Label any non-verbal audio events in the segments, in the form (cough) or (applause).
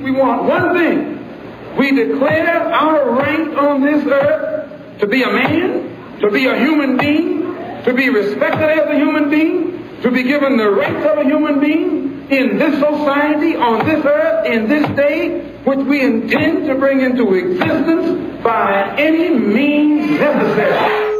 We want one thing. We declare our right on this earth to be a man, to be a human being, to be respected as a human being, to be given the rights of a human being in this society, on this earth, in this day, which we intend to bring into existence by any means necessary.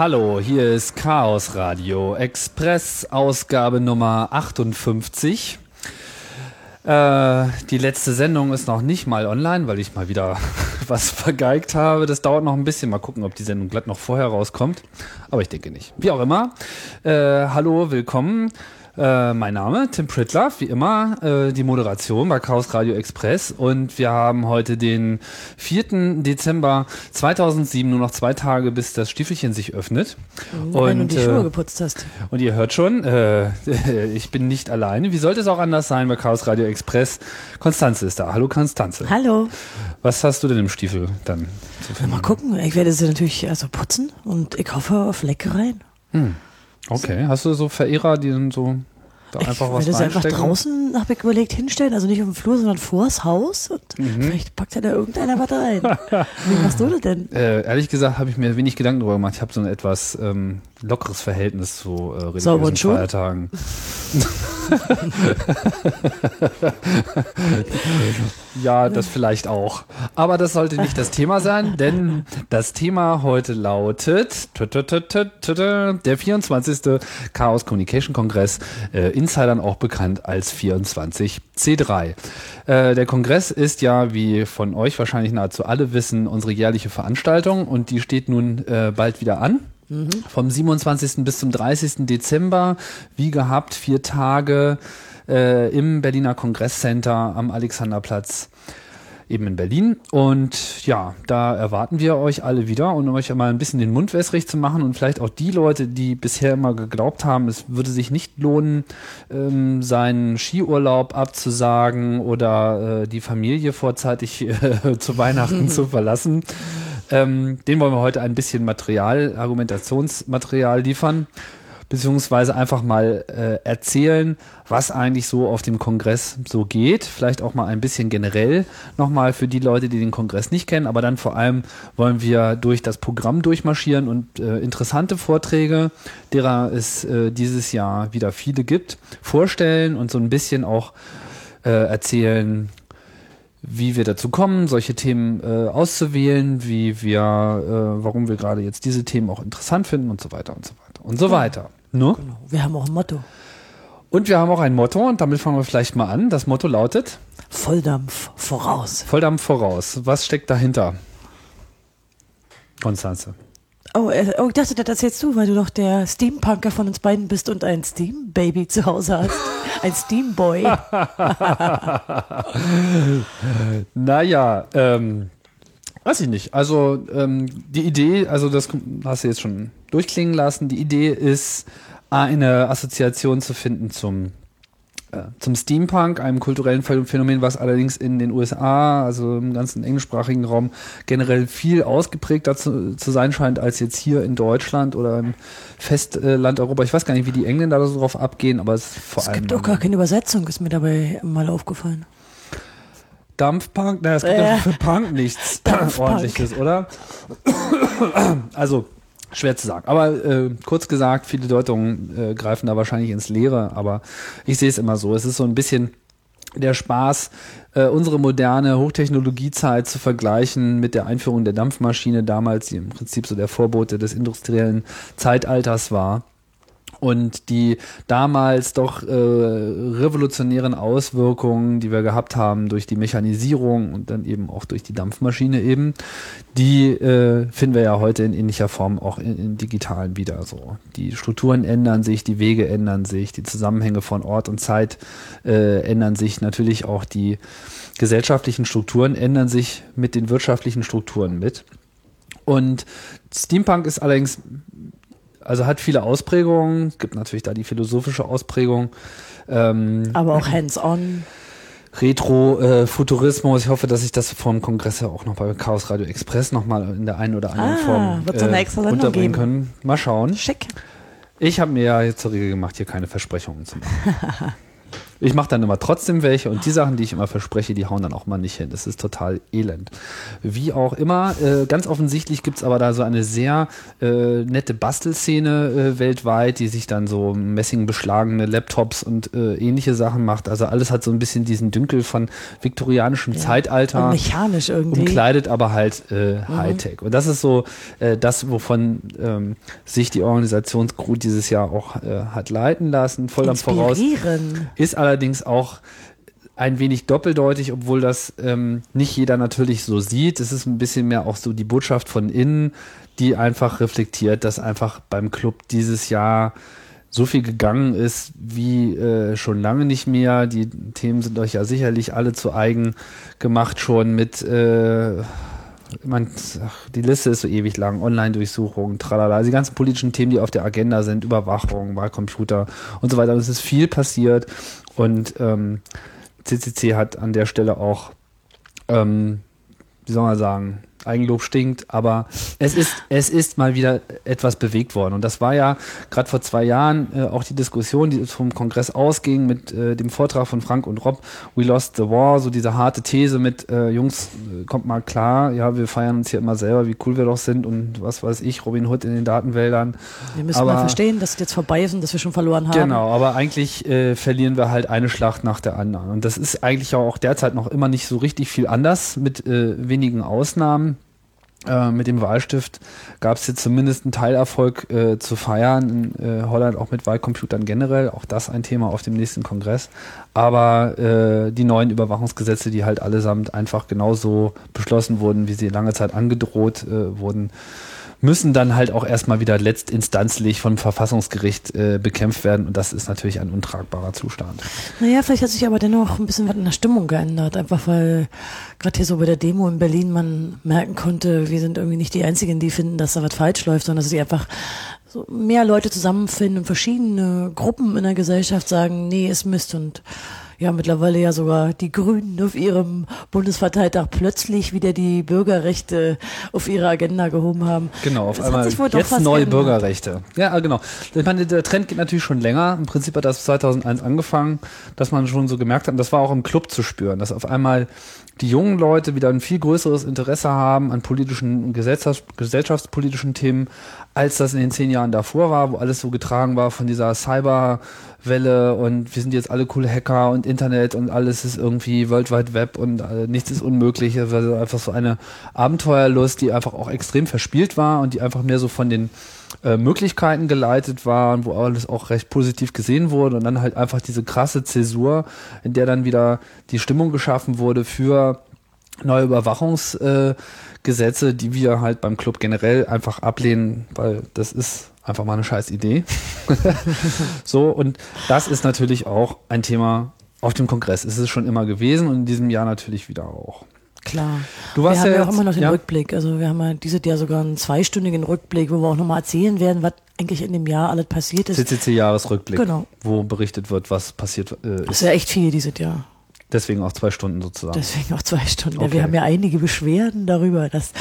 Hallo, hier ist Chaos Radio Express, Ausgabe Nummer 58. Äh, die letzte Sendung ist noch nicht mal online, weil ich mal wieder (laughs) was vergeigt habe. Das dauert noch ein bisschen. Mal gucken, ob die Sendung glatt noch vorher rauskommt. Aber ich denke nicht. Wie auch immer. Äh, hallo, willkommen. Äh, mein Name, Tim Prittler, wie immer, äh, die Moderation bei Chaos Radio Express und wir haben heute den 4. Dezember 2007, nur noch zwei Tage, bis das Stiefelchen sich öffnet. Mhm, wenn und, du die Schuhe äh, geputzt hast. Und ihr hört schon, äh, (laughs) ich bin nicht alleine. Wie sollte es auch anders sein bei Chaos Radio Express? Konstanze ist da. Hallo Konstanze. Hallo. Was hast du denn im Stiefel dann? Mal gucken, ich werde sie natürlich also putzen und ich hoffe auf Leckereien. Hm. Okay, hast du so Verehrer, die dann so da einfach ich was würde einfach draußen, habe ich überlegt, hinstellen, also nicht auf dem Flur, sondern vors Haus und mhm. vielleicht packt ja da irgendeiner was rein. Wie machst du das denn? Äh, ehrlich gesagt habe ich mir wenig Gedanken darüber gemacht. Ich habe so ein etwas ähm, lockeres Verhältnis zu äh, religiösen Feiertagen. (laughs) (laughs) ja, das vielleicht auch. Aber das sollte nicht das Thema sein, (laughs) denn das Thema heute lautet der 24. Chaos Communication Kongress, äh, Insidern auch bekannt als 24C3. Äh, der Kongress ist ja, wie von euch wahrscheinlich nahezu alle wissen, unsere jährliche Veranstaltung und die steht nun äh, bald wieder an. Mhm. Vom 27. bis zum 30. Dezember, wie gehabt, vier Tage äh, im Berliner Kongresscenter am Alexanderplatz eben in Berlin. Und ja, da erwarten wir euch alle wieder und um euch mal ein bisschen den Mund wässrig zu machen und vielleicht auch die Leute, die bisher immer geglaubt haben, es würde sich nicht lohnen, ähm, seinen Skiurlaub abzusagen oder äh, die Familie vorzeitig äh, (laughs) zu Weihnachten zu (laughs) verlassen. Ähm, den wollen wir heute ein bisschen Material, Argumentationsmaterial liefern, beziehungsweise einfach mal äh, erzählen, was eigentlich so auf dem Kongress so geht. Vielleicht auch mal ein bisschen generell nochmal für die Leute, die den Kongress nicht kennen, aber dann vor allem wollen wir durch das Programm durchmarschieren und äh, interessante Vorträge, derer es äh, dieses Jahr wieder viele gibt, vorstellen und so ein bisschen auch äh, erzählen, wie wir dazu kommen, solche Themen äh, auszuwählen, wie wir, äh, warum wir gerade jetzt diese Themen auch interessant finden und so weiter und so weiter und so weiter. Ne? Genau. Wir haben auch ein Motto. Und wir haben auch ein Motto und damit fangen wir vielleicht mal an. Das Motto lautet Volldampf voraus. Volldampf voraus. Was steckt dahinter? Konstanze. Oh, äh, oh, ich dachte, das erzählst du, weil du doch der Steampunker von uns beiden bist und ein Steam-Baby zu Hause hast. (laughs) Ein Steam-Boy. (laughs) naja, ähm, weiß ich nicht. Also ähm, die Idee, also das hast du jetzt schon durchklingen lassen, die Idee ist, eine Assoziation zu finden zum äh, zum Steampunk, einem kulturellen Phänomen, was allerdings in den USA, also im ganzen englischsprachigen Raum, generell viel ausgeprägter zu, zu sein scheint als jetzt hier in Deutschland oder im Festland Europa. Ich weiß gar nicht, wie die Engländer da so drauf abgehen, aber es ist vor es allem. Es gibt auch gar keine Übersetzung, ist mir dabei mal aufgefallen. Dampfpunk? Naja, es gibt äh, für Punk nichts (laughs) ordentliches, oder? (coughs) also, Schwer zu sagen. Aber äh, kurz gesagt, viele Deutungen äh, greifen da wahrscheinlich ins Leere, aber ich sehe es immer so. Es ist so ein bisschen der Spaß, äh, unsere moderne Hochtechnologiezeit zu vergleichen mit der Einführung der Dampfmaschine damals, die im Prinzip so der Vorbote des industriellen Zeitalters war und die damals doch äh, revolutionären Auswirkungen, die wir gehabt haben durch die Mechanisierung und dann eben auch durch die Dampfmaschine eben, die äh, finden wir ja heute in ähnlicher Form auch in, in digitalen wieder so. Die Strukturen ändern sich, die Wege ändern sich, die Zusammenhänge von Ort und Zeit äh, ändern sich, natürlich auch die gesellschaftlichen Strukturen ändern sich mit den wirtschaftlichen Strukturen mit. Und Steampunk ist allerdings, also hat viele Ausprägungen. Es gibt natürlich da die philosophische Ausprägung. Ähm, Aber auch hands-on. Retro-Futurismus. ich hoffe, dass ich das vom Kongress ja auch noch bei Chaos Radio Express nochmal in der einen oder anderen Ah, Form wird's eine extra Sendung unterbringen geben? können. Mal schauen. Schick. Ich habe mir ja jetzt zur Regel gemacht, hier keine Versprechungen zu machen. (laughs) Ich mache dann immer trotzdem welche und die Sachen, die ich immer verspreche, die hauen dann auch mal nicht hin. Das ist total elend. Wie auch immer, äh, ganz offensichtlich gibt's aber da so eine sehr äh, nette Bastelszene äh, weltweit, die sich dann so messingbeschlagene Laptops und äh, ähnliche Sachen macht. Also alles hat so ein bisschen diesen Dünkel von viktorianischem Zeitalter Und mechanisch irgendwie. umkleidet, aber halt äh, Hightech. Und das ist so äh, das, wovon ähm, sich die Organisationscrew dieses Jahr auch hat leiten lassen, voll am Voraus. Ist allerdings auch ein wenig doppeldeutig, obwohl das ähm, nicht jeder natürlich so sieht. Es ist ein bisschen mehr auch so die Botschaft von innen, die einfach reflektiert, dass einfach beim Club dieses Jahr so viel gegangen ist wie äh, schon lange nicht mehr. Die Themen sind euch ja sicherlich alle zu eigen gemacht schon mit äh, man, ach, die Liste ist so ewig lang, Online-Durchsuchungen, tralala, also die ganzen politischen Themen, die auf der Agenda sind, Überwachung, Wahlcomputer und so weiter. Und es ist viel passiert und ähm, CCC hat an der Stelle auch, ähm, wie soll man sagen, Eigenlob stinkt, aber es ist, es ist mal wieder etwas bewegt worden. Und das war ja gerade vor zwei Jahren äh, auch die Diskussion, die vom Kongress ausging mit äh, dem Vortrag von Frank und Rob, We Lost the War, so diese harte These mit, äh, Jungs, äh, kommt mal klar, ja, wir feiern uns hier immer selber, wie cool wir doch sind und was weiß ich, Robin Hood in den Datenwäldern. Wir müssen Aber- mal verstehen, dass es jetzt vorbei ist und dass wir schon verloren haben. Genau, aber eigentlich äh, verlieren wir halt eine Schlacht nach der anderen. Und das ist eigentlich auch derzeit noch immer nicht so richtig viel anders, mit äh, wenigen Ausnahmen. Äh, mit dem Wahlstift gab es jetzt zumindest einen Teilerfolg äh, zu feiern. In äh, Holland auch mit Wahlcomputern generell. Auch das ein Thema auf dem nächsten Kongress. Aber äh, die neuen Überwachungsgesetze, die halt allesamt einfach genauso beschlossen wurden, wie sie lange Zeit angedroht äh, wurden, müssen dann halt auch erstmal wieder letztinstanzlich vom Verfassungsgericht äh, bekämpft werden. Und das ist natürlich ein untragbarer Zustand. Naja, vielleicht hat sich aber dennoch ein bisschen was in der Stimmung geändert. Einfach weil gerade hier so bei der Demo in Berlin man merken konnte, wir sind irgendwie nicht die Einzigen, die finden, dass da was falsch läuft, sondern dass sie einfach so mehr Leute zusammenfinden und verschiedene Gruppen in der Gesellschaft sagen, nee, ist Mist und ja, mittlerweile ja sogar die Grünen auf ihrem Bundesparteitag plötzlich wieder die Bürgerrechte auf ihre Agenda gehoben haben. Genau, auf Das einmal jetzt neue geändert. Bürgerrechte. Ja, genau. Ich meine, der Trend geht natürlich schon länger. Im Prinzip hat das 2001 angefangen, dass man schon so gemerkt hat, und das war auch im Club zu spüren, dass auf einmal die jungen Leute wieder ein viel größeres Interesse haben an politischen, gesellschafts gesellschaftspolitischen Themen, als das in den zehn Jahren davor war, wo alles so getragen war von dieser Cyberwelle und wir sind jetzt alle coole Hacker und Internet und alles ist irgendwie World Wide Web und äh, nichts ist unmöglich. Es war einfach so eine Abenteuerlust, die einfach auch extrem verspielt war und die einfach mehr so von den äh, Möglichkeiten geleitet war und wo alles auch recht positiv gesehen wurde und dann halt einfach diese krasse Zäsur, in der dann wieder die Stimmung geschaffen wurde für neue Überwachungsgesetze, äh, die wir halt beim Club generell einfach ablehnen, weil das ist einfach mal eine scheiß Idee. (laughs) so, und das ist natürlich auch ein Thema auf dem Kongress. Es ist schon immer gewesen und in diesem Jahr natürlich wieder auch. Klar. Du warst wir haben ja ja auch immer noch den ja. Rückblick. Also wir haben ja dieses Jahr sogar einen zweistündigen Rückblick, wo wir auch nochmal erzählen werden, was eigentlich in dem Jahr alles passiert ist. CCC-Jahresrückblick, Genau. wo berichtet wird, was passiert äh, Das ist. ist ja echt viel dieses Jahr. Deswegen auch zwei Stunden sozusagen. Deswegen auch zwei Stunden. Ja, Okay. wir haben ja einige Beschwerden darüber, dass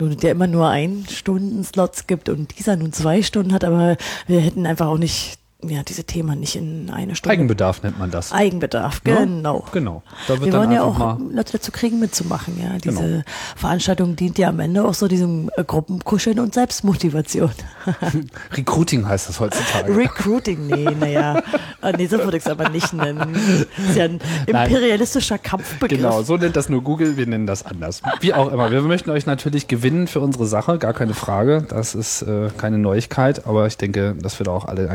nun der immer nur ein Stunden Slots gibt und dieser nun zwei Stunden hat, aber wir hätten einfach auch nicht, ja, diese Themen nicht in eine Stunde. Eigenbedarf nennt man das. Eigenbedarf, Ja? genau. Genau. Da wird Wir dann wollen ja auch Leute dazu kriegen, mitzumachen, ja. Diese Genau. Veranstaltung dient ja am Ende auch so diesem äh, Gruppenkuscheln und Selbstmotivation. (laughs) Recruiting heißt das heutzutage. Recruiting, nee, naja. Ah, nee, so würde ich es aber nicht nennen. Das ist ja ein Nein. imperialistischer Kampfbegriff. Genau, so nennt das nur Google, wir nennen das anders. Wie auch immer. Wir möchten euch natürlich gewinnen für unsere Sache, gar keine Frage. Das ist äh, keine Neuigkeit, aber ich denke, dass wir da auch alle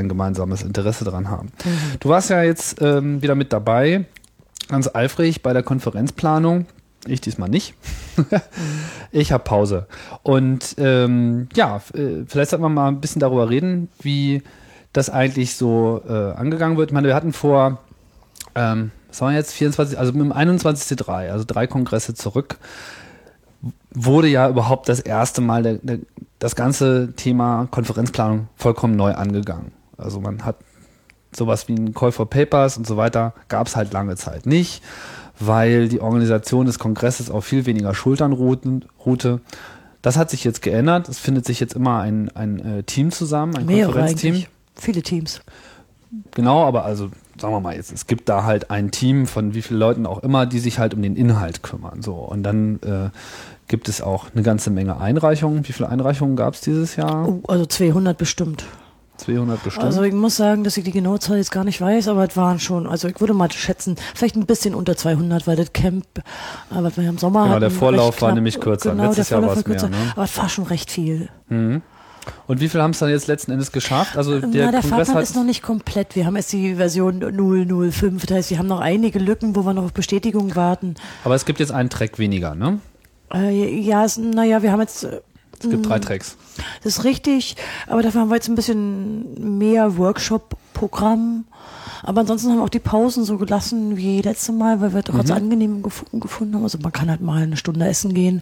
gemeinsames Interesse dran haben. Du warst ja jetzt ähm, wieder mit dabei, ganz eifrig bei der Konferenzplanung. Ich diesmal nicht. (laughs) ich habe Pause. Und ähm, ja, äh, vielleicht sollten wir mal ein bisschen darüber reden, wie das eigentlich so äh, angegangen wird. Ich meine, wir hatten vor ähm, was haben wir jetzt? 24, also mit dem 21.3, also drei Kongresse zurück, wurde ja überhaupt das erste Mal der, der, das ganze Thema Konferenzplanung vollkommen neu angegangen. Also man hat sowas wie ein Call for Papers und so weiter, gab es halt lange Zeit nicht, weil die Organisation des Kongresses auf viel weniger Schultern ruhte. Das hat sich jetzt geändert. Es findet sich jetzt immer ein, ein äh, Team zusammen, ein Mehrere Konferenzteam. eigentlich. Viele Teams. Genau, aber also sagen wir mal jetzt, es gibt da halt ein Team von wie vielen Leuten auch immer, die sich halt um den Inhalt kümmern. So und dann äh, gibt es auch eine ganze Menge Einreichungen. Wie viele Einreichungen gab es dieses Jahr? Oh, also 200 bestimmt. 200 bestimmt. Also ich muss sagen, dass ich die genaue Zahl jetzt gar nicht weiß, aber es waren schon, also ich würde mal schätzen, vielleicht ein bisschen unter 200, weil das Camp, aber wir haben Sommer Genau, hatten, der Vorlauf war nämlich kürzer. Genau, Letztes Jahr war es mehr, ne? aber es war schon recht viel. und wie viele haben es dann jetzt letzten Endes geschafft? Also der, Na, der Kongress Fahrplan ist noch nicht komplett. Wir haben erst die Version 005, das heißt, wir haben noch einige Lücken, wo wir noch auf Bestätigung warten. aber es gibt jetzt einen Track weniger, ne? Äh, ja, naja, wir haben jetzt äh, Es gibt Mm. drei Tracks. Das ist richtig, aber dafür haben wir jetzt ein bisschen mehr Workshop-Programm. Aber ansonsten haben wir auch die Pausen so gelassen wie letzte Mal, weil wir trotz Mhm. angenehm gef gefunden haben. Also man kann halt mal eine Stunde essen gehen.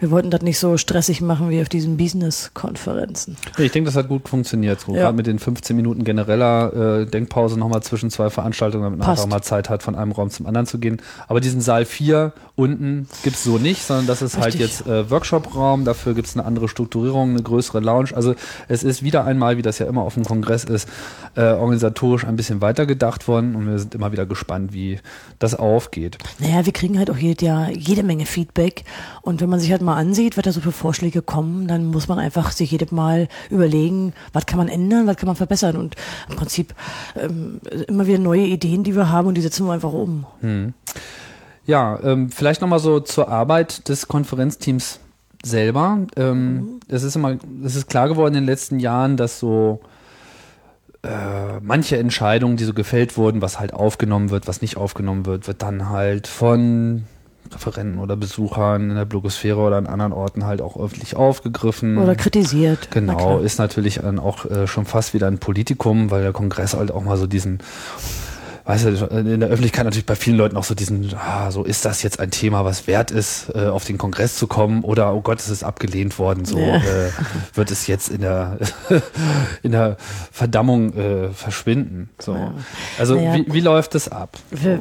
Wir wollten das nicht so stressig machen wie auf diesen Business-Konferenzen. Ich denke, das hat gut funktioniert. So. Ja. Gerade mit den 15 Minuten genereller äh, Denkpause nochmal zwischen zwei Veranstaltungen, damit man Passt. einfach mal Zeit hat, von einem Raum zum anderen zu gehen. Aber diesen Saal 4 unten gibt's so nicht, sondern das ist halt Richtig. jetzt äh, Workshop-Raum. Dafür gibt's eine andere Strukturierung, eine größere Lounge. Also es ist wieder einmal, wie das ja immer auf dem Kongress ist, äh, organisatorisch ein bisschen weiter gedacht worden und wir sind immer wieder gespannt, wie das aufgeht. Naja, wir kriegen halt auch jedes Jahr jede Menge Feedback. Und wenn man sich halt mal ansieht, was da so für Vorschläge kommen, dann muss man einfach sich jedes Mal überlegen, was kann man ändern, was kann man verbessern. Und im Prinzip ähm, immer wieder neue Ideen, die wir haben und die setzen wir einfach um. Ja, ähm, vielleicht nochmal so zur Arbeit des Konferenzteams selber. Ähm, Es ist immer, es ist klar geworden in den letzten Jahren, dass so äh, manche Entscheidungen, die so gefällt wurden, was halt aufgenommen wird, was nicht aufgenommen wird, wird dann halt von Referenten oder Besuchern in der Blogosphäre oder an anderen Orten halt auch öffentlich aufgegriffen. Oder kritisiert. Na Genau, klar. ist natürlich dann auch äh, schon fast wieder ein Politikum, weil der Kongress halt auch mal so diesen, weißt du, in der Öffentlichkeit natürlich bei vielen Leuten auch so diesen, ah, so ist das jetzt ein Thema, was wert ist, äh, auf den Kongress zu kommen oder oh Gott, es ist abgelehnt worden, so Ja. äh, wird es jetzt in der (laughs) in der Verdammung äh, verschwinden. So. Ja. Also Naja. wie, wie läuft es ab?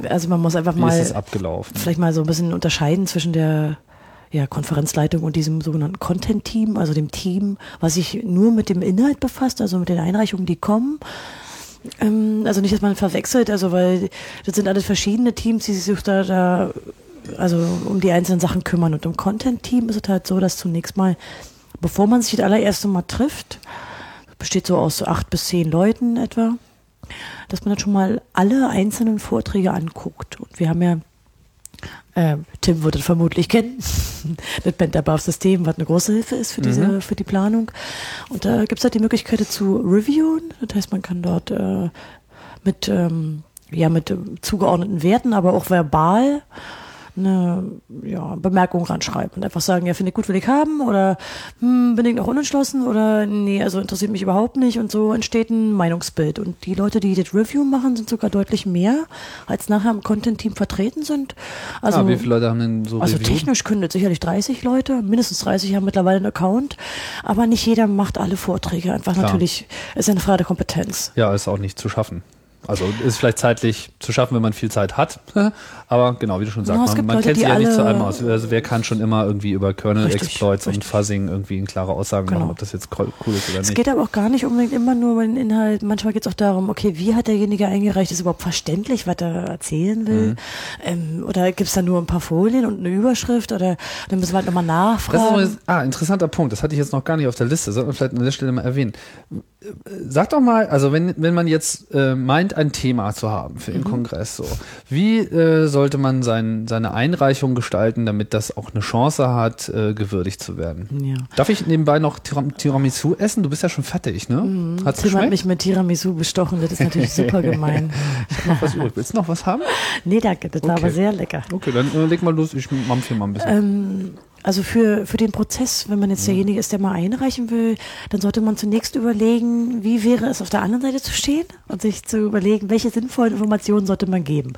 Also man muss einfach Wie mal ist es abgelaufen? vielleicht mal so ein bisschen unterscheiden zwischen der ja, Konferenzleitung und diesem sogenannten Content-Team, also dem Team, was sich nur mit dem Inhalt befasst, also mit den Einreichungen, die kommen. Ähm, also nicht, dass man verwechselt, also weil das sind alles verschiedene Teams, die sich da, da also um die einzelnen Sachen kümmern. Und im Content-Team ist es halt so, dass zunächst mal, bevor man sich das allererste Mal trifft, besteht so aus acht bis zehn Leuten etwa, dass man dann schon mal alle einzelnen Vorträge anguckt. Und wir haben ja, äh, Tim wird es vermutlich kennen, (laughs) das Pentabuff-System, was eine große Hilfe ist für diese, für die Planung. Und da gibt es halt die Möglichkeit zu reviewen. Das heißt, man kann dort äh, mit, ähm, ja, mit äh, zugeordneten Werten, aber auch verbal eine ja, Bemerkung ranschreiben und einfach sagen, ja, finde ich gut, will ich haben oder hm, bin ich noch unentschlossen oder nee, also interessiert mich überhaupt nicht und so entsteht ein Meinungsbild und die Leute, die das Review machen, sind sogar deutlich mehr, als nachher im Content-Team vertreten sind. Also, ah, wie viele Leute haben denn so also reviewed? technisch können das sicherlich 30 Leute, mindestens 30 haben mittlerweile einen Account, aber nicht jeder macht alle Vorträge, einfach Klar. natürlich, ist eine Frage der Kompetenz. Ja, ist auch nicht zu schaffen. Also ist vielleicht zeitlich zu schaffen, wenn man viel Zeit hat. (laughs) Aber genau, wie du schon sagst, es man, man Leute, kennt sich ja nicht zu allem aus. Also wer kann schon immer irgendwie über Kernel-Exploits und. Fuzzing irgendwie in klare Aussagen machen, Genau. ob das jetzt cool ist oder Es nicht. geht aber auch gar nicht unbedingt immer nur um den Inhalt. Manchmal geht es auch darum, okay, wie hat derjenige eingereicht? Ist überhaupt verständlich, was er erzählen will? Mhm. Ähm, oder gibt es da nur ein paar Folien und eine Überschrift? Oder dann müssen wir halt nochmal Das ist nachfragen. ah, interessanter Punkt. Das hatte ich jetzt noch gar nicht auf der Liste. Sollte man vielleicht an der Stelle mal erwähnen. Sag doch mal, also wenn, wenn man jetzt äh, meint, ein Thema zu haben für den Mhm. Kongress, so, wie äh, sollte man sein, seine Einreichung gestalten, damit das auch eine Chance hat, äh, gewürdigt zu werden? ja. Darf ich nebenbei noch Tiram Tiramisu essen? Du bist ja schon fertig, ne? Hat's Tim hat geschmeckt? mich mit Tiramisu bestochen, das ist natürlich (laughs) super gemein. Ich hab noch was übrig. Willst du noch was haben? Nee, danke, das war Okay. aber sehr lecker. Okay, dann äh, leg mal los. Ich mampf hier mal ein bisschen. Ähm, Also für, für den Prozess, wenn man jetzt derjenige ist, der mal einreichen will, dann sollte man zunächst überlegen, wie wäre es auf der anderen Seite zu stehen und sich zu überlegen, welche sinnvollen Informationen sollte man geben.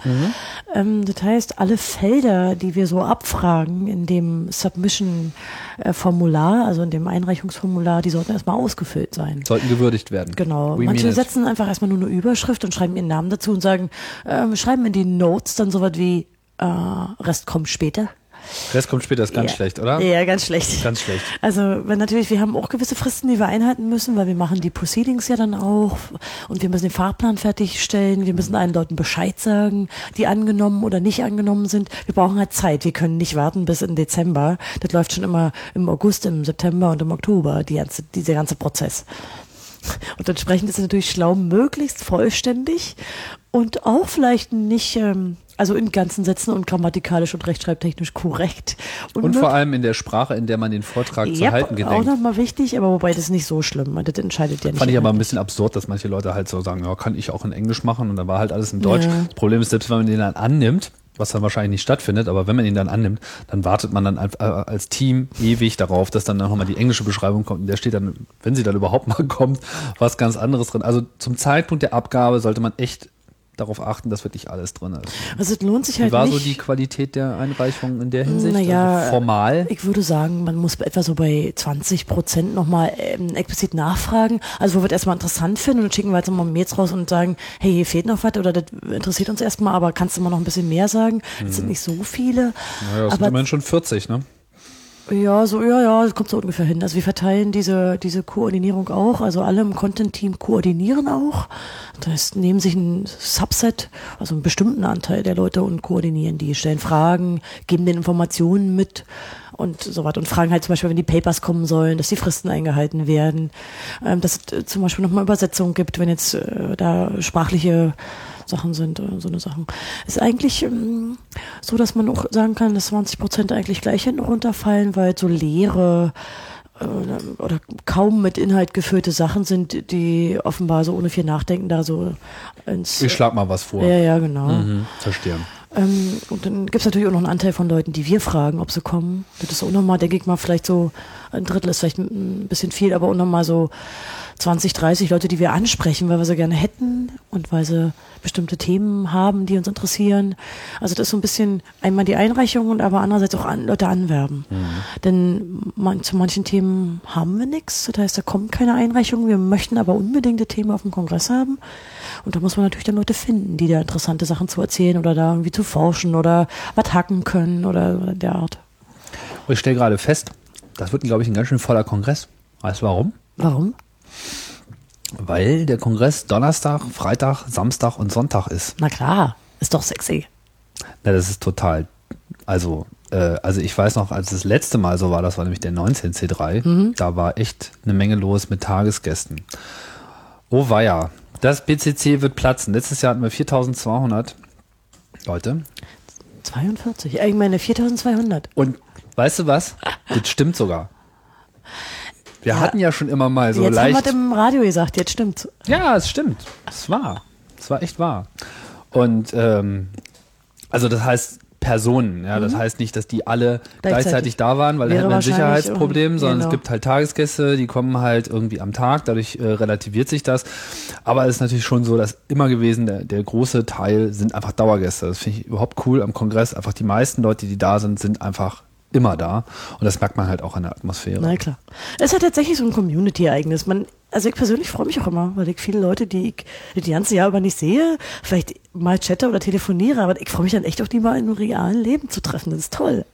Ähm, das heißt, alle Felder, die wir so abfragen in dem Submission-Formular, also in dem Einreichungsformular, die sollten erstmal ausgefüllt sein. Sollten gewürdigt werden. Genau. We Manche mean it. setzen einfach erstmal nur eine Überschrift und schreiben ihren Namen dazu und sagen, ähm, schreiben in die Notes dann sowas wie äh, Rest kommt später. Rest kommt später, ist ganz ja. schlecht, oder? Ja, ganz schlecht. Ganz schlecht. Also, wenn natürlich, wir haben auch gewisse Fristen, die wir einhalten müssen, weil wir machen die Proceedings ja dann auch und wir müssen den Fahrplan fertigstellen, wir müssen allen Leuten Bescheid sagen, die angenommen oder nicht angenommen sind. Wir brauchen halt Zeit, wir können nicht warten bis in Dezember. Das läuft schon immer im August, im September und im Oktober, die ganze, dieser ganze Prozess. Und entsprechend ist es natürlich schlau, möglichst vollständig und auch vielleicht nicht, ähm, also in ganzen Sätzen und grammatikalisch und rechtschreibtechnisch korrekt. Und vor allem in der Sprache, in der man den Vortrag zu ja, halten auch gedenkt. nochmal wichtig, aber wobei das ist nicht so schlimm. Das entscheidet ja nicht. Fand ich aber ein bisschen absurd, dass manche Leute halt so sagen, ja, kann ich auch in Englisch machen und dann war halt alles in Deutsch. Ja. Das Problem ist, selbst wenn man den dann annimmt, was dann wahrscheinlich nicht stattfindet, aber wenn man ihn dann annimmt, dann wartet man dann einfach, äh, als Team ewig darauf, dass dann nochmal die englische Beschreibung kommt. Und der steht dann, wenn sie dann überhaupt mal (laughs) kommt, was ganz anderes drin. Also zum Zeitpunkt der Abgabe sollte man echt darauf achten, dass wirklich alles drin ist. Also es lohnt sich Wie halt war nicht. so die Qualität der Einreichung in der Hinsicht? Naja, also formal? Ich würde sagen, man muss etwa so bei 20 Prozent nochmal ähm, explizit nachfragen. Also wo wir es erstmal interessant finden und dann schicken wir jetzt nochmal Mails raus und sagen, hey, hier fehlt noch was oder das interessiert uns erstmal, aber kannst du mal noch ein bisschen mehr sagen? Es sind nicht so viele. Naja, das sind immerhin schon 40, ne? Ja, so, ja, ja, das kommt so ungefähr hin. Also wir verteilen diese, diese Koordinierung auch. Also alle im Content-Team koordinieren auch. Das heißt, nehmen sich ein Subset, also einen bestimmten Anteil der Leute und koordinieren die, stellen Fragen, geben den Informationen mit und so weiter. Und fragen halt zum Beispiel, wenn die Papers kommen sollen, dass die Fristen eingehalten werden, ähm, dass es äh, zum Beispiel nochmal Übersetzungen gibt, wenn jetzt äh, da sprachliche Sachen sind so eine Sachen. Ist eigentlich ähm, so, dass man auch sagen kann, dass 20 Prozent eigentlich gleich hinten runterfallen, weil so leere äh, oder kaum mit Inhalt gefüllte Sachen sind, die offenbar so ohne viel Nachdenken da so ins. Ich schlag mal was vor. ja, ja, genau. Mhm, verstehe. Ähm, und dann gibt es natürlich auch noch einen Anteil von Leuten, die wir fragen, ob sie kommen. Das ist auch nochmal, denke ich mal, vielleicht so ein Drittel ist vielleicht ein bisschen viel, aber auch nochmal so 20, 30 Leute, die wir ansprechen, weil wir sie gerne hätten und weil sie bestimmte Themen haben, die uns interessieren. Also das ist so ein bisschen einmal die Einreichung und aber andererseits auch an, Leute anwerben. Denn man, zu manchen Themen haben wir nichts. Das heißt, da kommt keine Einreichung. Wir möchten aber unbedingt Thema auf dem Kongress haben. Und da muss man natürlich dann Leute finden, die da interessante Sachen zu erzählen oder da irgendwie zu forschen oder was hacken können oder oder der Art. Und ich stelle gerade fest, das wird, glaube ich, ein ganz schön voller Kongress. Weißt du warum? Warum? Weil der Kongress Donnerstag, Freitag, Samstag und Sonntag ist. Na klar, ist doch sexy. Na, das ist total. Also, äh, also ich weiß noch, als das letzte Mal so war, das war nämlich der 19C3, da war echt eine Menge los mit Tagesgästen. Oh weia, das BCC wird platzen. Letztes Jahr hatten wir 4200 Leute. 42. Ja, Ich meine 4200. Und weißt du was? Das stimmt sogar. Wir Ja. hatten ja schon immer mal so jetzt leicht. haben wir im Radio gesagt, jetzt stimmt's. Ja, es stimmt. Es war. Es war echt wahr. Und ähm, also das heißt Personen, ja, das heißt nicht, dass die alle gleichzeitig, Mhm. Gleichzeitig. da waren, weil da hätten wir ein Sicherheitsproblem, sondern es genau. gibt halt Tagesgäste, die kommen halt irgendwie am Tag, dadurch äh, relativiert sich das. Aber es ist natürlich schon so, dass immer gewesen, der, der große Teil sind einfach Dauergäste. Das finde ich überhaupt cool am Kongress. Einfach die meisten Leute, die da sind, sind einfach immer da. Und das merkt man halt auch an der Atmosphäre. Na klar. Es ist ja tatsächlich so ein Community-Ereignis. Man, also ich persönlich freue mich auch immer, weil ich viele Leute, die ich das ganze Jahr über nicht sehe, vielleicht mal chatte oder telefoniere, aber ich freue mich dann echt auch die mal im realen Leben zu treffen. Das ist toll.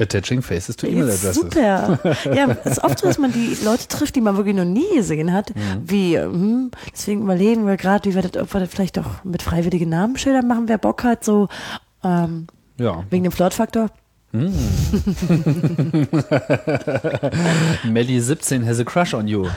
Attaching Faces to Ist E-Mail-Adresses. super. (laughs) Ja, es ist oft so, dass man die Leute trifft, die man wirklich noch nie gesehen hat. Mhm. Wie, hm, deswegen überlegen wir gerade, wie wir das, ob wir das vielleicht auch mit freiwilligen Namensschildern machen, wer Bock hat, so ähm, Ja. wegen dem Flirtfaktor. (laughs) Melly 17 has a crush on you. (laughs)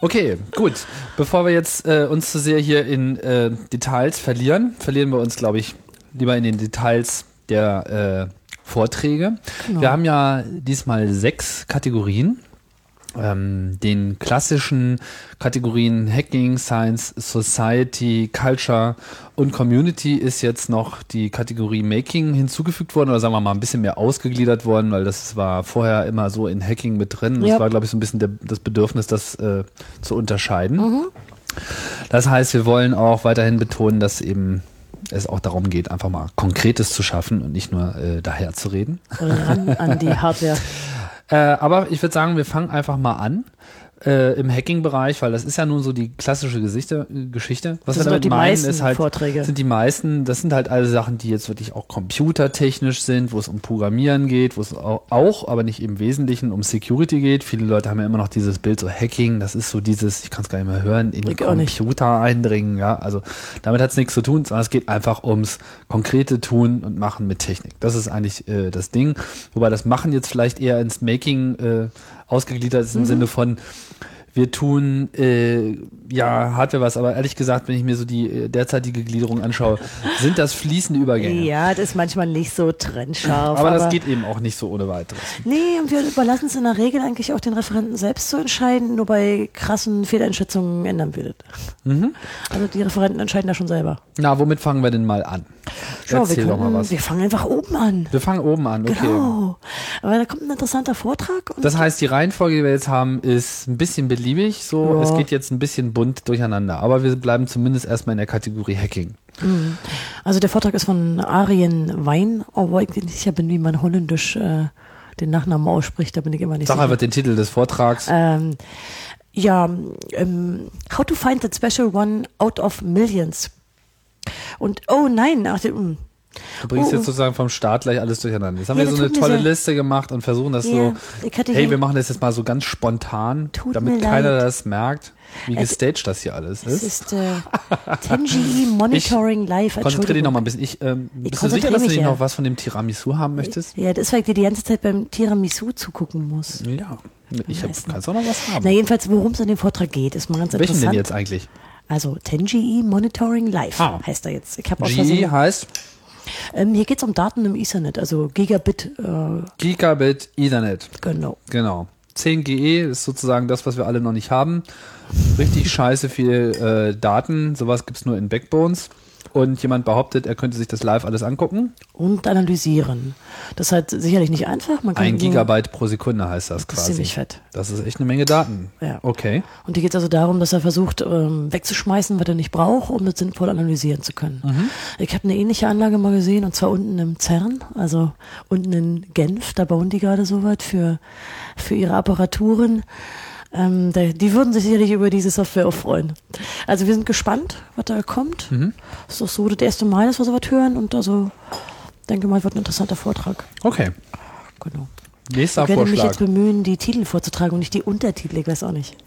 okay, gut. Bevor wir jetzt äh, uns zu sehr hier in äh, Details verlieren, verlieren wir uns, glaube ich, lieber in den Details der äh, Vorträge. Genau. Wir haben ja diesmal sechs Kategorien. Ähm, den klassischen Kategorien Hacking, Science, Society, Culture und Community ist jetzt noch die Kategorie Making hinzugefügt worden oder sagen wir mal ein bisschen mehr ausgegliedert worden, weil das war vorher immer so in Hacking mit drin. Das Ja. war, glaube ich, so ein bisschen der, das Bedürfnis, das äh, zu unterscheiden. Das heißt, wir wollen auch weiterhin betonen, dass eben es auch darum geht, einfach mal Konkretes zu schaffen und nicht nur äh, daher zu reden. Ran an die Hardware. (laughs) Äh, aber ich würde sagen, wir fangen einfach mal an äh, im Hacking-Bereich, weil das ist ja nun so die klassische Gesichte, Geschichte. Was Das wir damit meinen, ist halt, Vorträge. sind die meisten, das sind halt alle Sachen, die jetzt wirklich auch computertechnisch sind, wo es um Programmieren geht, wo es auch, aber nicht im Wesentlichen um Security geht. Viele Leute haben ja immer noch dieses Bild so Hacking, das ist so dieses, ich kann es gar nicht mehr hören, in nicht. Computer eindringen, ja. Also damit hat es nichts zu tun, sondern es geht einfach ums konkrete Tun und Machen mit Technik. Das ist eigentlich äh, das Ding. Wobei das Machen jetzt vielleicht eher ins Making äh, ausgegliedert ist im Mhm. Sinne von wir tun äh, ja Hardware was, aber ehrlich gesagt, wenn ich mir so die äh, derzeitige Gliederung anschaue, sind das fließende Übergänge. Ja, das ist manchmal nicht so trennscharf. aber, das geht eben auch nicht so ohne weiteres. Nee, und wir überlassen es in der Regel eigentlich auch den Referenten selbst zu entscheiden. Nur bei krassen Fehleinschätzungen ändern wir das. Mhm. Also die Referenten entscheiden da schon selber. Na, womit fangen wir denn mal an? Schau, wir, Erzähl doch mal können, was. wir fangen einfach oben an. Wir fangen oben an, okay. Genau. Aber da kommt ein interessanter Vortrag. Das heißt, die Reihenfolge, die wir jetzt haben, ist ein bisschen beliebig. So, Ja. es geht jetzt ein bisschen bunt durcheinander. Aber wir bleiben zumindest erstmal in der Kategorie Hacking. also der Vortrag ist von Arjen Wein, obwohl ich nicht sicher bin, wie man holländisch äh, den Nachnamen ausspricht. Da bin ich immer nicht Sag sicher. einfach den Titel des Vortrags. Ähm, ja, ähm, How to find that special one out of millions. Und oh nein, ach, mm, Du bringst oh. jetzt sozusagen vom Start gleich alles durcheinander. Jetzt haben Ja, wir so das eine tolle Liste gemacht und versuchen das Ja, so. ich Hey, wir machen das jetzt mal so ganz spontan, damit keiner leid. das merkt, wie Es- gestaged das hier alles es ist. ist äh, 10GE (laughs) Monitoring Live. Konzentrier dich noch mal ein bisschen. Ich, ähm, Ich bist du sicher, konzentriere dass du nicht ja. noch was von dem Tiramisu haben möchtest? Ja, das, weil ich dir die ganze Zeit beim Tiramisu zugucken muss. Ja. Ich hab, kannst auch noch was haben. Na, jedenfalls, worum es in dem Vortrag geht, ist mal ganz Welchen interessant. denn jetzt eigentlich? Also 10GE Monitoring Live Ah. heißt er jetzt. Ich habe aus GE heißt ähm, hier geht es um Daten im Ethernet, also Gigabit, äh, Gigabit Ethernet. genau. Genau. 10 GE ist sozusagen das, was wir alle noch nicht haben. Richtig scheiße viel äh, Daten. Sowas gibt's nur in Backbones. Und jemand behauptet, er könnte sich das live alles angucken. Und analysieren. Das ist halt sicherlich nicht einfach. Man kann Ein Gigabyte pro Sekunde heißt das Das ist quasi. ziemlich fett. Das ist echt eine Menge Daten. Ja. Okay. Und hier geht es also darum, dass er versucht, ähm, wegzuschmeißen, was er nicht braucht, um das sinnvoll analysieren zu können. Mhm. Ich habe eine ähnliche Anlage mal gesehen, und zwar unten im CERN, also unten in Genf, da bauen die gerade so was für, für ihre Apparaturen. Ähm, die würden sich sicherlich über diese Software auch freuen. Also wir sind gespannt, was da kommt. Mhm. Es ist doch so das erste Mal, dass wir sowas hören und also denke mal, wird ein interessanter Vortrag. Okay. Genau. Nächster Ich werde mich Vorschlag. jetzt bemühen, die Titel vorzutragen und nicht die Untertitel, ich weiß auch nicht. (laughs)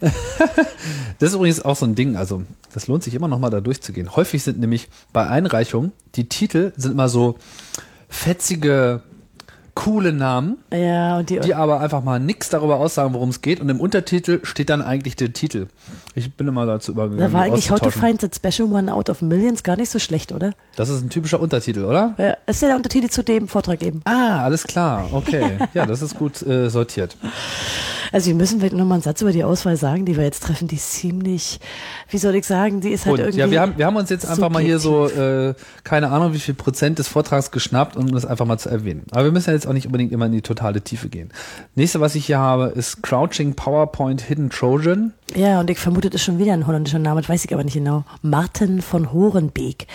Das ist übrigens auch so ein Ding, also das lohnt sich immer noch mal da durchzugehen. Häufig sind nämlich bei Einreichungen, die Titel sind immer so fetzige, coole Namen, Ja, und die, die aber einfach mal nichts darüber aussagen, worum es geht. Und im Untertitel steht dann eigentlich der Titel. Ich bin immer dazu übergegangen. Da war eigentlich How to. Find That Special One Out of Millions gar nicht so schlecht, oder? Das ist ein typischer Untertitel, oder? Ja, ist ja der Untertitel zu dem Vortrag eben. Ah, alles klar. Okay. (laughs) Ja, das ist gut äh, sortiert. Also wir müssen vielleicht nochmal einen Satz über die Auswahl sagen, die wir jetzt treffen, die ist ziemlich, wie soll ich sagen, die ist halt Und irgendwie... ja, wir haben, wir haben uns jetzt einfach mal hier so, subjektiv. äh, keine Ahnung, wie viel Prozent des Vortrags geschnappt, um das einfach mal zu erwähnen. Aber wir müssen ja jetzt auch nicht unbedingt immer in die totale Tiefe gehen. Nächste, was ich hier habe, ist Crouching PowerPoint Hidden Trojan. Ja, und ich vermute, das ist schon wieder ein holländischer Name, das weiß ich aber nicht genau. Martin von Horenbeek.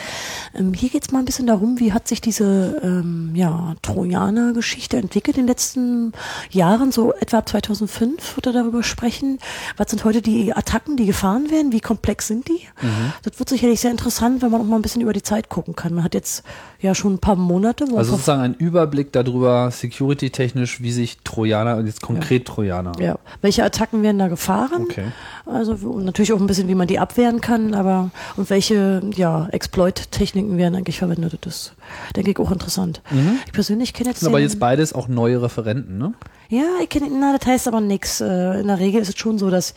Ähm, hier geht's mal ein bisschen darum, wie hat sich diese ähm, ja, Trojaner-Geschichte entwickelt in den letzten Jahren, so etwa ab 2005 wird er darüber sprechen. Was sind heute die Attacken, die gefahren werden? Wie komplex sind die? Das wird sicherlich sehr interessant, wenn man auch mal ein bisschen über die Zeit gucken kann. Man hat jetzt ja schon ein paar Monate, wo Also sozusagen ein Überblick darüber, security-technisch, wie sich Trojaner jetzt konkret Trojaner. Ja, welche Attacken werden da gefahren? Okay. Also natürlich auch ein bisschen, wie man die abwehren kann, aber und welche ja, Exploit-Techniken werden eigentlich verwendet. Das ist, denke ich, auch interessant. Ich persönlich kenne jetzt Das sind Mhm. aber jetzt beides auch neue Referenten, ne? Ja, ich kenne, na, das heißt aber nichts. In der Regel ist es schon so, dass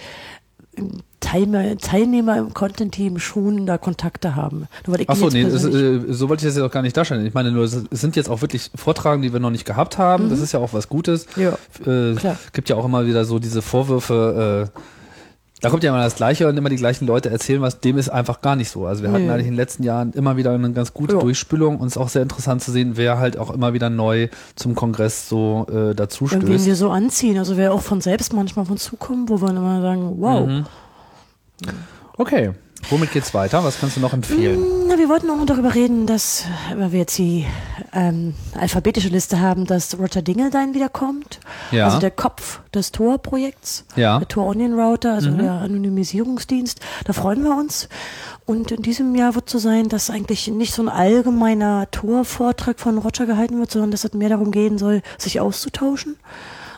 Teilnehmer, Teilnehmer im Content-Team schon da Kontakte haben. Nur weil ich Ach so, jetzt nee, persönlich- äh, so wollte ich das jetzt auch gar nicht darstellen. Ich meine nur, es sind jetzt auch wirklich Vortragen, die wir noch nicht gehabt haben. Das ist ja auch was Gutes. Mhm. Ja, äh, klar. gibt ja auch immer wieder so diese Vorwürfe, äh, da kommt ja immer das Gleiche und immer die gleichen Leute erzählen was, dem ist einfach gar nicht so. Also wir hatten Nee. eigentlich in den letzten Jahren immer wieder eine ganz gute Ja. Durchspülung und es ist auch sehr interessant zu sehen, wer halt auch immer wieder neu zum Kongress so äh, dazu stößt. wir so anziehen. Also wer auch von selbst manchmal uns zukommen, wo wir dann immer sagen, wow. Mhm. Okay, womit geht's weiter? Was kannst du noch empfehlen? Na, wir wollten auch noch darüber reden, dass, weil wir jetzt die ähm, alphabetische Liste haben, dass Roger Dingeldein wiederkommt. Ja. Also der Kopf des Tor-Projekts. Ja. Der Tor Onion Router, also der Anonymisierungsdienst. Da freuen wir uns. Und in diesem Jahr wird so sein, dass eigentlich nicht so ein allgemeiner Tor-Vortrag von Roger gehalten wird, sondern dass es mehr darum gehen soll, sich auszutauschen.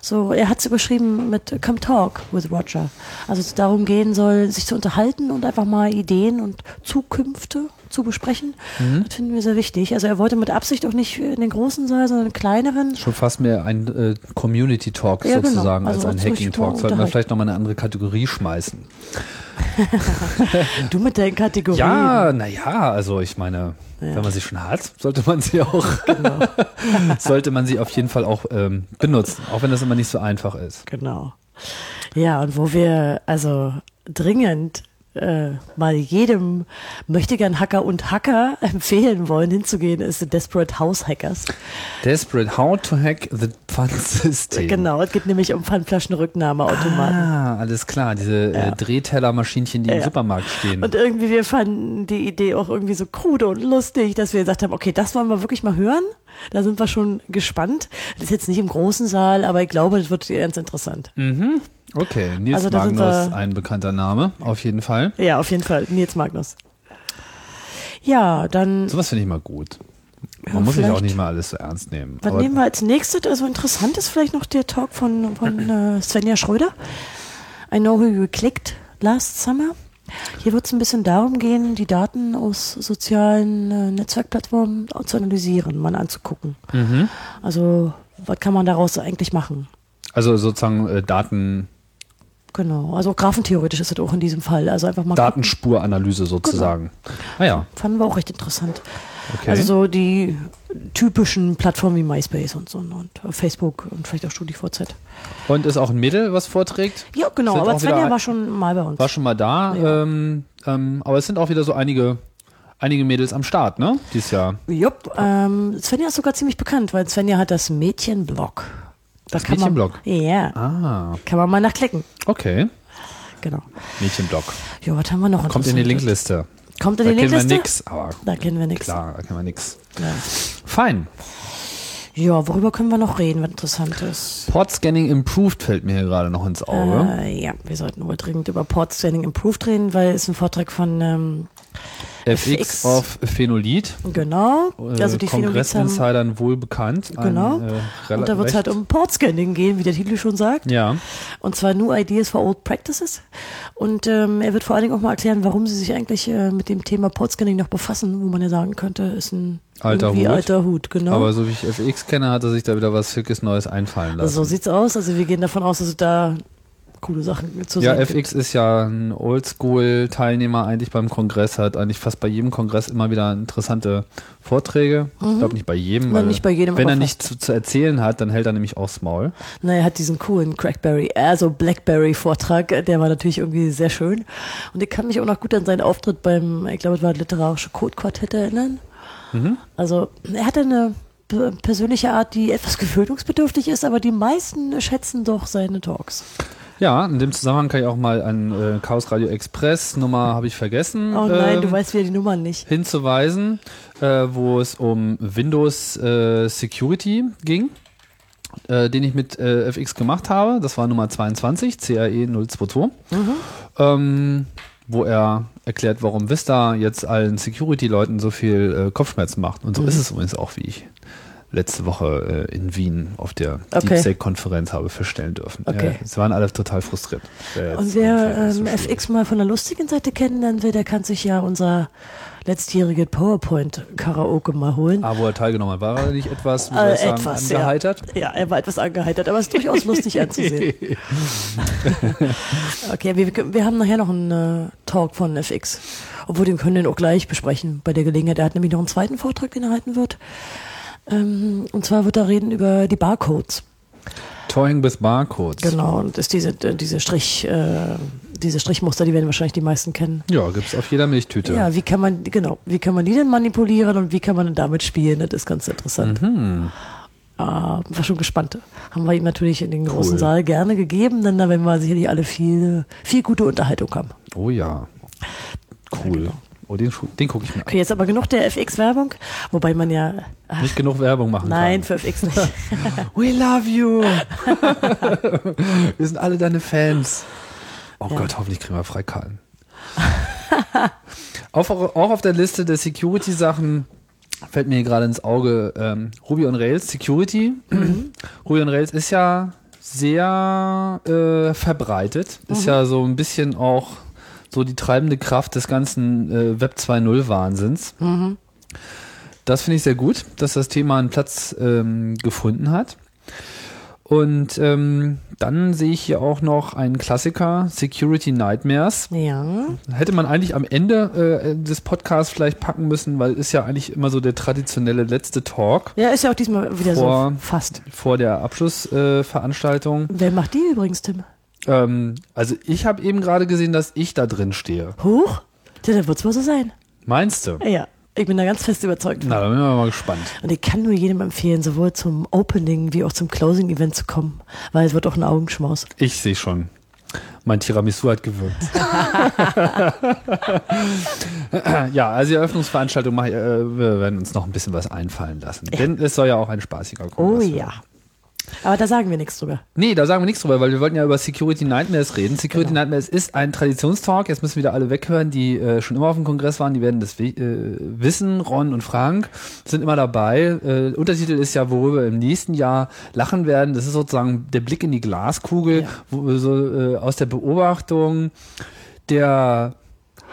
So, er hat es überschrieben mit Come Talk with Roger. Also es darum gehen soll, sich zu unterhalten und einfach mal Ideen und Zukünfte zu besprechen. Das finden wir sehr wichtig. Also er wollte mit Absicht auch nicht in den großen Saal, sondern in den kleineren. Schon fast mehr ein äh, Community Talk Ja, genau. sozusagen Also als ein Hacking Talk. Sollten wir vielleicht nochmal eine andere Kategorie schmeißen. (laughs) Du mit deinen Kategorien. Ja, naja, also ich meine, Ja. wenn man sie schon hat, sollte man sie auch, (laughs) sollte man sie auf jeden Fall auch ähm, benutzen, auch wenn das immer nicht so einfach ist. Genau. Ja, und wo wir also dringend äh, mal jedem möchtegern Hacker und Hacker (laughs) empfehlen wollen, hinzugehen, ist The Desperate House Hackers. Desperate, how to hack the Fun System. Genau, es geht nämlich um Pfandflaschenrücknahmeautomaten. Ah, alles klar, diese äh, Drehtellermaschinchen, die im Ja. Supermarkt stehen. Und irgendwie, wir fanden die Idee auch irgendwie so krude und lustig, dass wir gesagt haben, okay, das wollen wir wirklich mal hören. Da sind wir schon gespannt. Das ist jetzt nicht im großen Saal, aber ich glaube, das wird ganz interessant. Mhm. Okay, Nils Also Magnus, ein bekannter Name, auf jeden Fall. Ja, auf jeden Fall. Nils Magnus. Ja, dann, Sowas finde ich mal gut. Man Ja, muss sich auch nicht mal alles so ernst nehmen. was nehmen wir als nächstes? Also interessant ist vielleicht noch der Talk von, von äh, Svenja Schröder. I know who you clicked last summer. Hier wird es ein bisschen darum gehen, die Daten aus sozialen äh, Netzwerkplattformen zu analysieren, mal anzugucken. mhm. Also, was kann man daraus eigentlich machen? Also sozusagen äh, Daten, Genau, also graphentheoretisch ist es auch in diesem Fall. Also einfach mal. Datenspuranalyse sozusagen. Ah ja, Fanden wir auch recht interessant. okay. Also so die typischen Plattformen wie MySpace und so und Facebook und vielleicht auch StudiVZ. Und ist auch ein Mädel, was vorträgt? Ja, genau, Sind aber Svenja war schon mal bei uns. War schon mal da. Ja. Ähm, ähm, aber es sind auch wieder so einige, einige Mädels am Start, ne? Dieses Jahr. Jupp, ähm, Svenja ist sogar ziemlich bekannt, weil Svenja hat das Mädchenblog. Da Das kann man- Mädchenblog? Ja, Ah, kann man mal nachklicken. okay. Genau. Mädchenblog. Ja, was haben wir noch? Kommt in die? Linkliste. Kommt in Da die kennen wir Linkliste? nix, aber Da kennen wir nichts. klar, da kennen wir nix. Ja. Fein. ja, worüber können wir noch reden, was interessant ist? Port Scanning Improved fällt mir hier gerade noch ins Auge. Äh, ja, wir sollten wohl dringend über Port Scanning Improved reden, weil es ein Vortrag von, ähm, FX FX. of Phenolid. genau, Äh, also die Kongressinsidern wohl bekannt. Genau. Ein, äh, und da wird es halt um Port Scanning gehen, wie der Titel schon sagt. Ja, Und zwar New Ideas for Old Practices. Und ähm, er wird vor allen Dingen auch mal erklären, warum sie sich eigentlich äh, mit dem Thema Port Scanning noch befassen, wo man ja sagen könnte, ist ein Alter Hut. alter Hut, genau. aber so wie ich FX kenne, hat er sich da wieder was Schickes Neues einfallen lassen. also so sieht's aus. Also wir gehen davon aus, dass da coole Sachen zu ja. FX ist ja ein Oldschool-Teilnehmer eigentlich beim Kongress, hat eigentlich fast bei jedem Kongress immer wieder interessante Vorträge. Ich glaube nicht bei jedem, Mhm. Weil nicht bei jedem, wenn er fast. nichts zu, zu erzählen hat, dann hält er nämlich aufs Maul. Na, er hat diesen coolen Crackberry, also Blackberry-Vortrag, äh, der war natürlich irgendwie sehr schön. Und ich kann mich auch noch gut an seinen Auftritt beim, ich glaube, es war literarische Code-Quartett erinnern. Mhm. Also, er hatte eine persönliche Art, die etwas gewöhnungsbedürftig ist, aber die meisten schätzen doch seine Talks. Ja, in dem Zusammenhang kann ich auch mal an äh, Chaos Radio Express, Nummer habe ich vergessen, Oh nein, ähm, du weißt wieder die Nummer nicht. hinzuweisen, äh, wo es um Windows äh, Security ging, äh, den ich mit äh, FX gemacht habe. Das war Nummer 22, CAE 022. Ähm, wo er erklärt, warum Vista jetzt allen Security-Leuten so viel äh, Kopfschmerzen macht. Und so ist es übrigens auch, wie ich letzte Woche äh, in Wien auf der Okay. DeepSeek-Konferenz habe feststellen dürfen. Okay. Äh, sie waren alle total frustriert. Und wer so ähm, schlimm. FX mal von der lustigen Seite kennenlernen will, der kann sich ja unser letztjährige PowerPoint-Karaoke mal holen. Ah, wo er teilgenommen hat, war er nicht etwas, Äh, sagen, etwas, angeheitert? Ja. ja, er war etwas angeheitert, aber es ist durchaus lustig (laughs) anzusehen. Okay, wir, wir haben nachher noch einen äh, Talk von FX. Obwohl, den können wir auch gleich besprechen bei der Gelegenheit. Er hat nämlich noch einen zweiten Vortrag, den er halten wird. Ähm, und zwar wird er reden über die Barcodes. Toying with Barcodes. Genau, und ist diese, äh, diese Strich, äh, diese Strichmuster, die werden wahrscheinlich die meisten kennen. Ja, gibt's auf jeder Milchtüte. Ja, wie kann man, genau, wie kann man die denn manipulieren und wie kann man denn damit spielen? Das ist ganz interessant. Mhm. Äh, war schon gespannt. Haben wir ihm natürlich in den großen Cool. Saal gerne gegeben, denn da werden wir sicherlich alle viel, viel gute Unterhaltung haben. Oh ja. Cool. Oh, den, den gucke ich mir an. Okay, jetzt aber genug der FX-Werbung, wobei man ja, ach, Nicht genug Werbung machen nein, kann. für FX nicht. (laughs) (laughs) We love you. (laughs) wir sind alle deine Fans. Oh Ja. Gott, hoffentlich kriegen wir Freikarten. auf, auch auf der Liste der Security-Sachen fällt mir gerade ins Auge ähm, Ruby on Rails Security. Ruby on Rails ist ja sehr äh, verbreitet, ist ja so ein bisschen auch so die treibende Kraft des ganzen äh, Web 2.0 Wahnsinns. Das finde ich sehr gut, dass das Thema einen Platz ähm, gefunden hat. Und ähm, dann sehe ich hier auch noch einen Klassiker, Security Nightmares. ja, Hätte man eigentlich am Ende äh, des Podcasts vielleicht packen müssen, weil ist ja eigentlich immer so der traditionelle letzte Talk ja, ist ja auch diesmal wieder Vor- so fast. vor der Abschlussveranstaltung. Äh. Wer macht die übrigens, Tim? Ähm, also ich habe eben gerade gesehen, dass ich da drin stehe. Huch? Ja, dann wird's wohl so sein. Meinst du? Ja, ich bin da ganz fest überzeugt von. Na, da bin ich mal gespannt. Und ich kann nur jedem empfehlen, sowohl zum Opening wie auch zum Closing-Event zu kommen, weil es wird auch ein Augenschmaus. Ich sehe schon. Mein Tiramisu hat gewirkt. (laughs) ja, also die Eröffnungsveranstaltung, mach äh, wir werden uns noch ein bisschen was einfallen lassen. Denn es soll ja auch ein spaßiger Oh Kongress ja. werden. Aber da sagen wir nichts drüber. Nee, da sagen wir nichts drüber, weil wir wollten ja über Security Nightmares reden. Security Genau. Nightmares ist ein Traditionstalk. Jetzt müssen wieder alle weghören, die äh, schon immer auf dem Kongress waren. Die werden das äh, wissen. Ron und Frank sind immer dabei. Äh, Untertitel ist ja, worüber wir im nächsten Jahr lachen werden. Das ist sozusagen der Blick in die Glaskugel, Ja. wo wir so äh, aus der Beobachtung der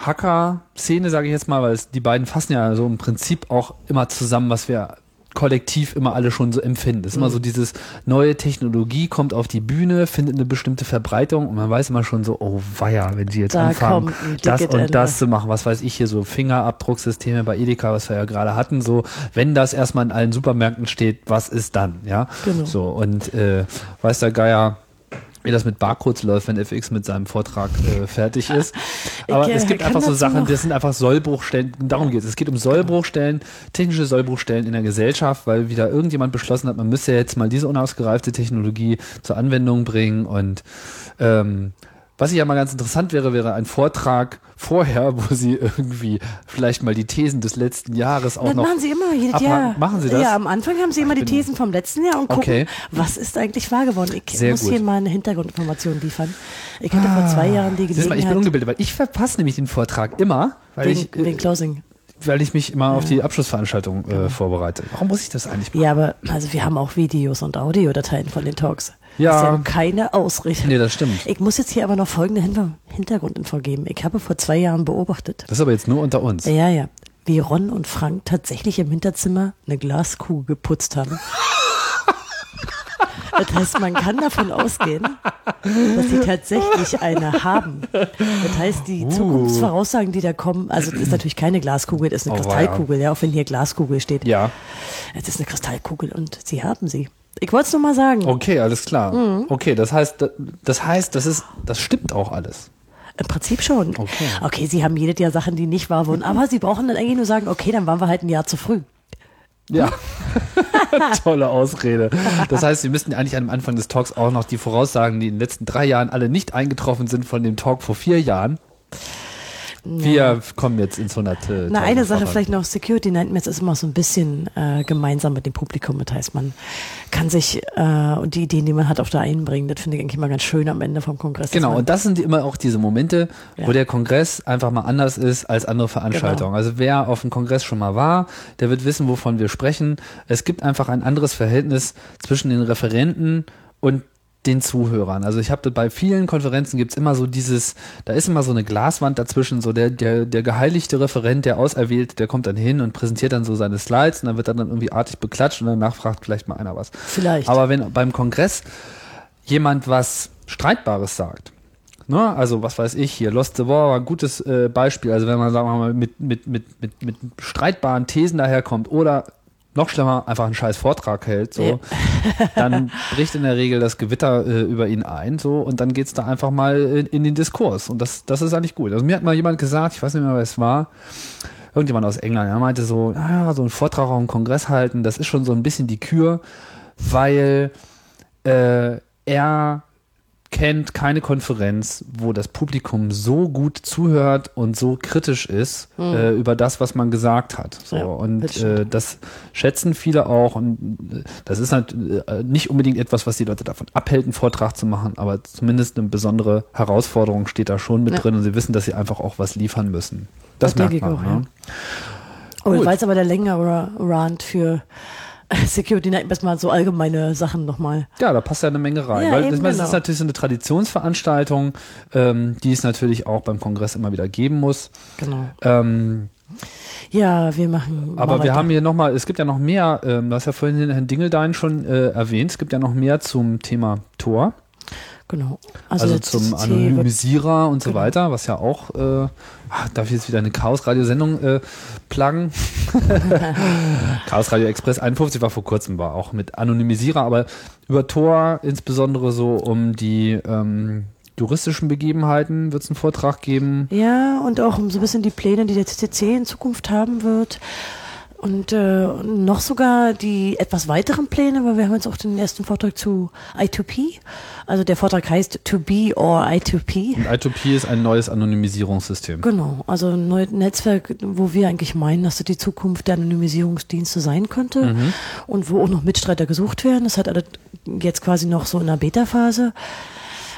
Hacker-Szene, sage ich jetzt mal, weil es, die beiden fassen ja so im Prinzip auch immer zusammen, was wir kollektiv immer alle schon so empfinden. Das ist Mhm. immer so dieses neue Technologie kommt auf die Bühne, findet eine bestimmte Verbreitung und man weiß immer schon so, oh weia, wenn die jetzt Da anfangen, das und das zu machen, was weiß ich hier so Fingerabdrucksysteme bei Edeka, was wir ja gerade hatten, so, wenn das erstmal in allen Supermärkten steht, was ist dann, ja? Genau. So und äh, weiß der Geier, wie das mit Barcodes läuft, wenn FX mit seinem Vortrag äh, fertig ist. (laughs) Aber Ich, es gibt einfach so Sachen, noch- das sind einfach Sollbruchstellen, darum geht es. Es geht um Sollbruchstellen, technische Sollbruchstellen in der Gesellschaft, weil wieder irgendjemand beschlossen hat, man müsse jetzt mal diese unausgereifte Technologie zur Anwendung bringen und ähm, was ja mal ganz interessant wäre, wäre ein Vortrag vorher, wo sie irgendwie vielleicht mal die Thesen des letzten Jahres auch Das noch machen sie immer, jedes. Jahr. Machen sie das? Ja, am Anfang haben sie immer die Thesen vom letzten Jahr und gucken, Okay. was ist eigentlich wahr geworden. Ich Sehr muss gut. hier mal eine Hintergrundinformation liefern. Ich hatte vor zwei Jahren die du mal, ich bin Gelegenheit, ungebildet, weil ich verpasse nämlich den Vortrag immer, weil wegen, ich, äh, wegen Closing. Weil ich mich immer auf die Abschlussveranstaltung äh, vorbereite. Warum muss ich das eigentlich machen? Ja, aber also wir haben auch Videos und Audiodateien von den Talks. Ja. Das ist ja keine Ausrede. Nee, das stimmt. Ich muss jetzt hier aber noch folgende Hin Hintergrundinfo geben. Ich habe vor zwei Jahren beobachtet. Das ist aber jetzt nur unter uns. Ja, ja. Wie Ron und Frank tatsächlich im Hinterzimmer eine Glaskugel geputzt haben. Das heißt, man kann davon ausgehen, dass sie tatsächlich eine haben. Das heißt, die Zukunftsvoraussagen, die da kommen, also das ist natürlich keine Glaskugel, das ist eine Oh, Kristallkugel, ja, auch wenn hier Glaskugel steht. Ja, Es ist eine Kristallkugel und sie haben sie. Ich wollte es nur mal sagen. okay, alles klar. Mhm. Okay, das heißt, da- das heißt, das ist, das stimmt auch alles. Im Prinzip schon. Okay. okay, sie haben jedes Jahr Sachen, die nicht wahr wurden, aber sie brauchen dann eigentlich nur sagen, okay, dann waren wir halt ein Jahr zu früh. Ja. (laughs) Tolle Ausrede. Das heißt, wir müssten eigentlich am Anfang des Talks auch noch die Voraussagen, die in den letzten drei Jahren alle nicht eingetroffen sind von dem Talk vor vier Jahren. Wir kommen jetzt ins 100. Na, eine Sache vielleicht noch, Security Nightmares ist immer so ein bisschen äh, gemeinsam mit dem Publikum. Das heißt, man kann sich äh, und die Ideen, die man hat, auch da einbringen. Das finde ich eigentlich immer ganz schön am Ende vom Kongress. Genau, und das sind immer auch diese Momente, ja. wo der Kongress einfach mal anders ist als andere Veranstaltungen. Genau. Also wer auf dem Kongress schon mal war, der wird wissen, wovon wir sprechen. Es gibt einfach ein anderes Verhältnis zwischen den Referenten und den Zuhörern. Also ich habe bei vielen Konferenzen gibt's immer so dieses, da ist immer so eine Glaswand dazwischen, so der, der, der geheiligte Referent, der auserwählt, der kommt dann hin und präsentiert dann so seine Slides und dann wird dann irgendwie artig beklatscht und danach fragt vielleicht mal einer was. Vielleicht. Aber wenn beim Kongress jemand was Streitbares sagt, Ne? Also was weiß ich hier, Lost the War war ein gutes äh, Beispiel. Also wenn man sagen wir mal mit, mit, mit, mit, mit streitbaren Thesen daherkommt oder noch schlimmer, einfach einen scheiß Vortrag hält, so, ja. (laughs) dann bricht in der Regel das Gewitter äh, über ihn ein, so, und dann geht's da einfach mal in, in, den Diskurs. Und das, das ist eigentlich gut. Also mir hat mal jemand gesagt, ich weiß nicht mehr, wer es war, irgendjemand aus England, er meinte so, naja, so ein Vortrag auf einem Kongress halten, das ist schon so ein bisschen die Kür, weil äh, er kennt keine Konferenz, wo das Publikum so gut zuhört und so kritisch ist hm. äh, über das, was man gesagt hat. So. Ja, und das, äh, das schätzen viele auch. Und äh, das ist halt äh, nicht unbedingt etwas, was die Leute davon abhält, einen Vortrag zu machen, aber zumindest eine besondere Herausforderung steht da schon mit ja. drin und sie wissen, dass sie einfach auch was liefern müssen. Das, das merkt man. Auch, ja. Oh, weil es aber der längere Rand für (laughs) Security Night erstmal so allgemeine Sachen nochmal. Ja, da passt ja eine Menge rein. Ja, weil das, genau. ist natürlich so eine Traditionsveranstaltung, ähm, die es natürlich auch beim Kongress immer wieder geben muss. Genau. Ähm, ja, wir machen. Aber wir haben hier nochmal, es gibt ja noch mehr, ähm, du hast ja vorhin den Herrn Dingeldein schon äh, erwähnt, es gibt ja noch mehr zum Thema Tor. Genau. Also, also zum Anonymisierer und so genau. weiter, was ja auch, äh, ach, darf ich jetzt wieder eine Chaos-Radio-Sendung äh, pluggen? (laughs) Chaos Radio Express 51 war vor kurzem, war auch mit Anonymisierer, aber über Tor insbesondere so um die ähm, juristischen Begebenheiten wird es einen Vortrag geben. Ja, und auch um so ein bisschen die Pläne, die der CCC in Zukunft haben wird. Und äh, noch sogar die etwas weiteren Pläne, weil wir haben jetzt auch den ersten Vortrag zu I2P. Also der Vortrag heißt To Be or I2P. Und I2P ist ein neues Anonymisierungssystem. Genau, also ein neues Netzwerk, wo wir eigentlich meinen, dass das die Zukunft der Anonymisierungsdienste sein könnte mhm. und wo auch noch Mitstreiter gesucht werden. Das hat jetzt quasi noch so in der Beta-Phase.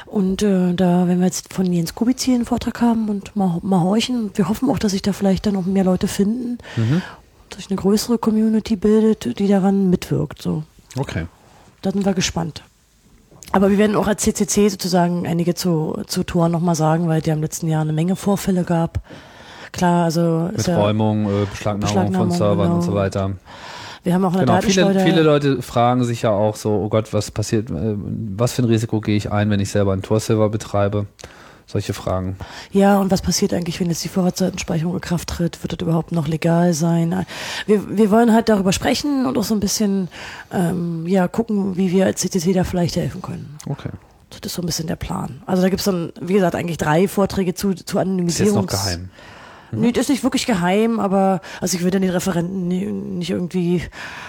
Und äh, da werden wir jetzt von Jens Kubitz einen Vortrag haben und mal, mal horchen. Wir hoffen auch, dass sich da vielleicht dann noch mehr Leute finden. Mhm sich eine größere Community bildet, die daran mitwirkt. So. Okay. Da sind wir gespannt. Aber wir werden auch als CCC sozusagen einige zu, zu Toren nochmal sagen, weil ja im letzten Jahr eine Menge Vorfälle gab. Klar, also. Mit Räumung, äh, Beschlagnahmung, Beschlagnahmung, von Servern genau. und so weiter. Wir haben auch eine genau, viele, viele Leute fragen sich ja auch so, oh Gott, was passiert, äh, was für ein Risiko gehe ich ein, wenn ich selber einen Tor-Server betreibe? Solche Fragen. Ja, und was passiert eigentlich, wenn jetzt die Vorratsdatenspeicherung in Kraft tritt? Wird das überhaupt noch legal sein? Wir, wir wollen halt darüber sprechen und auch so ein bisschen ähm, ja, gucken, wie wir als CCC da vielleicht helfen können. Okay. Das ist so ein bisschen der Plan. Also da gibt es dann, wie gesagt, eigentlich drei Vorträge zu, zu Anonymisierung. Ist jetzt noch geheim. Mhm. Nee, das ist nicht wirklich geheim, aber also ich würde den Referenten nicht irgendwie.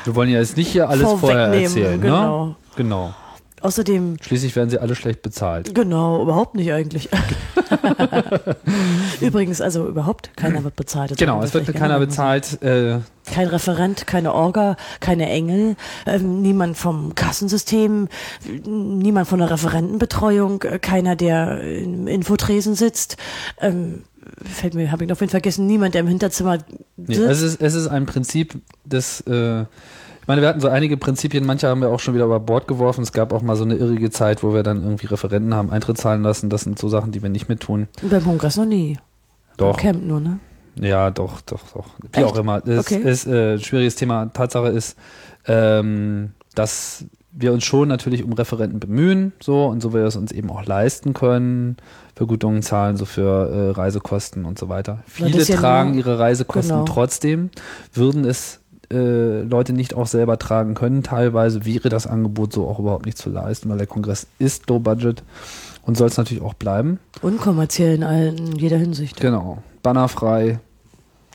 Wir wollen ja jetzt nicht hier alles vorher erzählen, genau. ne? Genau. Außerdem. Schließlich werden sie alle schlecht bezahlt. Genau, überhaupt nicht eigentlich. (laughs) Übrigens, also überhaupt keiner wird bezahlt. genau, es wird keiner bezahlt. Äh, Kein Referent, keine Orga, keine Engel, äh, niemand vom Kassensystem, niemand von der Referentenbetreuung, äh, keiner, der im Infotresen sitzt. Ähm, fällt mir, habe ich noch vergessen, niemand, der im Hinterzimmer sitzt. Nee, es, ist, es ist ein Prinzip des äh, meine, wir hatten so einige Prinzipien, manche haben wir auch schon wieder über Bord geworfen. Es gab auch mal so eine irrige Zeit, wo wir dann irgendwie Referenten haben Eintritt zahlen lassen. Das sind so Sachen, die wir nicht mit tun. Beim Kongress noch nie. Doch. Im Camp nur, ne? Ja, doch, doch, doch. Wie Echt? auch immer. Es okay. ist äh, ein schwieriges Thema. Tatsache ist, ähm, dass wir uns schon natürlich um Referenten bemühen, so und so wir es uns eben auch leisten können, Vergütungen zahlen, so für äh, Reisekosten und so weiter. Viele ja tragen ihre Reisekosten genau. trotzdem, würden es äh, Leute nicht auch selber tragen können. Teilweise wäre das Angebot so auch überhaupt nicht zu leisten, weil der Kongress ist low budget und soll es natürlich auch bleiben. Unkommerziell in, allen, in jeder Hinsicht. Genau. Bannerfrei,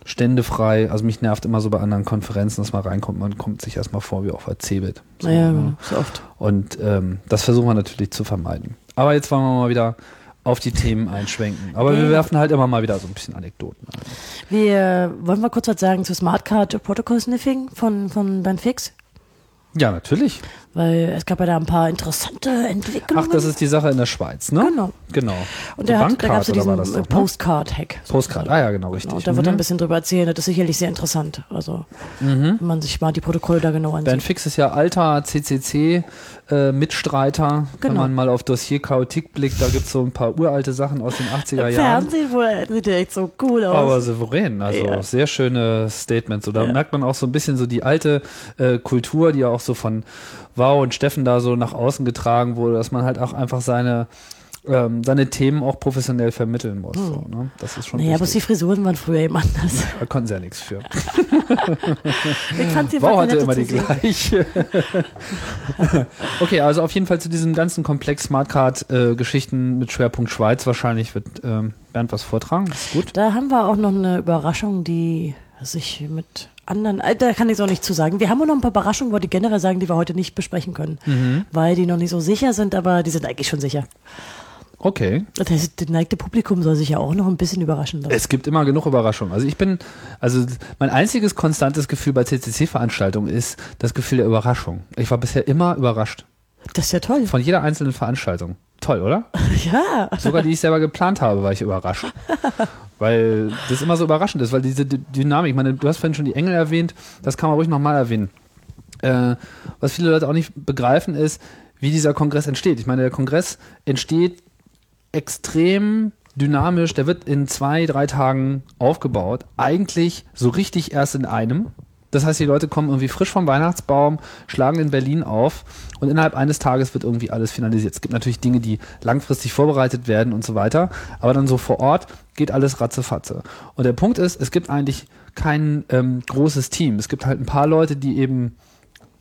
ständefrei. Also mich nervt immer so bei anderen Konferenzen, dass man reinkommt, man kommt sich erstmal vor wie auf der Cebit. So, naja, genau, so oft. Und ähm, das versuchen wir natürlich zu vermeiden. Aber jetzt wollen wir mal wieder auf die Themen einschwenken. Aber wir werfen halt immer mal wieder so ein bisschen Anekdoten ein. Wir wollen wir kurz was sagen zu Smart Card Protocol Sniffing von, von Ben Fix? Ja, natürlich. Weil es gab ja da ein paar interessante Entwicklungen. Ach, das ist die Sache in der Schweiz, ne? Genau. Genau. Und der hat, da gab es ja diesen das äh, ne? Postcard-Hack. Postcard. Ah ja, genau, richtig. Genau, und da wird er ein Mhm. bisschen drüber erzählen. Das ist sicherlich sehr interessant. Also, wenn man sich mal die Protokolle da genau Ben ansieht. Fix ist ja alter CCC-Mitstreiter. Wenn Genau. man mal auf Dossier Chaotik blickt, da gibt es so ein paar uralte Sachen aus den 80er Im Jahren. Fernsehen wo er- sieht der echt so cool aus. Aber souverän, also Ja. sehr schöne Statements. So, da Ja. merkt man auch so ein bisschen so die alte äh, Kultur, die ja auch so von Wow und Steffen da so nach außen getragen wurde, dass man halt auch einfach seine ähm, seine Themen auch professionell vermitteln muss. So, ne? Das ist schon naja, bloß die. Frisuren waren früher eben anders. Da konnten sie ja nichts für. (laughs) Ich fand sie Wow hatte immer die gleiche. (laughs) okay, also auf jeden Fall zu diesem ganzen Komplex Smartcard-Geschichten mit Schwerpunkt Schweiz wahrscheinlich wird ähm, Bernd was vortragen. Das ist gut. Da haben wir auch noch eine Überraschung, die sich mit anderen, äh, da kann ich so nicht zu sagen. Wir haben auch noch ein paar Überraschungen, wollte ich generell sagen, die wir heute nicht besprechen können, Mhm. weil die noch nicht so sicher sind, aber die sind eigentlich schon sicher. Okay. Das heißt, das neigte Publikum soll sich ja auch noch ein bisschen überraschen lassen. Es gibt immer genug Überraschungen. Also ich bin, also mein einziges konstantes Gefühl bei CCC-Veranstaltungen ist das Gefühl der Überraschung. Ich war bisher immer überrascht. Das ist ja toll. Von jeder einzelnen Veranstaltung. Toll, oder? (laughs) Ja. Sogar die ich selber geplant habe, war ich überrascht. (laughs) Weil das immer so überraschend ist, weil diese D Dynamik, ich meine, du hast vorhin schon die Engel erwähnt, das kann man ruhig nochmal erwähnen. Äh, was viele Leute auch nicht begreifen, ist, wie dieser Kongress entsteht. Ich meine, der Kongress entsteht extrem dynamisch, der wird in zwei, drei Tagen aufgebaut. Eigentlich so richtig erst in einem. Das heißt, die Leute kommen irgendwie frisch vom Weihnachtsbaum, schlagen in Berlin auf und innerhalb eines Tages wird irgendwie alles finalisiert. Es gibt natürlich Dinge, die langfristig vorbereitet werden und so weiter, aber dann so vor Ort geht alles ratzefatze. Und der Punkt ist, es gibt eigentlich kein ähm, großes Team. Es gibt halt ein paar Leute, die eben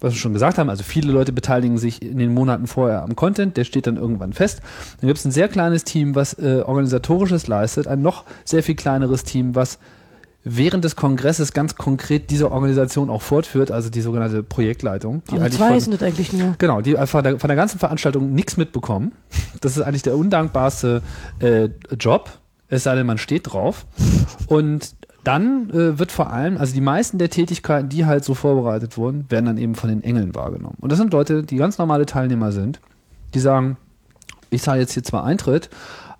was wir schon gesagt haben, also viele Leute beteiligen sich in den Monaten vorher am Content, der steht dann irgendwann fest. Dann gibt es ein sehr kleines Team, was äh, organisatorisches leistet, ein noch sehr viel kleineres Team, was während des Kongresses ganz konkret diese Organisation auch fortführt, also die sogenannte Projektleitung, die eigentlich zwei von, sind das eigentlich nur. Genau, die einfach der, von der ganzen Veranstaltung nichts mitbekommen. Das ist eigentlich der undankbarste äh, Job, es sei denn, man steht drauf. Und dann äh, wird vor allem, also die meisten der Tätigkeiten, die halt so vorbereitet wurden, werden dann eben von den Engeln wahrgenommen. Und das sind Leute, die ganz normale Teilnehmer sind, die sagen, ich zahle jetzt hier zwar Eintritt,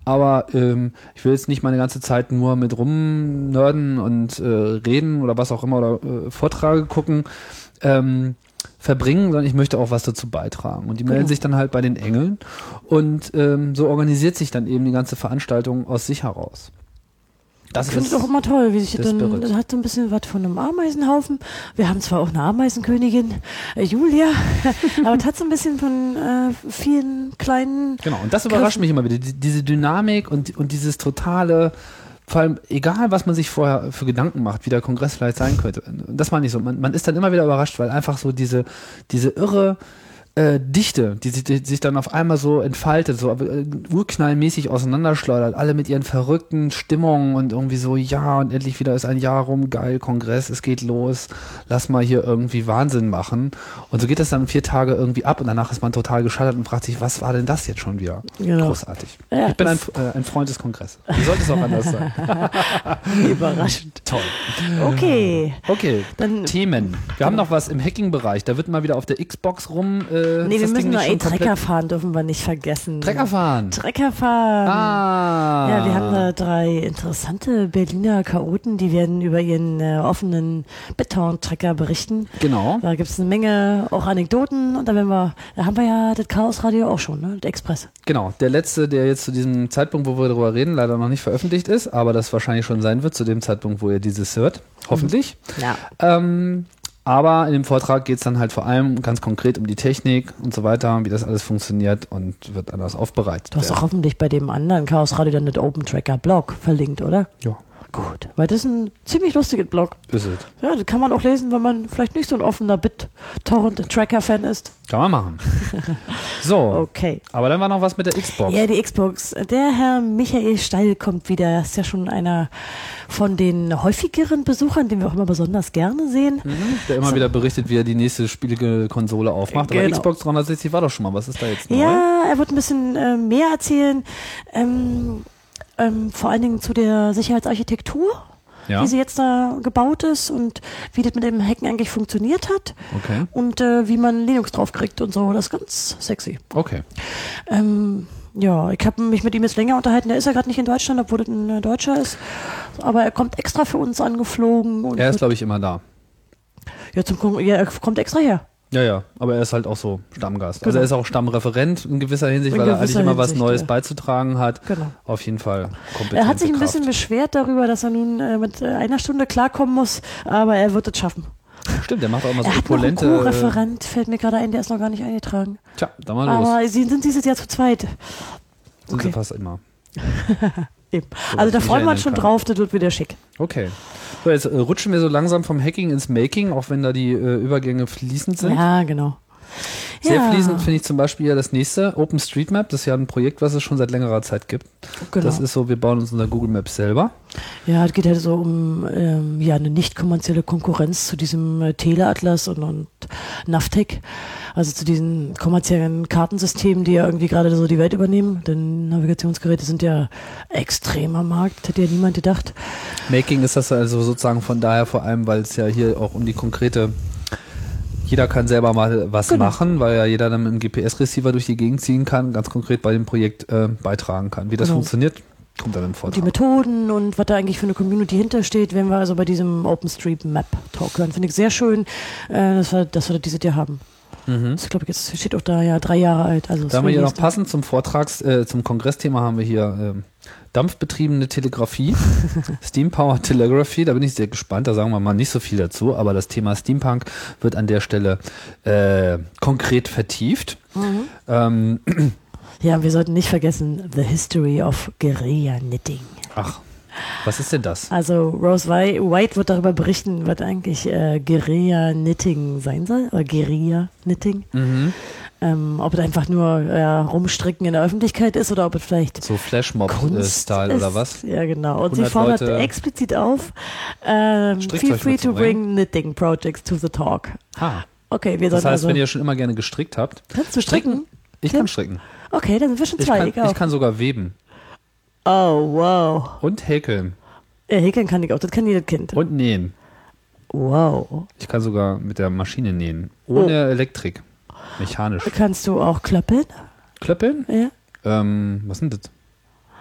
aber ähm, ich will jetzt nicht meine ganze Zeit nur mit rumnörden und äh, reden oder was auch immer oder äh, Vorträge gucken ähm, verbringen, sondern ich möchte auch was dazu beitragen. Und die melden Genau. sich dann halt bei den Engeln und ähm, so organisiert sich dann eben die ganze Veranstaltung aus sich heraus. Das Ich finde es auch immer toll, wie sich dann, das hat so ein bisschen was von einem Ameisenhaufen. Wir haben zwar auch eine Ameisenkönigin, äh, Julia, (laughs) aber es hat so ein bisschen von äh, vielen kleinen, Genau, und das überrascht mich immer wieder. Die, diese Dynamik und, und dieses totale, vor allem, egal was man sich vorher für Gedanken macht, wie der Kongress vielleicht sein könnte. Das meine ich so. Man, man ist dann immer wieder überrascht, weil einfach so diese, diese irre äh, Dichte, die, sich- die sich dann auf einmal so entfaltet, so äh, urknallmäßig auseinanderschleudert, alle mit ihren verrückten Stimmungen und irgendwie so, ja, und endlich wieder ist ein Jahr rum, geil, Kongress, es geht los, lass mal hier irgendwie Wahnsinn machen. Und so geht das dann vier Tage irgendwie ab und danach ist man total gescheitert und fragt sich, was war denn das jetzt schon wieder? Genau. Großartig. Ja, ich bin ein, äh, ein Freund des Kongresses. Wie sollte es auch anders sein? (laughs) überraschend. Toll. Okay. Okay, Dann- Themen. Wir haben noch was im Hacking-Bereich. Da wird mal wieder auf der Xbox rum. Äh, Nee, ist wir müssen nur ey, Trecker fahren, dürfen wir nicht vergessen. Trecker fahren. Trecker fahren. Ah. Ja, wir haben da drei interessante Berliner Chaoten, die werden über ihren äh, offenen Beton-Trecker berichten. Genau. Da gibt es eine Menge auch Anekdoten und da, werden wir, da haben wir ja das Chaos-Radio auch schon, ne? Das Express. Genau. Der letzte, der jetzt zu diesem Zeitpunkt, wo wir darüber reden, leider noch nicht veröffentlicht ist, aber das wahrscheinlich schon sein wird, zu dem Zeitpunkt, wo ihr dieses hört. Hoffentlich. Ja. Ähm, aber in dem Vortrag geht es dann halt vor allem ganz konkret um die Technik und so weiter, wie das alles funktioniert und wird anders aufbereitet. Du hast doch hoffentlich bei dem anderen Chaos-Radio dann das Open Tracker Blog verlinkt, oder? Ja. Gut, weil das ist ein ziemlich lustiges Blog. Ist es. Ja, das kann man auch lesen, wenn man vielleicht nicht so ein offener Bit-Torrent-Tracker-Fan ist. Kann man machen. (laughs) So. Okay. Aber dann war noch was mit der Xbox. Ja, die Xbox. Der Herr Michael Steil kommt wieder. Das ist ja schon einer von den häufigeren Besuchern, den wir auch immer besonders gerne sehen. Mhm, Der immer wieder berichtet, wie er die nächste spielige Konsole aufmacht. Aber Genau. Xbox 360 war doch schon mal. Was ist da jetzt neu? Ja, er wird ein bisschen äh, mehr erzählen. Ähm, ähm, vor allen Dingen zu der Sicherheitsarchitektur, Ja. wie sie jetzt da gebaut ist und wie das mit dem Hacken eigentlich funktioniert hat. Okay. Und äh, wie man Linux draufkriegt und so. Das ist ganz sexy. Okay. Ähm, ja, ich habe mich mit ihm jetzt länger unterhalten. Der ist ja gerade nicht in Deutschland, obwohl das ein äh, Deutscher ist. Aber er kommt extra für uns angeflogen. Er ist, glaube ich, immer da. ja, zum, Kon- ja, er kommt extra her. Ja, ja, aber er ist halt auch so Stammgast. Also Genau. er ist auch Stammreferent in gewisser Hinsicht, In weil er eigentlich gewisser immer was Neues ja. beizutragen hat. Genau. Auf jeden Fall kompetent. Er hat sich ein bisschen beschwert darüber, dass er nun äh, mit äh, einer Stunde klarkommen muss, aber er wird es schaffen. Stimmt, der macht auch immer so er einen opulente. Co-Referent, fällt mir gerade ein, der ist noch gar nicht eingetragen. Tja, dann mal los. Aber sie sind dieses Jahr zu zweit. Sind okay. sie fast immer. (laughs) Eben. So, also da freuen wir uns schon kann. drauf, das wird wieder schick. Okay. So, jetzt äh, rutschen wir so langsam vom Hacking ins Making, auch wenn da die äh, Übergänge fließend sind. Ja, genau. Sehr ja, fließend finde ich zum Beispiel ja das nächste, OpenStreetMap. Das ist ja ein Projekt, was es schon seit längerer Zeit gibt. Genau. Das ist so, wir bauen uns unser Google Maps selber. Ja, es geht halt so um ähm, ja, eine nicht kommerzielle Konkurrenz zu diesem äh, Teleatlas und, und Navtec, also zu diesen kommerziellen Kartensystemen, die ja irgendwie gerade so die Welt übernehmen. Denn Navigationsgeräte sind ja extrem am Markt, hätte ja niemand gedacht. Making ist das also sozusagen von daher vor allem, weil es ja hier auch um die konkrete jeder kann selber mal was Genau. machen, weil ja jeder dann mit einem GPS-Receiver durch die Gegend ziehen kann, ganz konkret bei dem Projekt äh, beitragen kann. Wie das Genau. funktioniert, kommt dann im Und die Vortrag. Methoden und was da eigentlich für eine Community hintersteht, werden wir also bei diesem OpenStreetMap Talk hören. Finde ich sehr schön, äh, dass, wir, dass wir das dieses Jahr haben. Mhm. Das glaube ich jetzt steht auch da ja drei Jahre alt. Also Da haben wir hier noch passend zum Vortrags, äh, zum Kongressthema haben wir hier ähm, dampfbetriebene Telegrafie, (laughs) Steam Power Telegraphy, da bin ich sehr gespannt, da sagen wir mal nicht so viel dazu, aber das Thema Steampunk wird an der Stelle äh, konkret vertieft. Mhm. Ähm, Ja, wir sollten nicht vergessen, The History of Guerilla Knitting. ach, was ist denn das? Also Rose Whi- White wird darüber berichten, was eigentlich äh, Guerilla Knitting sein soll, oder Guerilla Knitting. Mhm. Ähm, ob es einfach nur äh, rumstricken in der Öffentlichkeit ist oder ob es vielleicht So Flashmob-Style ist. oder was? Ja, genau. Und sie 100 fordert Leute- explizit auf, ähm, feel free to bring knitting projects to the talk. Ah, Okay, wir das heißt, also... wenn ihr schon immer gerne gestrickt habt, kannst du stricken? ich Ja. kann stricken. Okay, dann sind wir schon zwei. kann, Ich auch. ich kann sogar weben oh, wow. und häkeln Ja, häkeln kann ich auch. Das kann jedes Kind. und nähen. Wow. Ich kann sogar mit der Maschine nähen. Ohne Oh. Elektrik. Mechanisch. Kannst du auch klöppeln? Klöppeln? Ja. Ähm, was sind das?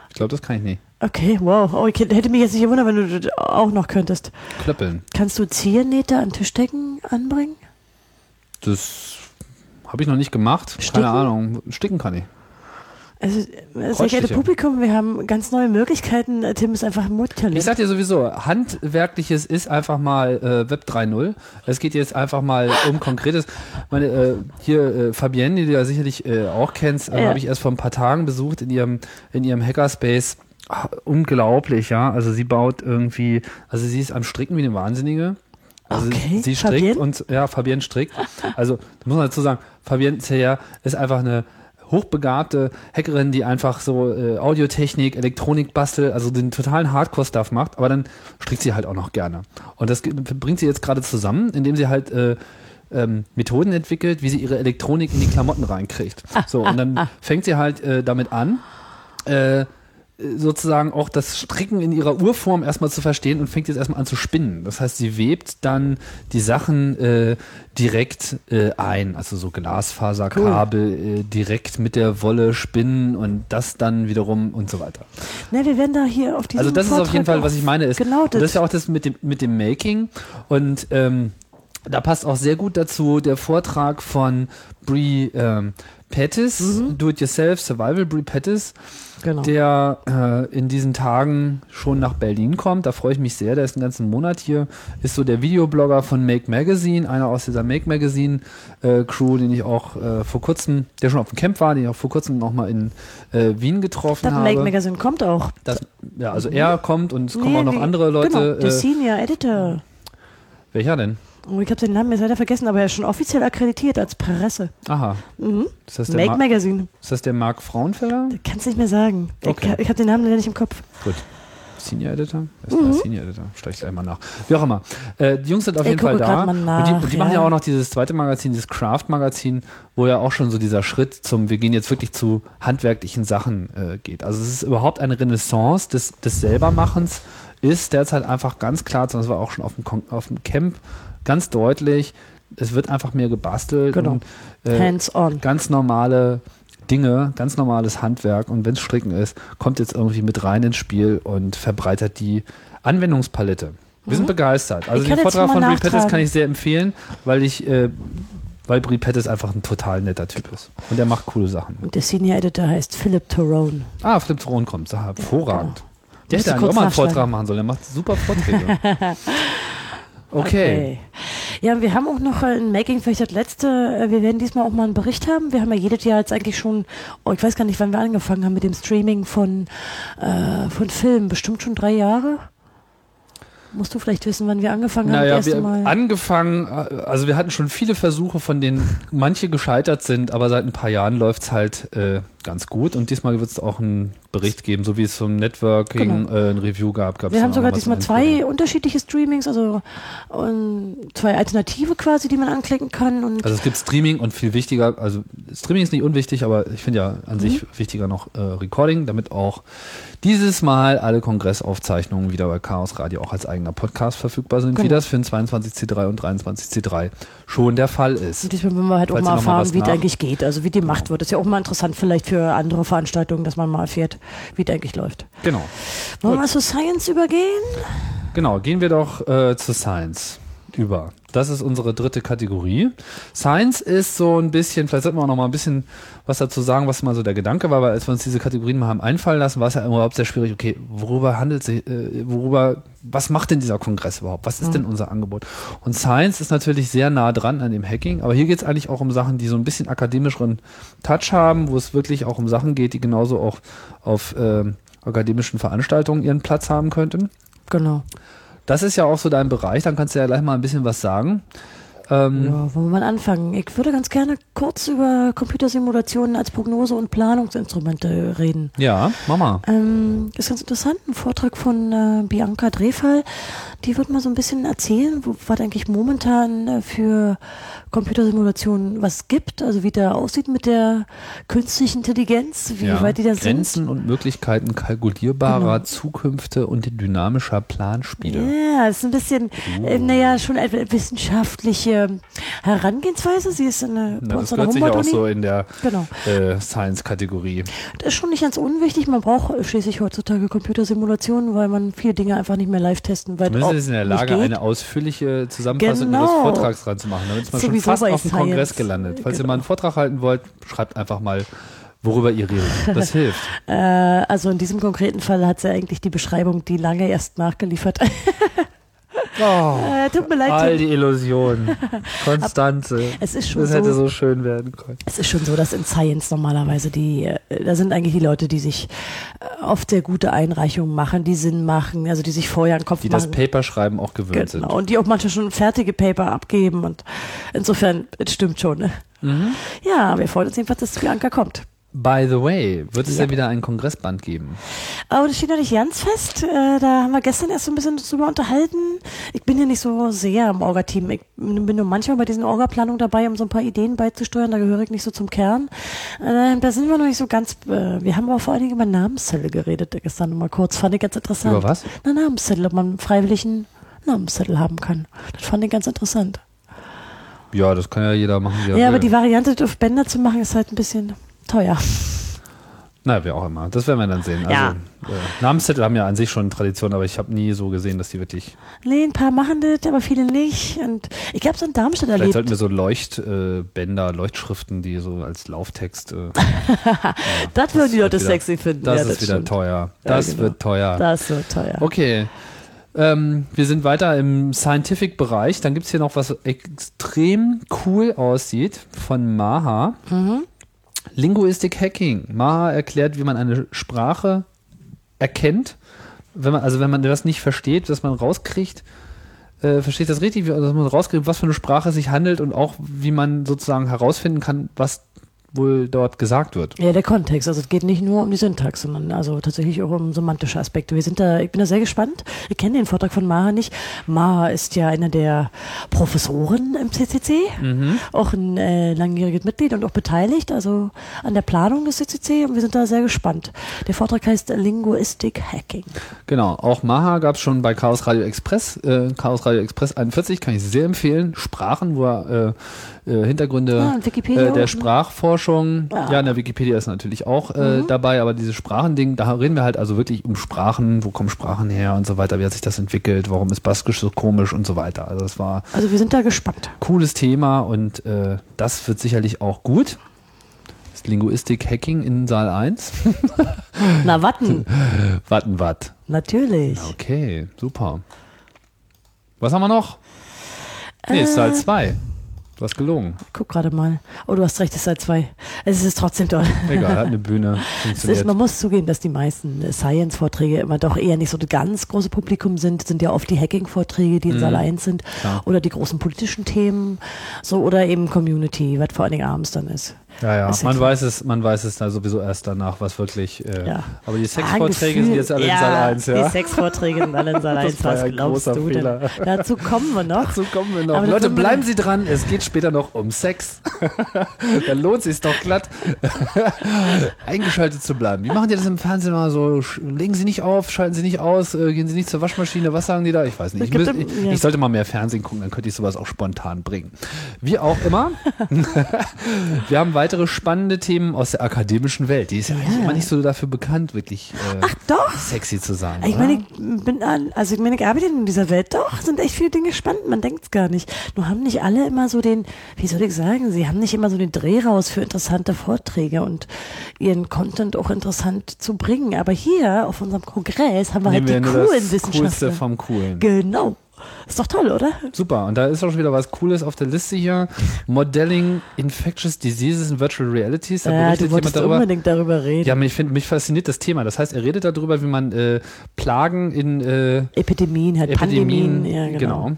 Ich glaube, das kann ich nicht. Okay, wow. Oh, ich hätte mich jetzt nicht gewundert, wenn du das auch noch könntest. Klöppeln. Kannst du Ziernähte an Tischdecken anbringen? Das habe ich noch nicht gemacht. Sticken? Keine Ahnung. Sticken kann ich. Also, sehr geehrte. Publikum, wir haben ganz neue Möglichkeiten. Tim ist einfach ein Ich Multitalent. sag dir sowieso, handwerkliches ist einfach mal äh, Web 3.0. Es geht jetzt einfach mal um Konkretes. Meine, äh, hier äh, Fabienne, die du ja sicherlich äh, auch kennst, äh, Ja. habe ich erst vor ein paar Tagen besucht in ihrem, in ihrem Hackerspace. Ah, unglaublich, ja. Also sie baut irgendwie, also sie ist am Stricken wie eine Wahnsinnige. Also Okay, sie strickt Fabienne? und ja, Fabienne strickt. Also muss man dazu sagen, Fabienne Zeyer ist einfach eine hochbegabte Hackerin, die einfach so äh, Audiotechnik, Elektronik bastelt, also den totalen Hardcore-Stuff macht, aber dann strickt sie halt auch noch gerne. Und das bringt sie jetzt gerade zusammen, indem sie halt äh, ähm, Methoden entwickelt, wie sie ihre Elektronik in die Klamotten reinkriegt. So, und dann (laughs) fängt sie halt äh, damit an, äh, sozusagen auch das Stricken in ihrer Urform erstmal zu verstehen und fängt jetzt erstmal an zu spinnen. Das heißt, sie webt dann die Sachen äh, direkt äh, ein, also so Glasfaserkabel äh, direkt mit der Wolle spinnen und das dann wiederum und so weiter. Ne, wir werden da hier auf diesem Also das ist auf Vortrag jeden Fall, was ich meine, ist, Genau und das ist ja auch das mit dem, mit dem Making. Und ähm, da passt auch sehr gut dazu der Vortrag von Brie, ähm, Pettis, Do-It-Yourself Survival Brie Pettis, Genau. der äh, in diesen Tagen schon nach Berlin kommt. Da freue ich mich sehr. Der ist einen ganzen Monat hier. Ist so der Videoblogger von Make Magazine, einer aus dieser Make Magazine äh, Crew, den ich auch äh, vor kurzem, der schon auf dem Camp war, den ich auch vor kurzem noch mal in äh, Wien getroffen Das habe. Make Magazine kommt auch. Das, ja, also er kommt und es kommen Nee, auch noch andere Leute. Genau, der äh, Senior Editor. welcher denn? Oh, ich habe den Namen jetzt leider vergessen, aber er ist schon offiziell akkreditiert als Presse. Aha. Mhm. Ist das der, Make Mar Magazine. ist das der Marc Frauenfeller? Kannst nicht mehr sagen. Okay. Ich, ich habe den Namen leider nicht im Kopf. Gut. Senior Editor? Ist der Senior Editor? Stell ich gleich mal nach. Wie auch immer. Äh, die Jungs sind auf Ich jeden Fall da. mal und die, nach, und die machen ja ja. auch noch dieses zweite Magazin, dieses Craft-Magazin, wo ja auch schon so dieser Schritt zum, wir gehen jetzt wirklich zu handwerklichen Sachen äh, geht. Also es ist überhaupt eine Renaissance des, des Selbermachens, ist derzeit einfach ganz klar, das war auch schon auf dem, Kon- auf dem Camp ganz deutlich, es wird einfach mehr gebastelt Genau. und äh, Hands-on. ganz normale Dinge, ganz normales Handwerk und wenn es Stricken ist, kommt jetzt irgendwie mit rein ins Spiel und verbreitert die Anwendungspalette. Wir sind begeistert. Also den Vortrag von Brie Pettis kann ich sehr empfehlen, weil ich, äh, weil Brie Pettis einfach ein total netter Typ ist. Und der macht coole Sachen. Und der Senior Editor heißt Philip Tyrone. Ah, Flip Throne kommt. Hervorragend. Der Musste hätte eigentlich kurz auch mal einen. Vortrag machen sollen. Der macht super Vorträge. (laughs) Okay. Ja, wir haben auch noch äh, ein Making, vielleicht das letzte. äh, Wir werden diesmal auch mal einen Bericht haben. Wir haben ja jedes Jahr jetzt eigentlich schon, oh, ich weiß gar nicht, wann wir angefangen haben mit dem Streaming von, äh, von Filmen. Bestimmt schon drei Jahre. Musst du vielleicht wissen, wann wir angefangen haben? Naja, das erste wir Mal. angefangen, äh, also wir hatten schon viele Versuche, von denen manche gescheitert sind, aber seit ein paar Jahren läuft's halt äh, ganz gut und diesmal wird es auch einen Bericht geben, so wie es zum Networking Genau. äh, ein Review gab. gab's wir haben auch sogar diesmal zwei unterschiedliche Streamings, also zwei Alternative quasi, die man anklicken kann. Also es gibt Streaming und viel wichtiger, also Streaming ist nicht unwichtig, aber ich finde ja an Mhm. sich wichtiger noch äh, Recording, damit auch dieses Mal alle Kongressaufzeichnungen wieder bei Chaos Radio auch als eigener Podcast verfügbar sind, wie Genau. das für den 22C3 und 23C3 schon der Fall ist. Und diesmal wollen wir halt auch Falls noch mal erfahren, wie es eigentlich geht, also wie die Macht wird. Das ist ja auch mal interessant vielleicht für andere Veranstaltungen, dass man mal erfährt, wie es eigentlich läuft. Genau. Wollen wir mal zu Science übergehen? Genau, gehen wir doch äh, zu Science über. Das ist unsere dritte Kategorie. Science ist so ein bisschen, vielleicht sollten wir auch noch mal ein bisschen was dazu sagen, was mal so der Gedanke war, weil als wir uns diese Kategorien mal haben einfallen lassen, war es ja überhaupt sehr schwierig, okay, worüber handelt sich, äh, worüber, was macht denn dieser Kongress überhaupt? Was ist denn unser Angebot? Und Science ist natürlich sehr nah dran an dem Hacking, aber hier geht es eigentlich auch um Sachen, die so ein bisschen akademischeren Touch haben, wo es wirklich auch um Sachen geht, die genauso auch auf ähm, akademischen Veranstaltungen ihren Platz haben könnten. Genau. Das ist ja auch so dein Bereich, dann kannst du ja gleich mal ein bisschen was sagen. Ähm, Ja, wollen wir mal anfangen? Ich würde ganz gerne kurz über Computersimulationen als Prognose- und Planungsinstrumente reden. ja, mach mal. Ähm, ist ganz interessant, ein Vortrag von äh, Bianca Drefall. Die wird mal so ein bisschen erzählen, wo, was eigentlich momentan äh, für Computersimulationen was gibt, also wie da aussieht mit der künstlichen Intelligenz, wie ja. weit die da Grenzen und Möglichkeiten kalkulierbarer Zukünfte und dynamischer Planspiele. sind. Ja, ist ein bisschen, äh, naja, schon eine wissenschaftliche Herangehensweise. Sie ist eine Na, das gehört sich auch so in der Genau. äh, Science-Kategorie. Das ist schon nicht ganz unwichtig. Man braucht schließlich heutzutage Computersimulationen, weil man viele Dinge einfach nicht mehr live testen, weil auch ist in der Lage, eine ausführliche Zusammenfassung Genau. Ihres Vortrags dran zu machen. Damit ist man schon fast auf dem. Kongress gelandet. Falls ihr Genau. mal einen Vortrag halten wollt, schreibt einfach mal, worüber ihr redet. Das (laughs) hilft. Äh, also in diesem konkreten Fall hat sie eigentlich die Beschreibung, die lange erst nachgeliefert. (laughs) Oh, äh, tut mir leid. all die Illusionen. (laughs) Konstanze. Es ist schon Das hätte so, so schön werden können. es ist schon so, dass in Science normalerweise die, äh, da sind eigentlich die Leute, die sich äh, oft sehr gute Einreichungen machen, die Sinn machen, also die sich vorher einen Kopf Die das machen. Paper schreiben auch gewöhnt sind. Genau, und die auch manchmal schon fertige Paper abgeben und insofern, es stimmt schon. Ne? Mhm. Ja, wir freuen uns jedenfalls, dass Bianca kommt. By the way, wird es Ja. ja wieder ein Kongressband geben? Aber das steht noch nicht ganz fest. Äh, da haben wir gestern erst so ein bisschen drüber unterhalten. Ich bin ja nicht so sehr im Orga-Team. Ich bin nur manchmal bei diesen Orga-Planungen dabei, um so ein paar Ideen beizusteuern. Da gehöre ich nicht so zum Kern. Äh, da sind wir noch nicht so ganz. Äh, wir haben aber vor allen Dingen über Namenszettel geredet gestern noch mal kurz. Fand ich ganz interessant. Über was? Na, Namenszettel, ob man einen Namenszettel haben kann. Das fand ich ganz interessant. Ja, das kann ja jeder machen, Ja, aber will. die Variante, auf Bänder zu machen, ist halt ein bisschen teuer. Na, wie auch immer. Das werden wir dann sehen. Also, Ja. äh, Namenszettel haben ja an sich schon Tradition, aber ich habe nie so gesehen, dass die wirklich. Nee, ein paar machen das, aber viele nicht. Und ich glaube, so in Darmstadt Vielleicht erlebt. sollten wir so Leuchtbänder, äh, Leuchtschriften, die so als Lauftext. Äh, (laughs) das würden die Leute wieder- sexy finden. Das ja, ist wieder stimmt. teuer. Ja, Das genau. wird teuer. Das wird teuer. Okay. Ähm, wir sind weiter im Scientific-Bereich. Dann gibt's hier noch was extrem cool aussieht von Maha. Mhm. Linguistic Hacking. Maha erklärt, wie man eine Sprache erkennt. Wenn man, also wenn man das nicht versteht, dass man rauskriegt, äh, versteht das richtig, dass man rauskriegt, was für eine Sprache sich handelt und auch wie man sozusagen herausfinden kann, was wohl dort gesagt wird. Ja, der Kontext. Also es geht nicht nur um die Syntax, sondern also tatsächlich auch um semantische Aspekte. Wir sind da, ich bin da sehr gespannt. Wir kennen den Vortrag von Maha nicht. Maha ist ja einer der Professoren im CCC, auch ein äh, langjähriges Mitglied und auch beteiligt, also an der Planung des CCC und wir sind da sehr gespannt. Der Vortrag heißt Linguistic Hacking. Genau, auch Maha gab es schon bei Chaos Radio Express. Äh, Chaos Radio Express 41 kann ich sehr empfehlen. Sprachen, wo er äh, äh, Hintergründe Wikipedia äh, der ne? Sprachforschung, Ah. ja, in der Wikipedia ist natürlich auch äh, Mhm. dabei, aber diese Sprachending, da reden wir halt also wirklich um Sprachen, wo kommen Sprachen her und so weiter, wie hat sich das entwickelt, warum ist Baskisch so komisch und so weiter. Also das war Also wir sind da gespannt. cooles Thema und äh, das wird sicherlich auch gut. Das Linguistik Hacking in Saal 1. (laughs) Na, warten. (laughs) Warten, wat. Natürlich. Okay, super. Was haben wir noch? Nee, ist Saal 2. Du hast gelogen. Guck gerade mal. Oh, du hast recht, es ist seit zwei. Es ist trotzdem toll. Egal, hat eine (laughs) Bühne. Ist, man muss zugeben, dass die meisten Science-Vorträge immer doch eher nicht so das ganz große Publikum sind. Sind ja oft die Hacking-Vorträge, die in Saal 1 sind. Mhm. Klar. Oder die großen politischen Themen. So, oder eben Community, was vor allen Dingen abends dann ist. Ja, ja, man weiß es, man weiß es da sowieso erst danach, was wirklich. Äh, Ja. Aber die Ah, Sexvorträge Gefühl- sind jetzt alle in Saal 1, ja. Die Sexvorträge sind alle in Saal (laughs) 1. war Was ja ein glaubst großer du Fehler. denn? Dazu kommen wir noch. Dazu kommen wir noch. Aber Leute, bleiben Sie dran. Es geht später noch um Sex. (laughs) da lohnt sich doch glatt, (laughs) eingeschaltet zu bleiben. Wie machen die das im Fernsehen immer so? Legen Sie nicht auf, schalten Sie nicht aus, äh, gehen Sie nicht zur Waschmaschine. Was sagen die da? Ich weiß nicht. Ich, Es müß, ich, ja. ich sollte mal mehr Fernsehen gucken, dann könnte ich sowas auch spontan bringen. Wie auch immer. wir haben weitere spannende Themen aus der akademischen Welt. Die ist ja, eigentlich immer nicht so dafür bekannt, wirklich äh, Doch. sexy zu sein. Ich meine, ich bin an, also ich meine, ich arbeite in dieser Welt, doch, sind echt viele Dinge spannend, man denkt es gar nicht. Nur haben nicht alle immer so den, wie soll ich sagen, sie haben nicht immer so den Dreh raus für interessante Vorträge und ihren Content auch interessant zu bringen. Aber hier auf unserem Kongress haben wir Nehmen halt die wir coolen das Wissenschaftler. Coolste vom Coolen. Genau. Ist doch toll, oder? Super, und da ist auch schon wieder was Cooles auf der Liste hier. Modelling Infectious Diseases in Virtual Realities. Da Ja, du wolltest darüber. unbedingt darüber reden. Ja, mich, find, mich fasziniert das Thema. Das heißt, er redet darüber, wie man äh, Plagen in äh, Epidemien, halt Epidemien, Pandemien, ja, genau.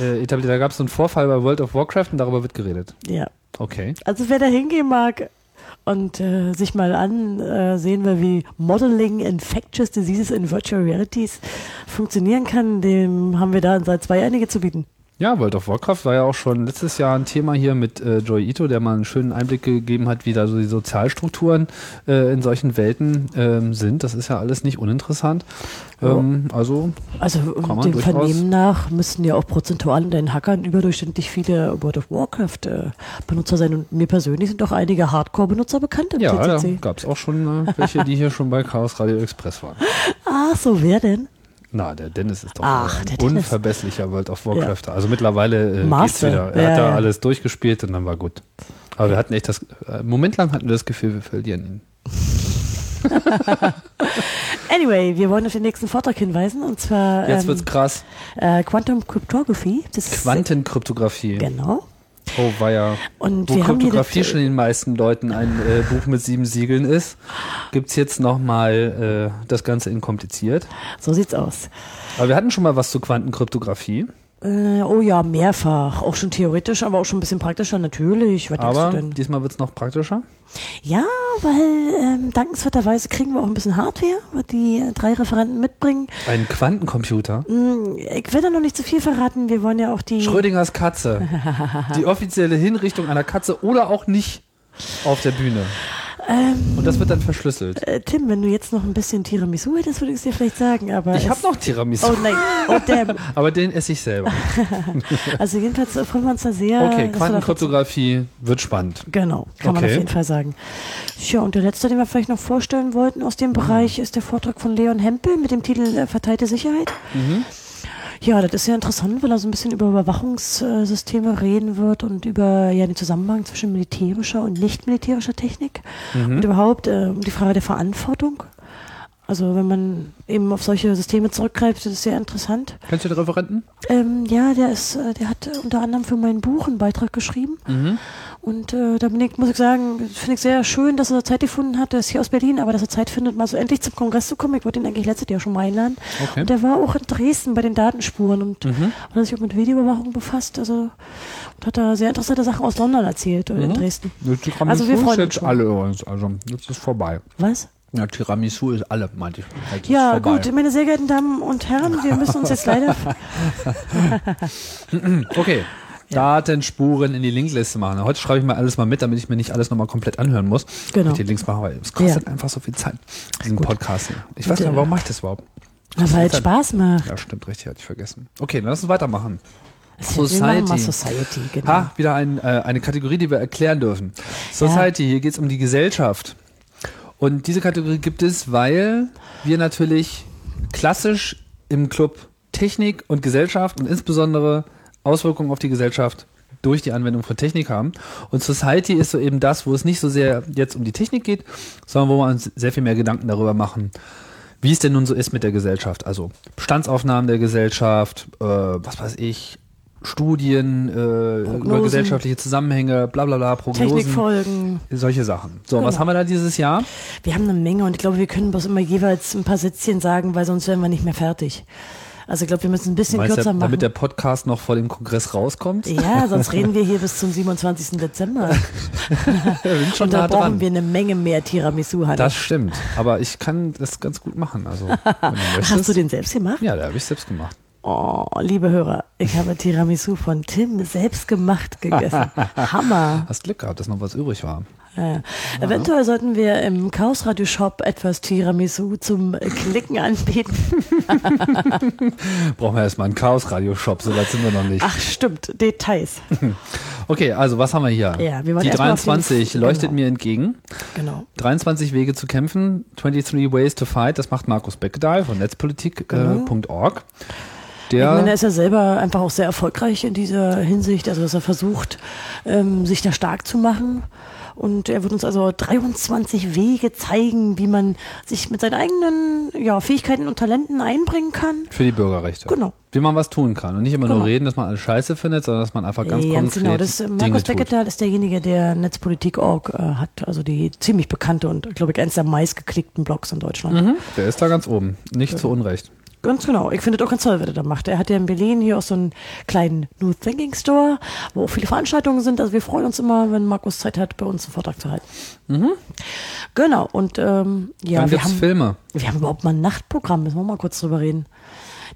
Äh, etabliert. Da gab es so einen Vorfall bei World of Warcraft und darüber wird geredet. Ja. Okay. Also wer da hingehen mag und äh, sich mal ansehen will, wie Modeling Infectious Diseases in Virtual Realities funktionieren kann, dem haben wir da seit zwei einige zu bieten. Ja, World of Warcraft war ja auch schon letztes Jahr ein Thema hier mit äh, Joy Ito, der mal einen schönen Einblick gegeben hat, wie da so die Sozialstrukturen äh, in solchen Welten ähm, sind. Das ist ja alles nicht uninteressant. Ähm, also Also dem Vernehmen nach müssten ja auch prozentual unter den Hackern überdurchschnittlich viele World of Warcraft äh, Benutzer sein. Und mir persönlich sind auch einige Hardcore-Benutzer bekannt im ja, da gab es auch schon äh, welche, die hier schon bei Chaos Radio Express waren. (laughs) Ach so, wer denn? Na, der Dennis ist doch Ach, ein Dennis. unverbesslicher World of Warcraft. Also mittlerweile äh, geht's wieder. Er Ja, hat da ja. alles durchgespielt und dann war gut. Aber wir hatten echt das, äh, Moment lang hatten wir das Gefühl, wir verlieren ihn. (laughs) Anyway, wir wollen auf den nächsten Vortrag hinweisen und zwar Jetzt ähm, wird's krass. äh, Quantum Cryptography. Das ist, Quantenkryptographie. Genau. Oh, ja. Und Wo Kryptographie schon den meisten Leuten ein äh, Buch mit sieben Siegeln ist, gibt's jetzt nochmal äh, das Ganze in kompliziert. so sieht's aus. Aber wir hatten schon mal was zu Quantenkryptographie. Äh, oh ja, mehrfach. Auch schon theoretisch, aber auch schon ein bisschen praktischer, natürlich. Was Aber du denn? diesmal wird's noch praktischer. Ja, weil ähm, dankenswerterweise kriegen wir auch ein bisschen Hardware, was die drei Referenten mitbringen. Ein Quantencomputer. Hm, Ich will da noch nicht zu viel verraten. Wir wollen ja auch die. Schrödingers Katze. (laughs) Die offizielle Hinrichtung einer Katze oder auch nicht auf der Bühne. Ähm, Und das wird dann verschlüsselt. äh, Tim, wenn du jetzt noch ein bisschen Tiramisu hättest, würde ich es dir vielleicht sagen, aber. Ich habe noch Tiramisu. Oh nein, oh damn. (laughs) Aber den esse ich selber. (laughs) Also jedenfalls äh, freuen wir uns da sehr. Okay, Quantenkryptographie wird spannend. Genau, kann man Okay. auf jeden Fall sagen. Ja, und der letzte, den wir vielleicht noch vorstellen wollten aus dem Bereich, ist der Vortrag von Leon Hempel mit dem Titel äh, Verteilte Sicherheit. Ja, das ist sehr interessant, weil er so ein bisschen über Überwachungssysteme reden wird und über ja, den Zusammenhang zwischen militärischer und nicht militärischer Technik und überhaupt äh, um die Frage der Verantwortung. Also wenn man eben auf solche Systeme zurückgreift, das ist sehr interessant. Kennst du den Referenten? Ähm, ja, der ist, äh, der hat unter anderem für mein Buch einen Beitrag geschrieben. Und äh, da bin ich, muss ich sagen, finde ich sehr schön, dass er Zeit gefunden hat. Der ist hier aus Berlin, aber dass er Zeit findet, mal so endlich zum Kongress zu kommen. Ich wollte ihn eigentlich letztes Jahr schon mal einladen. Okay. Und der war auch in Dresden bei den Datenspuren und hat sich auch mit Videoüberwachung befasst. Also und hat da sehr interessante Sachen aus London erzählt oder in Dresden. Also wir freuen ist uns jetzt alle übrigens. Also, jetzt ist vorbei. Was? Ja, Tiramisu ist alle, meinte ich. Ist Ja, gut, meine sehr geehrten Damen und Herren, wir müssen uns jetzt leider. (laughs) (laughs) Okay. Datenspuren in die Linkliste machen. Heute schreibe ich mal alles mal mit, damit ich mir nicht alles nochmal komplett anhören muss. Genau. Mit die Links mache, weil es kostet Ja. einfach so viel Zeit, diesen Podcast hier. Ich weiß gar nicht, warum mache ich das überhaupt? Weil es Spaß macht. Ja, stimmt, richtig, hatte ich vergessen. Okay, dann lass uns weitermachen. Society. Society, genau. Ha, wieder ein, äh, eine Kategorie, die wir erklären dürfen. Society, hier geht es um die Gesellschaft. Und diese Kategorie gibt es, weil wir natürlich klassisch im Club Technik und Gesellschaft und insbesondere Auswirkungen auf die Gesellschaft durch die Anwendung von Technik haben. Und Society ist so eben das, wo es nicht so sehr jetzt um die Technik geht, sondern wo wir uns sehr viel mehr Gedanken darüber machen, wie es denn nun so ist mit der Gesellschaft. Also Bestandsaufnahmen der Gesellschaft, äh, was weiß ich, Studien äh, über gesellschaftliche Zusammenhänge, bla bla bla, Prognosen, Technikfolgen. solche Sachen. So, was Genau. haben wir da dieses Jahr? Wir haben eine Menge und ich glaube, wir können bloß immer jeweils ein paar Sätzchen sagen, weil sonst wären wir nicht mehr fertig. Also ich glaube, wir müssen ein bisschen Meinst kürzer machen. damit der Podcast noch vor dem Kongress rauskommt? ja, sonst (laughs) reden wir hier bis zum 27. Dezember. (laughs) schon Und da nah brauchen dran. wir eine Menge mehr Tiramisu, Hannes. Das stimmt. Aber ich kann das ganz gut machen. Also, du. (laughs) Hast du den selbst gemacht? Ja, da habe ich selbst gemacht. Oh, liebe Hörer, ich habe Tiramisu von Tim selbst gemacht gegessen. Hammer. Hast Glück gehabt, dass noch was übrig war. Ja. Eventuell sollten wir im Chaos Radio Shop etwas Tiramisu zum Klicken anbieten. (laughs) Brauchen wir erstmal einen Chaos-Radio-Shop, so weit sind wir noch nicht. Ach, stimmt, Details. (laughs) Okay, also was haben wir hier? Ja, wir Die erstmal auf den- 23 leuchtet genau. mir entgegen. Genau. 23 Wege zu kämpfen, 23 Ways to Fight, das macht Markus Beckedahl von netzpolitik.org. Äh, .org. Ich meine, er der, ist ja selber einfach auch sehr erfolgreich in dieser Hinsicht, also dass er versucht, ähm, sich da stark zu machen. Und er wird uns also 23 Wege zeigen, wie man sich mit seinen eigenen ja, Fähigkeiten und Talenten einbringen kann. für die Bürgerrechte. Genau. Wie man was tun kann. Und nicht immer Genau. nur reden, dass man alles scheiße findet, sondern dass man einfach ganz Ja, konkret genau. Das, äh, Markus. Becketal ist derjenige, der Netzpolitik.org äh, hat, also die ziemlich bekannte und, glaube ich, eines der meistgeklickten Blogs in Deutschland. Mhm, der ist da ganz oben. Nicht zu Unrecht. Ganz genau. Ich finde es auch ganz toll, was er da macht. Er hat ja in Berlin hier auch so einen kleinen New Thinking Store, wo auch viele Veranstaltungen sind. Also wir freuen uns immer, wenn Markus Zeit hat, bei uns einen Vortrag zu halten. Genau. Und ähm, ja, Dann wir haben, Filme. wir haben überhaupt mal ein Nachtprogramm. Müssen wir mal kurz drüber reden.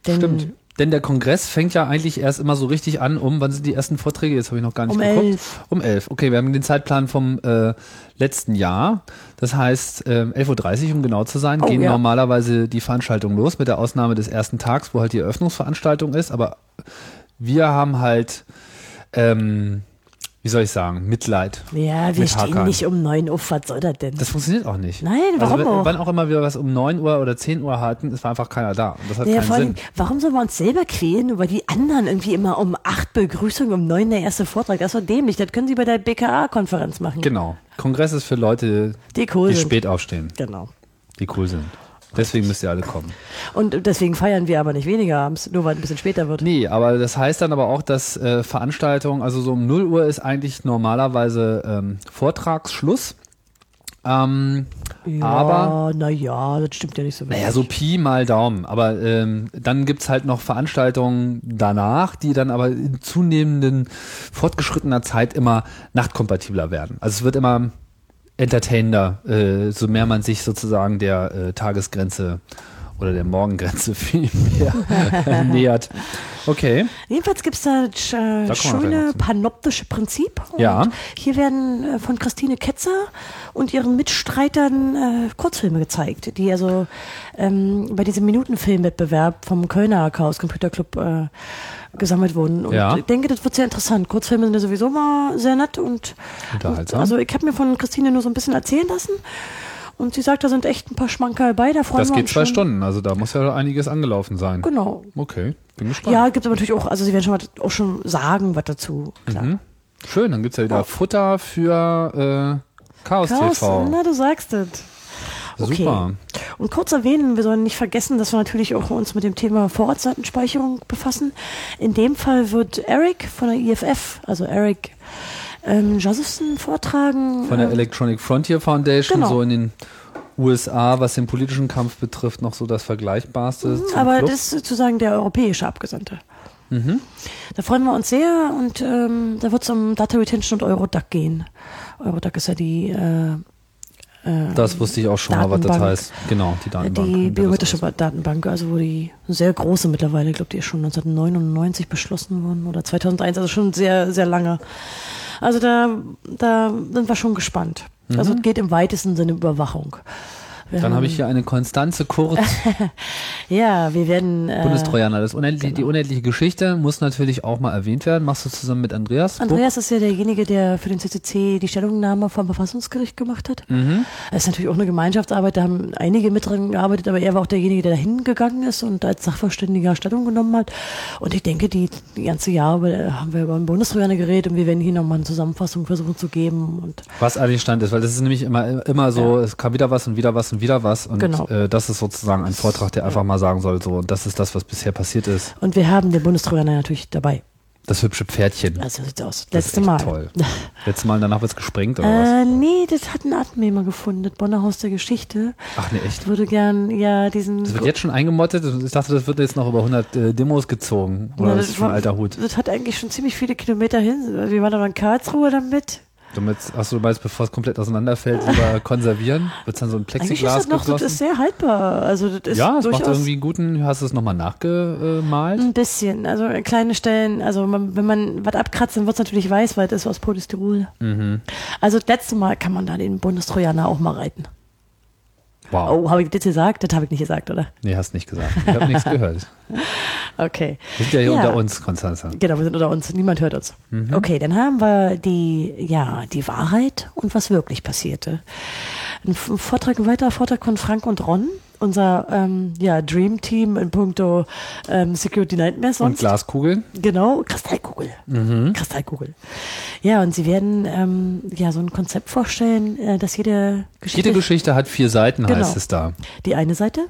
Denn Stimmt. Denn der Kongress fängt ja eigentlich erst immer so richtig an, um, wann sind die ersten Vorträge? Jetzt habe ich noch gar nicht Um geguckt. elf. Um elf. Okay, wir haben den Zeitplan vom äh, letzten Jahr. Das heißt, ähm, 11.30 Uhr, um genau zu sein, Oh, gehen ja. normalerweise die Veranstaltungen los, mit der Ausnahme des ersten Tags, wo halt die Eröffnungsveranstaltung ist. Aber wir haben halt, ähm, wie soll ich sagen, Mitleid. ja, wir mit stehen Hakan. nicht um neun Uhr. Was soll das denn? Das funktioniert auch nicht. Nein, warum also, auch? Wann auch immer wir was um 9 Uhr oder 10 Uhr hatten, es war einfach keiner da. Und das hat Naja, keinen allem, Sinn. warum sollen wir uns selber quälen, weil die anderen irgendwie immer um acht Begrüßung, um neun der erste Vortrag? Das war dämlich. Das können sie bei der BKA-Konferenz machen. Genau. Kongress ist für Leute, Die cool die spät aufstehen, Genau. die cool sind. Deswegen müsst ihr alle kommen. Und deswegen feiern wir aber nicht weniger abends, nur weil es ein bisschen später wird. Nee, aber das heißt dann aber auch, dass äh, Veranstaltungen, also so um 0 Uhr ist eigentlich normalerweise ähm, Vortragsschluss. Ähm, Ja, aber, naja, das stimmt ja nicht so wirklich. naja, so Pi mal Daumen. Aber ähm, dann gibt's halt noch Veranstaltungen danach, die dann aber in zunehmenden fortgeschrittener Zeit immer nachtkompatibler werden. Also es wird immer entertainender, äh, so mehr man sich sozusagen der äh, Tagesgrenze oder der Morgengrenze (laughs) viel mehr nähert. Okay. Jedenfalls gibt es da äh, gleich schöne panoptische Prinzip. Und Ja. Hier werden äh, von Christine Ketzer und ihren Mitstreitern äh, Kurzfilme gezeigt, die also ähm, bei diesem Minutenfilmwettbewerb vom Kölner Chaos Computer Club äh, gesammelt wurden. Und Ja. ich denke, das wird sehr interessant. Kurzfilme sind ja sowieso mal sehr nett und Unterhaltsam. also ich habe mir von Christine nur so ein bisschen erzählen lassen. Und sie sagt, da sind echt ein paar Schmankerl bei. Da freuen Das wir geht uns zwei schon. Stunden, also da muss ja einiges angelaufen sein. Genau. Okay, bin gespannt. Ja, gibt es natürlich auch, also sie werden schon mal auch schon sagen, was dazu. Klar. Mhm. Schön, dann gibt's ja wieder Futter für äh, Chaos, Chaos, TV. na, du sagst es. Okay. Super. Und kurz erwähnen, wir sollen nicht vergessen, dass wir natürlich auch uns mit dem Thema Vorratsdatenspeicherung befassen. In dem Fall wird Eric von der IFF, also Eric ähm, Josephson vortragen. Von der äh, Electronic Frontier Foundation, Genau. so in den USA, was den politischen Kampf betrifft, noch so das Vergleichbarste. Mhm, aber Club. das ist sozusagen der europäische Abgesandte. Mhm. Da freuen wir uns sehr und ähm, da wird es um Data Retention und Eurodac gehen. Eurodac ist ja die, äh, äh, das wusste ich auch schon mal, was das Datenbank. heißt. Genau, die Datenbank. die biometrische. Datenbank, also wo die sehr große mittlerweile, ich glaube, die ist schon 1999 beschlossen worden oder 2001, also schon sehr, sehr lange. Also da, da sind wir schon gespannt. Also es geht im weitesten Sinne Überwachung. Wir. Dann habe ich hier eine Konstanze Kurz, (laughs) Ja, wir werden. Äh, Bundestrojaner. Das unendliche, Die unendliche Geschichte muss natürlich auch mal erwähnt werden. Machst du zusammen mit Andreas? Andreas ist ja derjenige, der für den CCC die Stellungnahme vom Verfassungsgericht gemacht hat. Mhm. Das ist natürlich auch eine Gemeinschaftsarbeit, da haben einige mit dran gearbeitet, aber er war auch derjenige, der da hingegangen ist und als Sachverständiger Stellung genommen hat. Und ich denke, die, die ganze Jahre haben wir über den Bundestrojaner geredet und wir werden hier nochmal eine Zusammenfassung versuchen zu geben. Und Was eigentlich Stand ist, weil das ist nämlich immer, immer so, es kam wieder was und wieder was und wieder was. Und Genau. äh, das ist sozusagen ein Vortrag, der einfach mal sagen soll, so, und das ist das, was bisher passiert ist. Und wir haben den Bundestrojaner natürlich dabei. Das hübsche Pferdchen. Also sieht aus. Das Letzte Mal. Toll. Letztes Mal, danach wird's gesprengt oder was? Äh, nee, das hat ein Atmnehmer gefunden, das Bonner Haus der Geschichte. Ach nee, echt. Ich würde gern, ja, diesen. Das wird jetzt schon eingemottet. Ich dachte, das wird jetzt noch über 100 äh, Demos gezogen. Oder Ja, das ist schon war- alter Hut. Das hat eigentlich schon ziemlich viele Kilometer hin. Wir waren aber in Karlsruhe damit. Damit, achso, du meinst, bevor es komplett auseinanderfällt, lieber (laughs) konservieren? Wird dann so ein Eigentlich ist Plexiglas das noch, das ist sehr haltbar. Also das ist ja, es macht irgendwie einen guten, hast du es nochmal nachgemalt? ein bisschen. Also kleine Stellen, also man, wenn man was abkratzt, dann wird es natürlich weiß, weil das ist aus Polystyrol. Mhm. Also das letzte Mal kann man da den Bundestrojaner auch mal reiten. Wow. Oh, habe ich das gesagt? Das habe ich nicht gesagt, oder? Nee, hast nicht gesagt. Ich habe nichts gehört. (laughs) Okay. Wir sind ja hier Ja. unter uns, Konstanze. Genau, wir sind unter uns. Niemand hört uns. Mhm. Okay, dann haben wir die, ja, die Wahrheit und was wirklich passierte. Ein Vortrag, ein weiterer Vortrag von Frank und Ron, unser ähm, ja, Dream Team in puncto ähm, Security Nightmares Und sonst. Glaskugeln? Genau, Kristallkugel. Mhm. Kristallkugel. Ja, und sie werden ähm, ja so ein Konzept vorstellen, äh, dass jede Geschichte, Jede Geschichte hat vier Seiten, Genau. heißt es da. die eine Seite,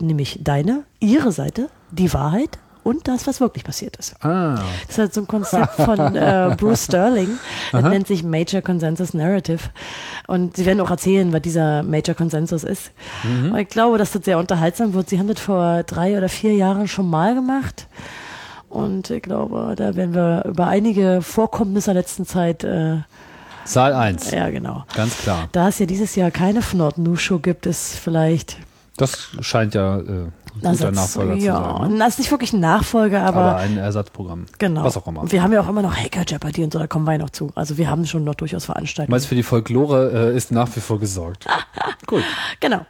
nämlich deine, ihre Seite, die Wahrheit und das, was wirklich passiert ist. Ah. Das ist halt so ein Konzept von äh, Bruce Sterling. (laughs) Das nennt sich Major Consensus Narrative. Und sie werden auch erzählen, was dieser Major Consensus ist. Und ich glaube, dass das sehr unterhaltsam wird. Sie haben das vor drei oder vier Jahren schon mal gemacht. Und ich glaube, da werden wir über einige Vorkommnisse der letzten Zeit, äh, Saal 1. ja genau. Ganz klar. Da es ja dieses Jahr keine Fnord Nu Show gibt, ist vielleicht Das scheint ja äh, guter Nachfolger ja, zu sein. Ne? Das ist nicht wirklich ein Nachfolger, aber, Aber ein Ersatzprogramm. genau. Was auch immer. Und wir haben ja auch immer noch Hacker Jeopardy und so, da kommen wir ja noch zu. Also wir haben schon noch durchaus Veranstaltungen. Meinst für die Folklore äh, ist nach wie vor gesorgt. (laughs) Gut. Genau.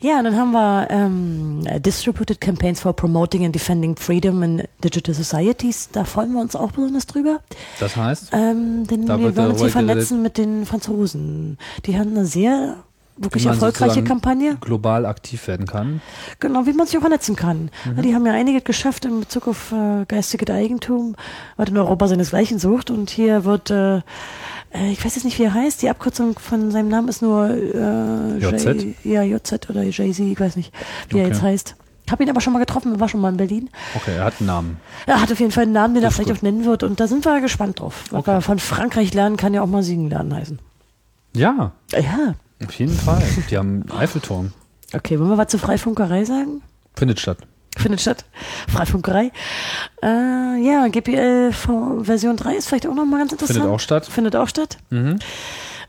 Ja, und dann haben wir ähm, Distributed Campaigns for Promoting and Defending Freedom in Digital Societies. Da freuen wir uns auch besonders drüber. Das heißt, Ähm, denn Da wir wollen uns hier vernetzen mit den Franzosen. Die haben eine sehr wirklich erfolgreiche Kampagne. global aktiv werden kann. Genau, wie man sich auch vernetzen kann. Mhm. Die haben ja einiges geschafft in Bezug auf äh, geistiges Eigentum, was in Europa seinesgleichen sucht. Und hier wird, äh, äh, ich weiß jetzt nicht, wie er heißt, die Abkürzung von seinem Namen ist nur äh, JZ? Ja, JZ oder JZ, ich weiß nicht, wie er Okay. jetzt heißt. Ich habe ihn aber schon mal getroffen, war schon mal in Berlin. Okay, er hat einen Namen. Er hat auf jeden Fall einen Namen, den er Das ist vielleicht gut. auch nennen wird. Und da sind wir gespannt drauf. Okay. von Frankreich lernen, kann ja auch mal Siegen lernen heißen. Ja, Ja, auf jeden Fall. Die haben einen Eiffelturm. okay, wollen wir was zur Freifunkerei sagen? Findet statt. Findet statt. Freifunkerei. Äh, ja, GPL Version 3 ist vielleicht auch nochmal ganz interessant. Findet auch statt. Findet auch statt. Mhm.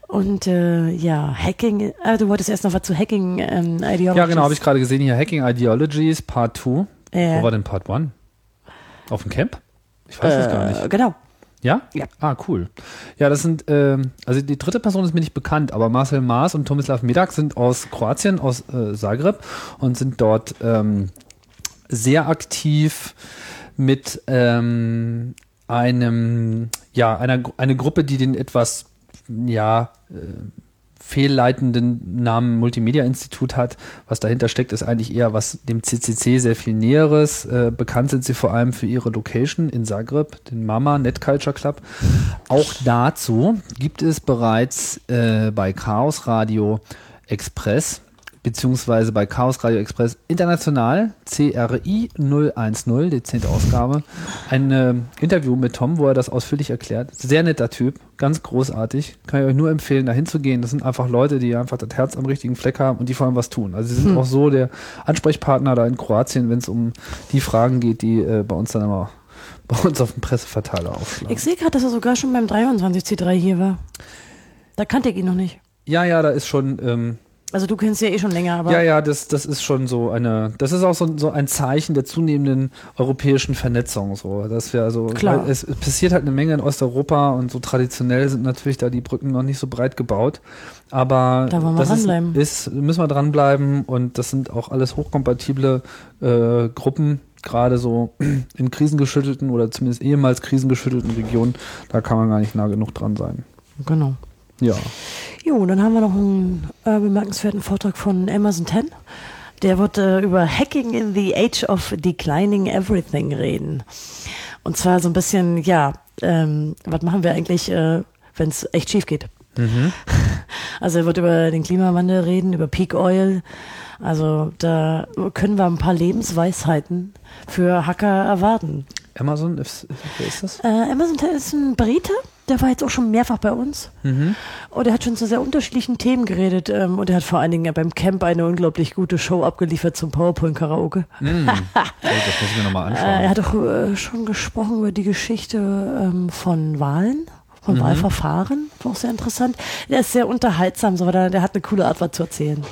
Und äh, ja, Hacking, äh, du wolltest erst noch was zu Hacking ähm, Ideologies. Ja, genau, habe ich gerade gesehen hier. Hacking Ideologies Part 2. Äh. Wo war denn Part 1? Auf dem Camp? Ich weiß es gar nicht. Äh, genau. Ja? Ja. Ah, cool. Ja, das sind, ähm, also die dritte Person ist mir nicht bekannt, aber Marcel Maas und Tomislav Medak sind aus Kroatien, aus äh, Zagreb und sind dort ähm, sehr aktiv mit ähm, einem, ja, einer, eine Gruppe, die den etwas, ja, äh, fehlleitenden Namen Multimedia-Institut hat. Was dahinter steckt, ist eigentlich eher was dem CCC sehr viel Näheres. Äh, bekannt sind sie vor allem für ihre Location in Zagreb, den Mama Net Culture Club. Auch dazu gibt es bereits äh, bei Chaos Radio Express beziehungsweise bei Chaos Radio Express International, CRI 010, die 10. Ausgabe, ein äh, Interview mit Tom, wo er das ausführlich erklärt. Sehr netter Typ, ganz großartig. Kann ich euch nur empfehlen, da hinzugehen. Das sind einfach Leute, die einfach das Herz am richtigen Fleck haben und die vor allem was tun. Also sie sind auch so der Ansprechpartner da in Kroatien, wenn es um die Fragen geht, die äh, bei uns dann immer (laughs) bei uns auf dem Presseverteiler aufschlagen. Ich sehe gerade, dass er sogar schon beim 23C3 hier war. Da kannte ich ihn noch nicht. Ja, ja, da ist schon, ähm, Also du kennst ja eh schon länger, aber Ja, ja, das, das ist schon so eine, das ist auch so, so ein Zeichen der zunehmenden europäischen Vernetzung, so, dass wir also, Klar. es, passiert halt eine Menge in Osteuropa und so traditionell sind natürlich da die Brücken noch nicht so breit gebaut, aber Da wollen wir das ist, dranbleiben. ist, müssen wir dranbleiben und das sind auch alles hochkompatible äh, Gruppen, gerade so (clears throat) in krisengeschüttelten oder zumindest ehemals krisengeschüttelten Regionen, da kann man gar nicht nah genug dran sein. genau. Ja. Jo, dann haben wir noch einen äh, bemerkenswerten Vortrag von Amazon 10. Der wird äh, über Hacking in the Age of Declining Everything reden. Und zwar so ein bisschen, ja, ähm, was machen wir eigentlich, äh, wenn es echt schief geht? (laughs) Also er wird über den Klimawandel reden, über Peak Oil. Also da können wir ein paar Lebensweisheiten für Hacker erwarten. Amazon, ist, wer ist das? Äh, Amazon ist ein Brite, der war jetzt auch schon mehrfach bei uns. Und er hat schon zu sehr unterschiedlichen Themen geredet. Ähm, und er hat vor allen Dingen ja beim Camp eine unglaublich gute Show abgeliefert zum PowerPoint-Karaoke. Hm. (laughs) Oh, das muss ich mir nochmal anschauen. Äh, er hat auch äh, schon gesprochen über die Geschichte ähm, von Wahlen, von Wahlverfahren. War auch sehr interessant. Der ist sehr unterhaltsam, so, der, der hat eine coole Art, was zu erzählen.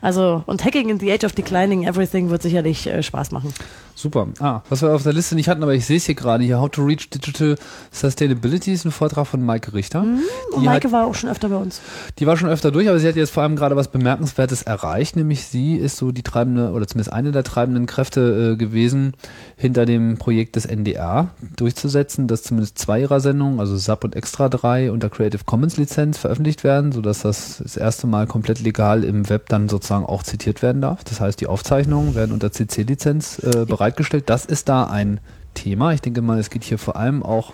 Also, und Hacking in the Age of Declining Everything wird sicherlich äh, Spaß machen. Super. Ah, was wir auf der Liste nicht hatten, aber ich sehe es hier gerade hier. How to Reach Digital Sustainability ist ein Vortrag von Maike Richter. Und Die, Maike hat, war auch schon öfter bei uns. die war schon öfter durch, aber sie hat jetzt vor allem gerade was Bemerkenswertes erreicht, nämlich sie ist so die treibende oder zumindest eine der treibenden Kräfte äh, gewesen, hinter dem Projekt des NDR durchzusetzen, dass zumindest zwei ihrer Sendungen, also SAP und Extra 3 unter Creative Commons Lizenz veröffentlicht werden, sodass das das erste Mal komplett legal im Web dann sozusagen auch zitiert werden darf. Das heißt, die Aufzeichnungen werden unter CC-Lizenz äh, bereitgestellt. Das ist da ein Thema. Ich denke mal, es geht hier vor allem auch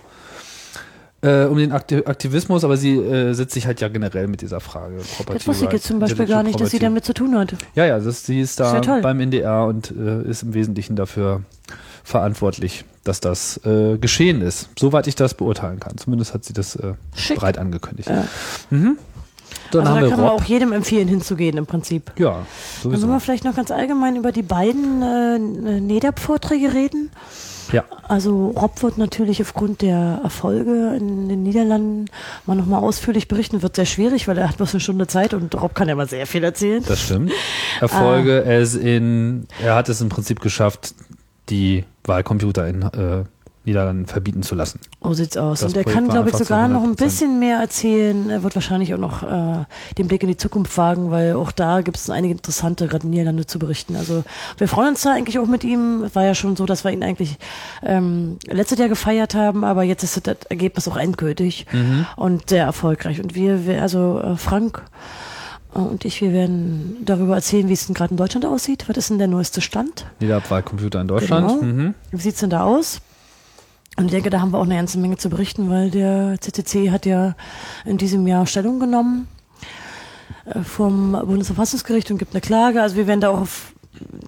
äh, um den Akti Aktivismus, aber sie äh, setzt sich halt ja generell mit dieser Frage. Das wusste ich jetzt zum Beispiel gar nicht, dass sie damit zu tun hat. Ja, ja, das, sie ist da Sehr toll. beim NDR und äh, ist im Wesentlichen dafür verantwortlich, dass das äh, geschehen ist, soweit ich das beurteilen kann. Zumindest hat sie das äh, breit angekündigt. Ja. Mhm. Dann also haben da wir kann man Rob. auch jedem empfehlen, hinzugehen im Prinzip. ja, Dann sollen wir sowieso. vielleicht noch ganz allgemein über die beiden äh, NEDAP-Vorträge reden. Ja. Also Rob wird natürlich aufgrund der Erfolge in den Niederlanden mal nochmal ausführlich berichten. Wird sehr schwierig, weil er hat bloß eine Stunde Zeit und Rob kann ja mal sehr viel erzählen. Das stimmt. Erfolge, ist in, er hat es im Prinzip geschafft, die Wahlcomputer in äh, Niederlanden verbieten zu lassen. Oh, sieht's aus. Das und er kann, glaube ich, sogar noch ein 100%. bisschen mehr erzählen. Er wird wahrscheinlich auch noch äh, den Blick in die Zukunft wagen, weil auch da gibt es einige interessante, gerade in Niederlande zu berichten. Also wir freuen uns da eigentlich auch mit ihm. War ja schon so, dass wir ihn eigentlich ähm, letztes Jahr gefeiert haben, aber jetzt ist das Ergebnis auch endgültig Mhm. und sehr erfolgreich. Und wir, wir also äh, Frank und ich, wir werden darüber erzählen, wie es denn gerade in Deutschland aussieht. Was ist denn der neueste Stand? Niederwahlcomputer in Deutschland. Genau. Mhm. Wie sieht's denn da aus? Und ich denke, da haben wir auch eine ganze Menge zu berichten, weil der CCC hat ja in diesem Jahr Stellung genommen äh, vom Bundesverfassungsgericht und gibt eine Klage. Also wir werden da auch auf,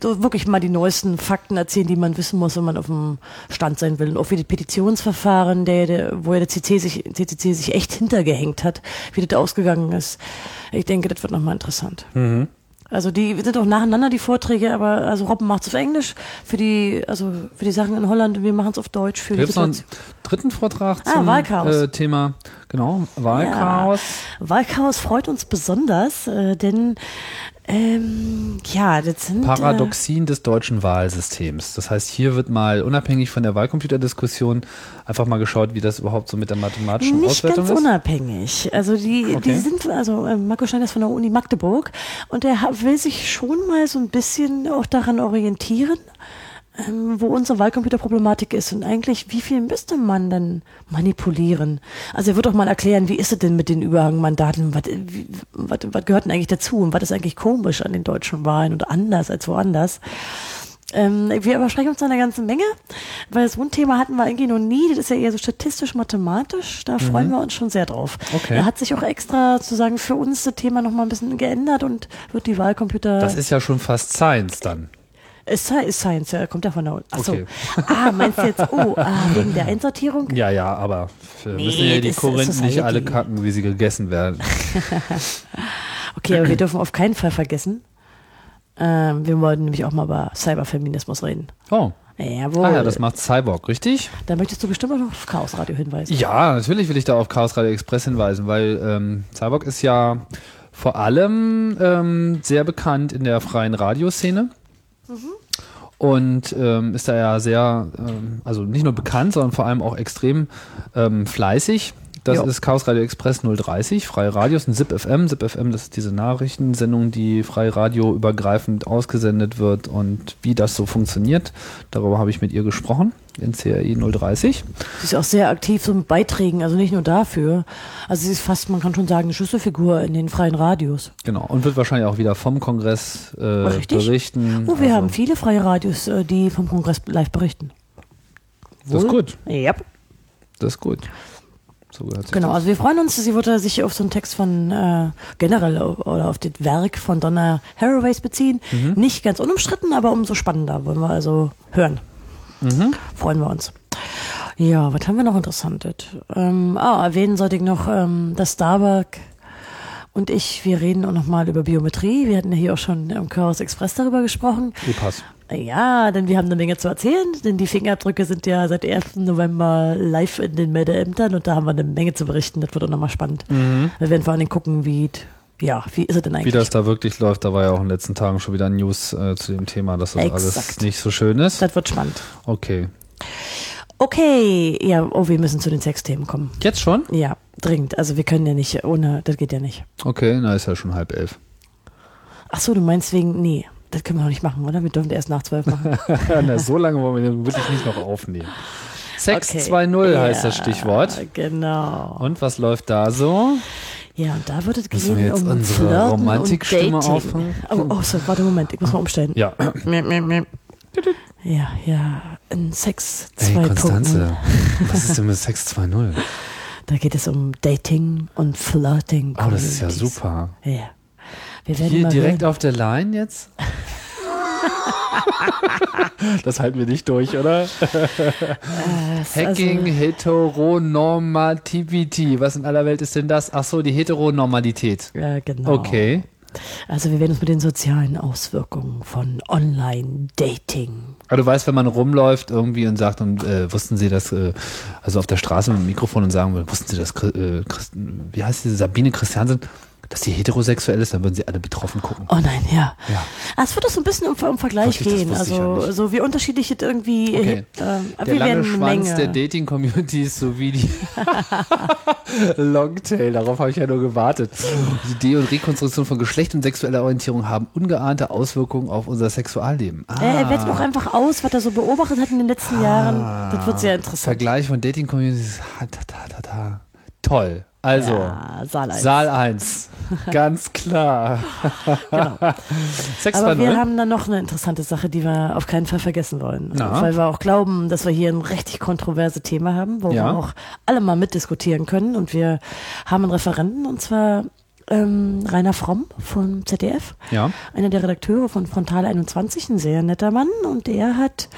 wirklich mal die neuesten Fakten erzählen, die man wissen muss, wenn man auf dem Stand sein will. Und auch wie die Petitionsverfahren, der, der, wo ja der CC sich, CCC sich echt hintergehängt hat, wie das ausgegangen ist. Ich denke, das wird nochmal interessant. Also die sind auch nacheinander die Vorträge, aber also Robben macht es auf Englisch für die, also für die Sachen in Holland und wir machen es auf Deutsch für Da die noch einen dritten Vortrag Ah, zum Wahlchaos. äh, Thema, genau, Wahlchaos. Ja. Wahlchaos freut uns besonders, äh, denn ähm, ja, das sind Paradoxien des deutschen Wahlsystems. Das heißt, hier wird mal unabhängig von der Wahlcomputerdiskussion einfach mal geschaut, wie das überhaupt so mit der äh, mathematischen nicht Auswertung ganz ist. unabhängig. Also die, die Okay. sind, also äh, Marco Steiner ist von der Uni Magdeburg und er will sich schon mal so ein bisschen auch daran orientieren, ähm, wo unsere Wahlcomputerproblematik ist und eigentlich, wie viel müsste man denn manipulieren? Also er wird auch mal erklären, wie ist es denn mit den Überhangmandaten? Was, wie- was, was gehört denn eigentlich dazu und was ist eigentlich komisch an den deutschen Wahlen und anders als woanders? Ähm, wir übersprechen uns da eine ganze Menge, weil so ein Thema hatten wir eigentlich noch nie. Das ist ja eher so statistisch-mathematisch. Da freuen wir uns schon sehr drauf. Mhm. Okay. Er hat sich auch extra sozusagen für uns das Thema noch mal ein bisschen geändert und wird die Wahlcomputer. Das ist ja schon fast Science dann. Science, ja, kommt ja von der. Achso. Okay. Ah, meinst du jetzt, oh, ah, (laughs) wegen der Einsortierung? Ja, ja, aber wir Nee, müssen ja die Korinthen nicht alle kacken, wie sie gegessen werden. (laughs) Okay, aber wir dürfen auf keinen Fall vergessen. Ähm, wir wollten nämlich auch mal über Cyberfeminismus reden. Oh. Jawohl. Ah ja, das macht Cyborg, richtig? da möchtest du bestimmt auch noch auf Chaos Radio hinweisen. Ja, natürlich will ich da auf Chaos Radio Express hinweisen, weil ähm, Cyborg ist ja vor allem ähm, sehr bekannt in der freien Radioszene. Und ähm, ist da ja sehr, ähm, also nicht nur bekannt, sondern vor allem auch extrem ähm, fleißig. Das Jo. ist Chaos Radio Express 030, Freie Radios, ein ZIP FM. ZIP FM, das ist diese Nachrichtensendung, die frei Radio übergreifend ausgesendet wird und wie das so funktioniert. Darüber habe ich mit ihr gesprochen in CRI 030. Sie ist auch sehr aktiv so mit Beiträgen, also nicht nur dafür. Also sie ist fast, man kann schon sagen, eine Schlüsselfigur in den freien Radios. Genau, und wird wahrscheinlich auch wieder vom Kongress äh, berichten. Oh, wir Also, haben viele freie Radios, äh, die vom Kongress live berichten. Das ist gut, Ja. das ist gut. So gehört sich Genau, also wir freuen uns, sie würde sich auf so einen Text von äh, generell oder auf das Werk von Donna Haraway beziehen. Mhm. Nicht ganz unumstritten, aber umso spannender wollen wir also hören. Mhm. Freuen wir uns. Ja, was haben wir noch Interessantes? Ähm, ah, erwähnen sollte ich noch, ähm, dass Starbuck und ich, wir reden auch nochmal über Biometrie. Wir hatten ja hier auch schon im Chaos Express darüber gesprochen. E-Pass. Ja, denn wir haben eine Menge zu erzählen, denn die Fingerabdrücke sind ja seit 1. November live in den Meldeämtern und da haben wir eine Menge zu berichten. Das wird auch nochmal spannend. Wir werden vor Dingen gucken, wie, ja, wie ist es denn Mhm. Wie eigentlich? das da wirklich läuft, da war ja auch in den letzten Tagen schon wieder News äh, zu dem Thema, dass das alles Exakt. nicht so schön ist. das wird spannend. Okay. Okay, ja, oh, wir müssen zu den Sexthemen kommen. Jetzt schon? Ja, dringend. Also wir können ja nicht ohne, das geht ja nicht. Okay, na ist ja schon halb elf. Ach so, du meinst wegen, nee, das können wir noch nicht machen, oder? Wir dürfen erst nach zwölf machen. (laughs) na, so lange wollen wir den wirklich nicht noch aufnehmen. Sex Okay. 2.0 heißt das Ja, Stichwort. Genau. Und was läuft da so? Ja, und da wird es Müssen wir gehen jetzt um unsere Flirten Romantikstimme und Dating. auffangen? Oh, oh, so, warte, Moment, ich muss mal umstellen. Ja. Ja, ja, in Sex Hey, 2.0. Konstanze, was ist denn mit (laughs) Sex 2.0? Da geht es um Dating und Flirting. Oh, das ist ja super. Ja. Wir werden Hier direkt hören. auf der Line jetzt? (laughs) das halten wir nicht durch, oder? Das- Hacking Heteronormativity. Was in aller Welt ist denn das? Ach so, die Heteronormalität. Also, ja, genau. Okay. Also wir werden uns mit den sozialen Auswirkungen von Online-Dating. Aber du weißt, wenn man rumläuft irgendwie und sagt, und äh, wussten Sie das, äh, also auf der Straße mit dem Mikrofon und sagen, wussten Sie das, äh, wie heißt diese Sabine Christiansen, dass die heterosexuell ist, dann würden sie alle betroffen gucken. Oh nein, ja. Ja. Ah, Es wird doch so ein bisschen um, um Vergleich Wirklich, gehen. ja Also nicht. so wie unterschiedlich es irgendwie. Okay. Äh, Der lange Schwanz Menge. der Dating-Communities sowie die (laughs) Longtail, darauf habe ich ja nur gewartet. Die Idee und Rekonstruktion von Geschlecht und sexueller Orientierung haben ungeahnte Auswirkungen auf unser Sexualleben. Ah, Äh, er wertet auch einfach aus, was er so beobachtet hat in den letzten Jahren. Das wird sehr interessant. Vergleich von Dating-Communities. Toll. Also, Ja, Saal eins. Saal 1. (laughs) Ganz klar. (laughs) Sex Aber wir haben dann noch eine interessante Sache, die wir auf keinen Fall vergessen wollen. Na? Weil wir auch glauben, dass wir hier ein richtig kontroverse Thema haben, wo Ja. wir auch alle mal mitdiskutieren können. Und wir haben einen Referenten, und zwar ähm, Rainer Fromm vom ZDF. Ja. Einer der Redakteure von Frontal 21, ein sehr netter Mann. Und der hat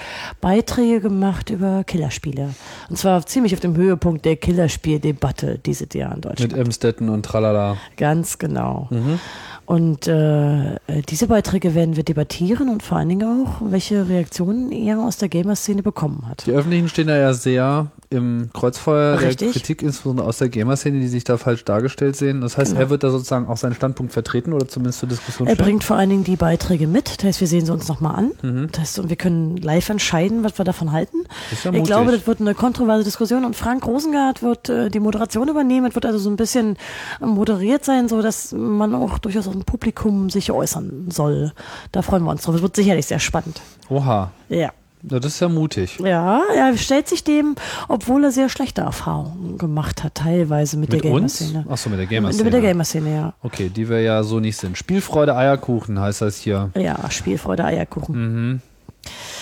Beiträge gemacht über Killerspiele. Und zwar ziemlich auf dem Höhepunkt der Killerspieldebatte dieses Jahr in Deutschland. Mit Emstetten und Tralala. Ganz genau. Mhm. Und äh, diese Beiträge werden wir debattieren und vor allen Dingen auch, welche Reaktionen er aus der Gamer-Szene bekommen hat. Die Öffentlichen stehen da ja sehr im Kreuzfeuer der Richtig. Kritik, insbesondere aus der Gamer-Szene, die sich da falsch dargestellt sehen. Das heißt, Genau. er wird da sozusagen auch seinen Standpunkt vertreten oder zumindest zur Diskussion Er stellen. bringt vor allen Dingen die Beiträge mit. Das heißt, wir sehen sie uns nochmal an. Mhm. Das heißt, und wir können live entscheiden, was wir davon halten. Ja ich glaube, das wird eine kontroverse Diskussion und Frank Rosengart wird äh, die Moderation übernehmen. Es wird also so ein bisschen moderiert sein, so dass man auch durchaus aus dem Publikum sich äußern soll. Da freuen wir uns drauf. Es wird sicherlich sehr spannend. Oha, Ja. Ja, das ist ja mutig. Ja, er stellt sich dem, obwohl er sehr schlechte Erfahrungen gemacht hat, teilweise mit, Mit der? Gamer-Szene. Achso, mit der Gamer-Szene. mit der Gamer-Szene, ja. Okay, die wir ja so nicht sind. Spielfreude, Eierkuchen heißt das hier. Ja, Spielfreude, Eierkuchen. Mhm.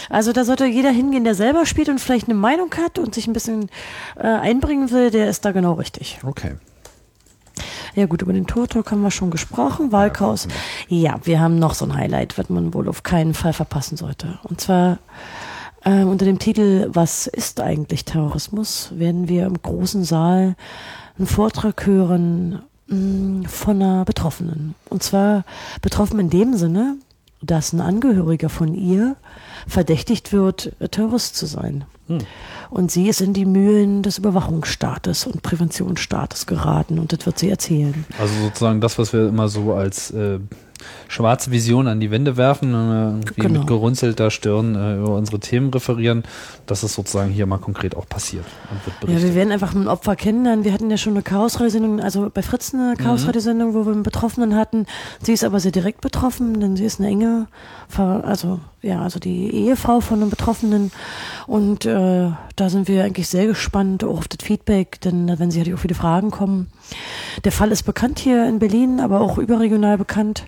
Also da sollte jeder hingehen, der selber spielt und vielleicht eine Meinung hat und sich ein bisschen äh, einbringen will, der ist da genau richtig. Okay. Ja gut, über den Turtok haben wir schon gesprochen. Wahlchaos. Ja, wir haben noch so ein Highlight, was man wohl auf keinen Fall verpassen sollte. Und zwar äh, unter dem Titel Was ist eigentlich Terrorismus? werden wir im großen Saal einen Vortrag hören mh, von einer Betroffenen. Und zwar betroffen in dem Sinne, dass ein Angehöriger von ihr verdächtigt wird, Terrorist zu sein. Und sie ist in die Mühlen des Überwachungsstaates und Präventionsstaates geraten und das wird sie erzählen. Also sozusagen das, was wir immer so als äh, schwarze Vision an die Wände werfen, äh, irgendwie Genau. mit gerunzelter Stirn äh, über unsere Themen referieren, dass es sozusagen hier mal konkret auch passiert und wird Ja, wir werden einfach ein Opfer kennenlernen. Wir hatten ja schon eine Chaosradiosendung, also bei Fritz eine Chaosradiosendung, wo wir einen Betroffenen hatten. Sie ist aber sehr direkt betroffen, denn sie ist eine enge, Ver also ja, also die Ehefrau von einem Betroffenen. Und äh, da sind wir eigentlich sehr gespannt auch auf das Feedback, denn da werden sicherlich auch viele Fragen kommen. Der Fall ist bekannt hier in Berlin, aber auch überregional bekannt.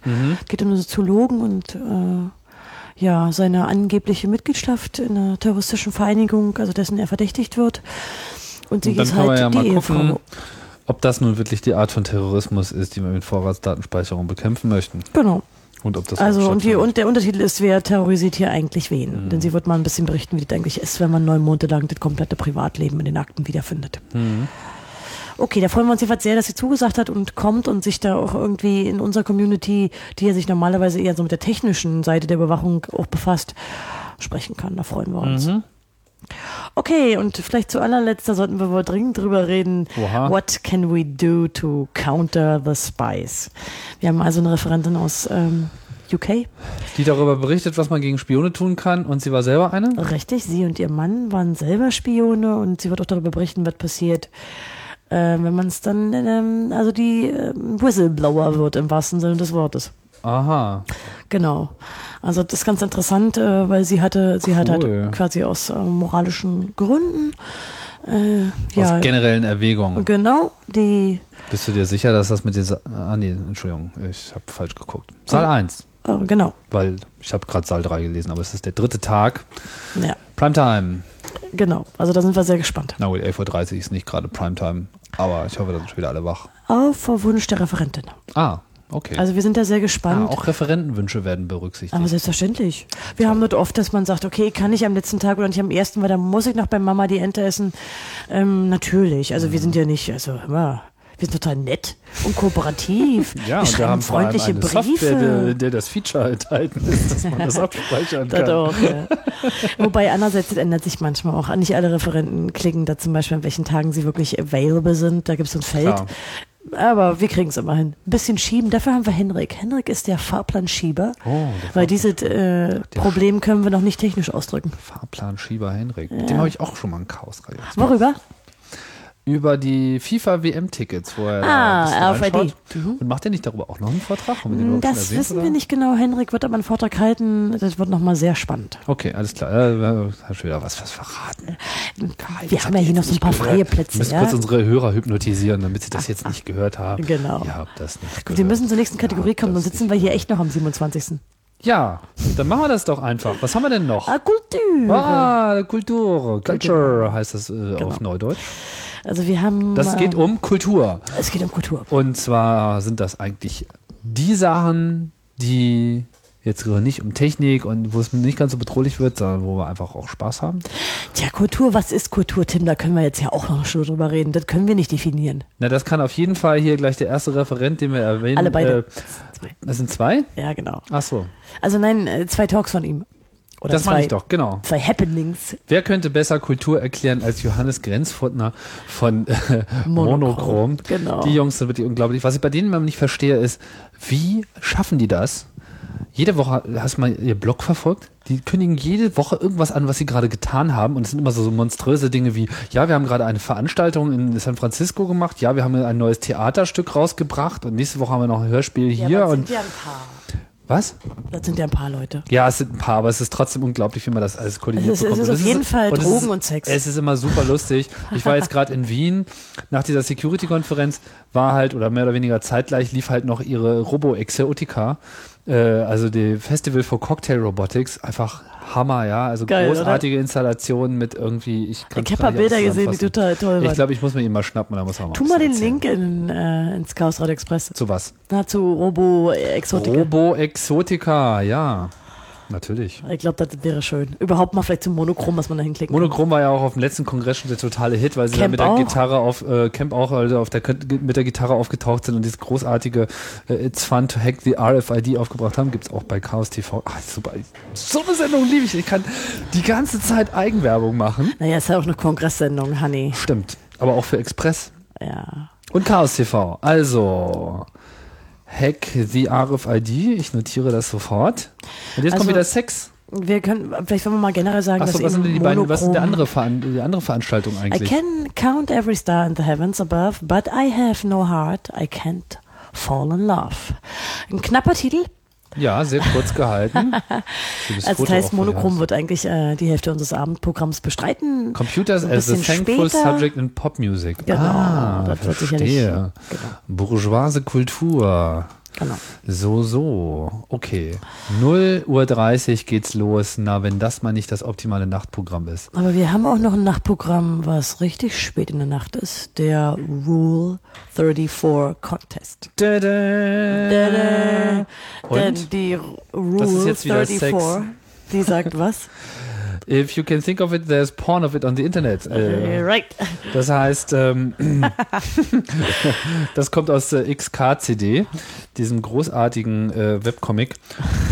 Geht um einen Soziologen und äh, ja, seine angebliche Mitgliedschaft in einer terroristischen Vereinigung, also dessen er verdächtigt wird. Und sie Und dann ist kann halt ja die mal Ehefrau. gucken, ob das nun wirklich die Art von Terrorismus ist, die wir mit Vorratsdatenspeicherung bekämpfen möchten. Genau. Und ob das Also und, die, und der Untertitel ist, wer terrorisiert hier eigentlich wen? Mhm. Denn sie wird mal ein bisschen berichten, wie das eigentlich ist, wenn man neun Monate lang das komplette Privatleben in den Akten wiederfindet. Mhm. Okay, da freuen wir uns jedenfalls sehr, dass sie zugesagt hat und kommt und sich da auch irgendwie in unserer Community, die ja sich normalerweise eher so mit der technischen Seite der Überwachung auch befasst, sprechen kann. Da freuen wir uns. Mhm. Okay, und vielleicht zu allerletzt, da sollten wir wohl dringend drüber reden. Oha. What can we do to counter the spies? Wir haben also eine Referentin aus ähm, UK. Die darüber berichtet, was man gegen Spione tun kann und sie war selber eine? Richtig, sie und ihr Mann waren selber Spione und sie wird auch darüber berichten, was passiert, äh, wenn man es dann, ähm, also die ähm, Whistleblower wird im wahrsten Sinne des Wortes. Aha. Genau. Also das ist ganz interessant, äh, weil sie hatte, sie hat Cool. halt quasi aus äh, moralischen Gründen, äh, ja, Aus generellen Erwägungen. genau, die, Bist du dir sicher, dass das mit den... Sa ah nee, Entschuldigung, ich habe falsch geguckt. Saal 1, äh, genau, weil ich habe gerade Saal 3 gelesen, aber es ist der dritte Tag. ja, Primetime. Genau. Also da sind wir sehr gespannt. Na gut, 11.30 Uhr ist nicht gerade Primetime, aber ich hoffe, da sind schon wieder alle wach. Auf Wunsch der Referentin. Ah, okay. Also wir sind da sehr ah, gespannt. auch Referentenwünsche werden berücksichtigt. Aber selbstverständlich. Wir haben das oft, dass man sagt, okay, kann ich am letzten Tag oder nicht am ersten, weil dann muss ich noch bei Mama die Ente essen. Ähm, natürlich. Also wir sind ja nicht, also immer, wir sind total nett und kooperativ. (laughs) ja, wir und wir schreiben haben freundliche Briefe. Software, der, der das Feature enthalten ist, dass man das (laughs) abspeichern Das kann. auch, ja. (laughs) Wobei andererseits das ändert sich manchmal auch. Nicht alle Referenten klicken da zum Beispiel, an welchen Tagen sie wirklich available sind. Da gibt es so ein Feld. Klar. Aber wir kriegen es immer hin. Ein bisschen schieben. Dafür haben wir Henrik. Henrik ist der Fahrplanschieber. Oh, der Weil dieses äh, Problem können wir noch nicht technisch ausdrücken. Fahrplan Schieber Henrik. Mit dem habe ich auch schon mal ein Chaos gemacht. Worüber? Über die FIFA WM-Tickets, wo er Ah, da RFID. reinschaut. Und macht er nicht darüber auch noch einen Vortrag? Das wissen oder? wir nicht genau. Henrik wird aber einen Vortrag halten. Das wird nochmal sehr spannend. Okay, alles klar. Ja, hast schon wieder was, was verraten. Wir haben ja hier noch so ein paar freie Plätze. Wir müssen Ja? kurz unsere Hörer hypnotisieren, damit sie das jetzt nicht gehört haben. Genau. Ihr habt das nicht Gut, gehört. wir müssen zur nächsten Kategorie kommen, sonst sitzen wir hier echt noch am 27. Ja, dann machen wir das doch einfach. Was haben wir denn noch? Ah, Kultur. Ah, Kultur. Culture heißt das äh, auf Genau. Neudeutsch. Also wir haben... Das äh, geht um Kultur. Es geht um Kultur. Und zwar sind das eigentlich die Sachen, die Jetzt nicht um Technik und wo es nicht ganz so bedrohlich wird, sondern wo wir einfach auch Spaß haben. Tja, Kultur, was ist Kultur, Tim? Da können wir jetzt ja auch noch Stunde drüber reden. Das können wir nicht definieren. Na, das kann auf jeden Fall hier gleich der erste Referent, den wir erwähnen. Alle beide. Äh, das sind zwei? Ja, genau. Ach so. Also nein, äh, zwei Talks von ihm. Oder Das zwei, meine ich doch, genau. Zwei Happenings. Wer könnte besser Kultur erklären als Johannes Grenzfurtner von äh, Monochrom, genau. Die Jungs sind wirklich unglaublich. Was ich bei denen immer nicht verstehe, ist, wie schaffen die das? Jede Woche, hast du mal ihr Blog verfolgt? Die kündigen jede Woche irgendwas an, was sie gerade getan haben. Und es sind immer so, so monströse Dinge wie, ja, wir haben gerade eine Veranstaltung in San Francisco gemacht, ja, wir haben ein neues Theaterstück rausgebracht und nächste Woche haben wir noch ein Hörspiel hier. ja, und sind ja ein paar. Was? Das sind ja ein paar Leute. Ja, es sind ein paar, aber es ist trotzdem unglaublich, wie man das alles koordiniert Es ist- es bekommt. ist Und auf es jeden Fall es Drogen ist, und Sex. Es ist immer super lustig. Ich war jetzt (laughs) gerade in Wien, nach dieser Security-Konferenz war halt, oder mehr oder weniger zeitgleich, lief halt noch ihre Robo-Exotica, äh, also die Festival for Cocktail Robotics, einfach Hammer, ja, also Geil, großartige Installationen mit irgendwie, ich kann Ich habe Bilder gesehen, die total toll Ich waren. glaube, ich muss mir ihn mal schnappen, da muss er mal Tu mal den erzählen. Link in, äh, ins Chaos Radio Express. Zu was? Na, zu Robo Exotica. Robo Exotica, ja. Natürlich. Ich glaube, das wäre schön. Überhaupt mal vielleicht zum Monochrom, was man da hinklicken kann. Monochrom war ja auch auf dem letzten Kongress schon der totale Hit, weil sie da Camp mit der. Gitarre auf äh, Camp auch also auf der mit der Gitarre aufgetaucht sind und dieses großartige äh, It's Fun to Hack the RFID aufgebracht haben, gibt's auch bei Chaos TV. Ach, super. So eine Sendung liebe ich. Ich kann die ganze Zeit Eigenwerbung machen. Naja, ist ja auch eine Kongresssendung, Honey. Stimmt. Aber auch für Express Ja. und Chaos TV. Also Hack the RFID. Ich notiere das sofort. Und jetzt Also, kommt wieder Sex. Wir können, vielleicht wollen wir mal generell sagen, Achso, dass was sind die beiden, was ist der andere, die andere Veranstaltung I eigentlich? can count every star in the heavens above, but I have no heart. I can't fall in love. Ein knapper Titel. Ja, sehr kurz gehalten. (laughs) Also das heißt, Monochrom wird eigentlich äh, die Hälfte unseres Abendprogramms bestreiten. Computers as a thankful später. subject in Pop Music. Genau, ah, das verstehe. genau. Bourgeoise Kultur. Genau. So, so. Okay. 0 Uhr 30 geht's los. Na, wenn das mal nicht das optimale Nachtprogramm ist. Aber wir haben auch noch ein Nachtprogramm, was richtig spät in der Nacht ist. Der Rule 34 Contest. Da, da. Denn Und? die Rule Das ist jetzt wieder 34, Sex. die sagt was? (laughs) If you can think of it, there's porn of it on the Internet. Äh, right. Das heißt, ähm, (laughs) das kommt aus äh, XKCD, diesem großartigen äh, Webcomic.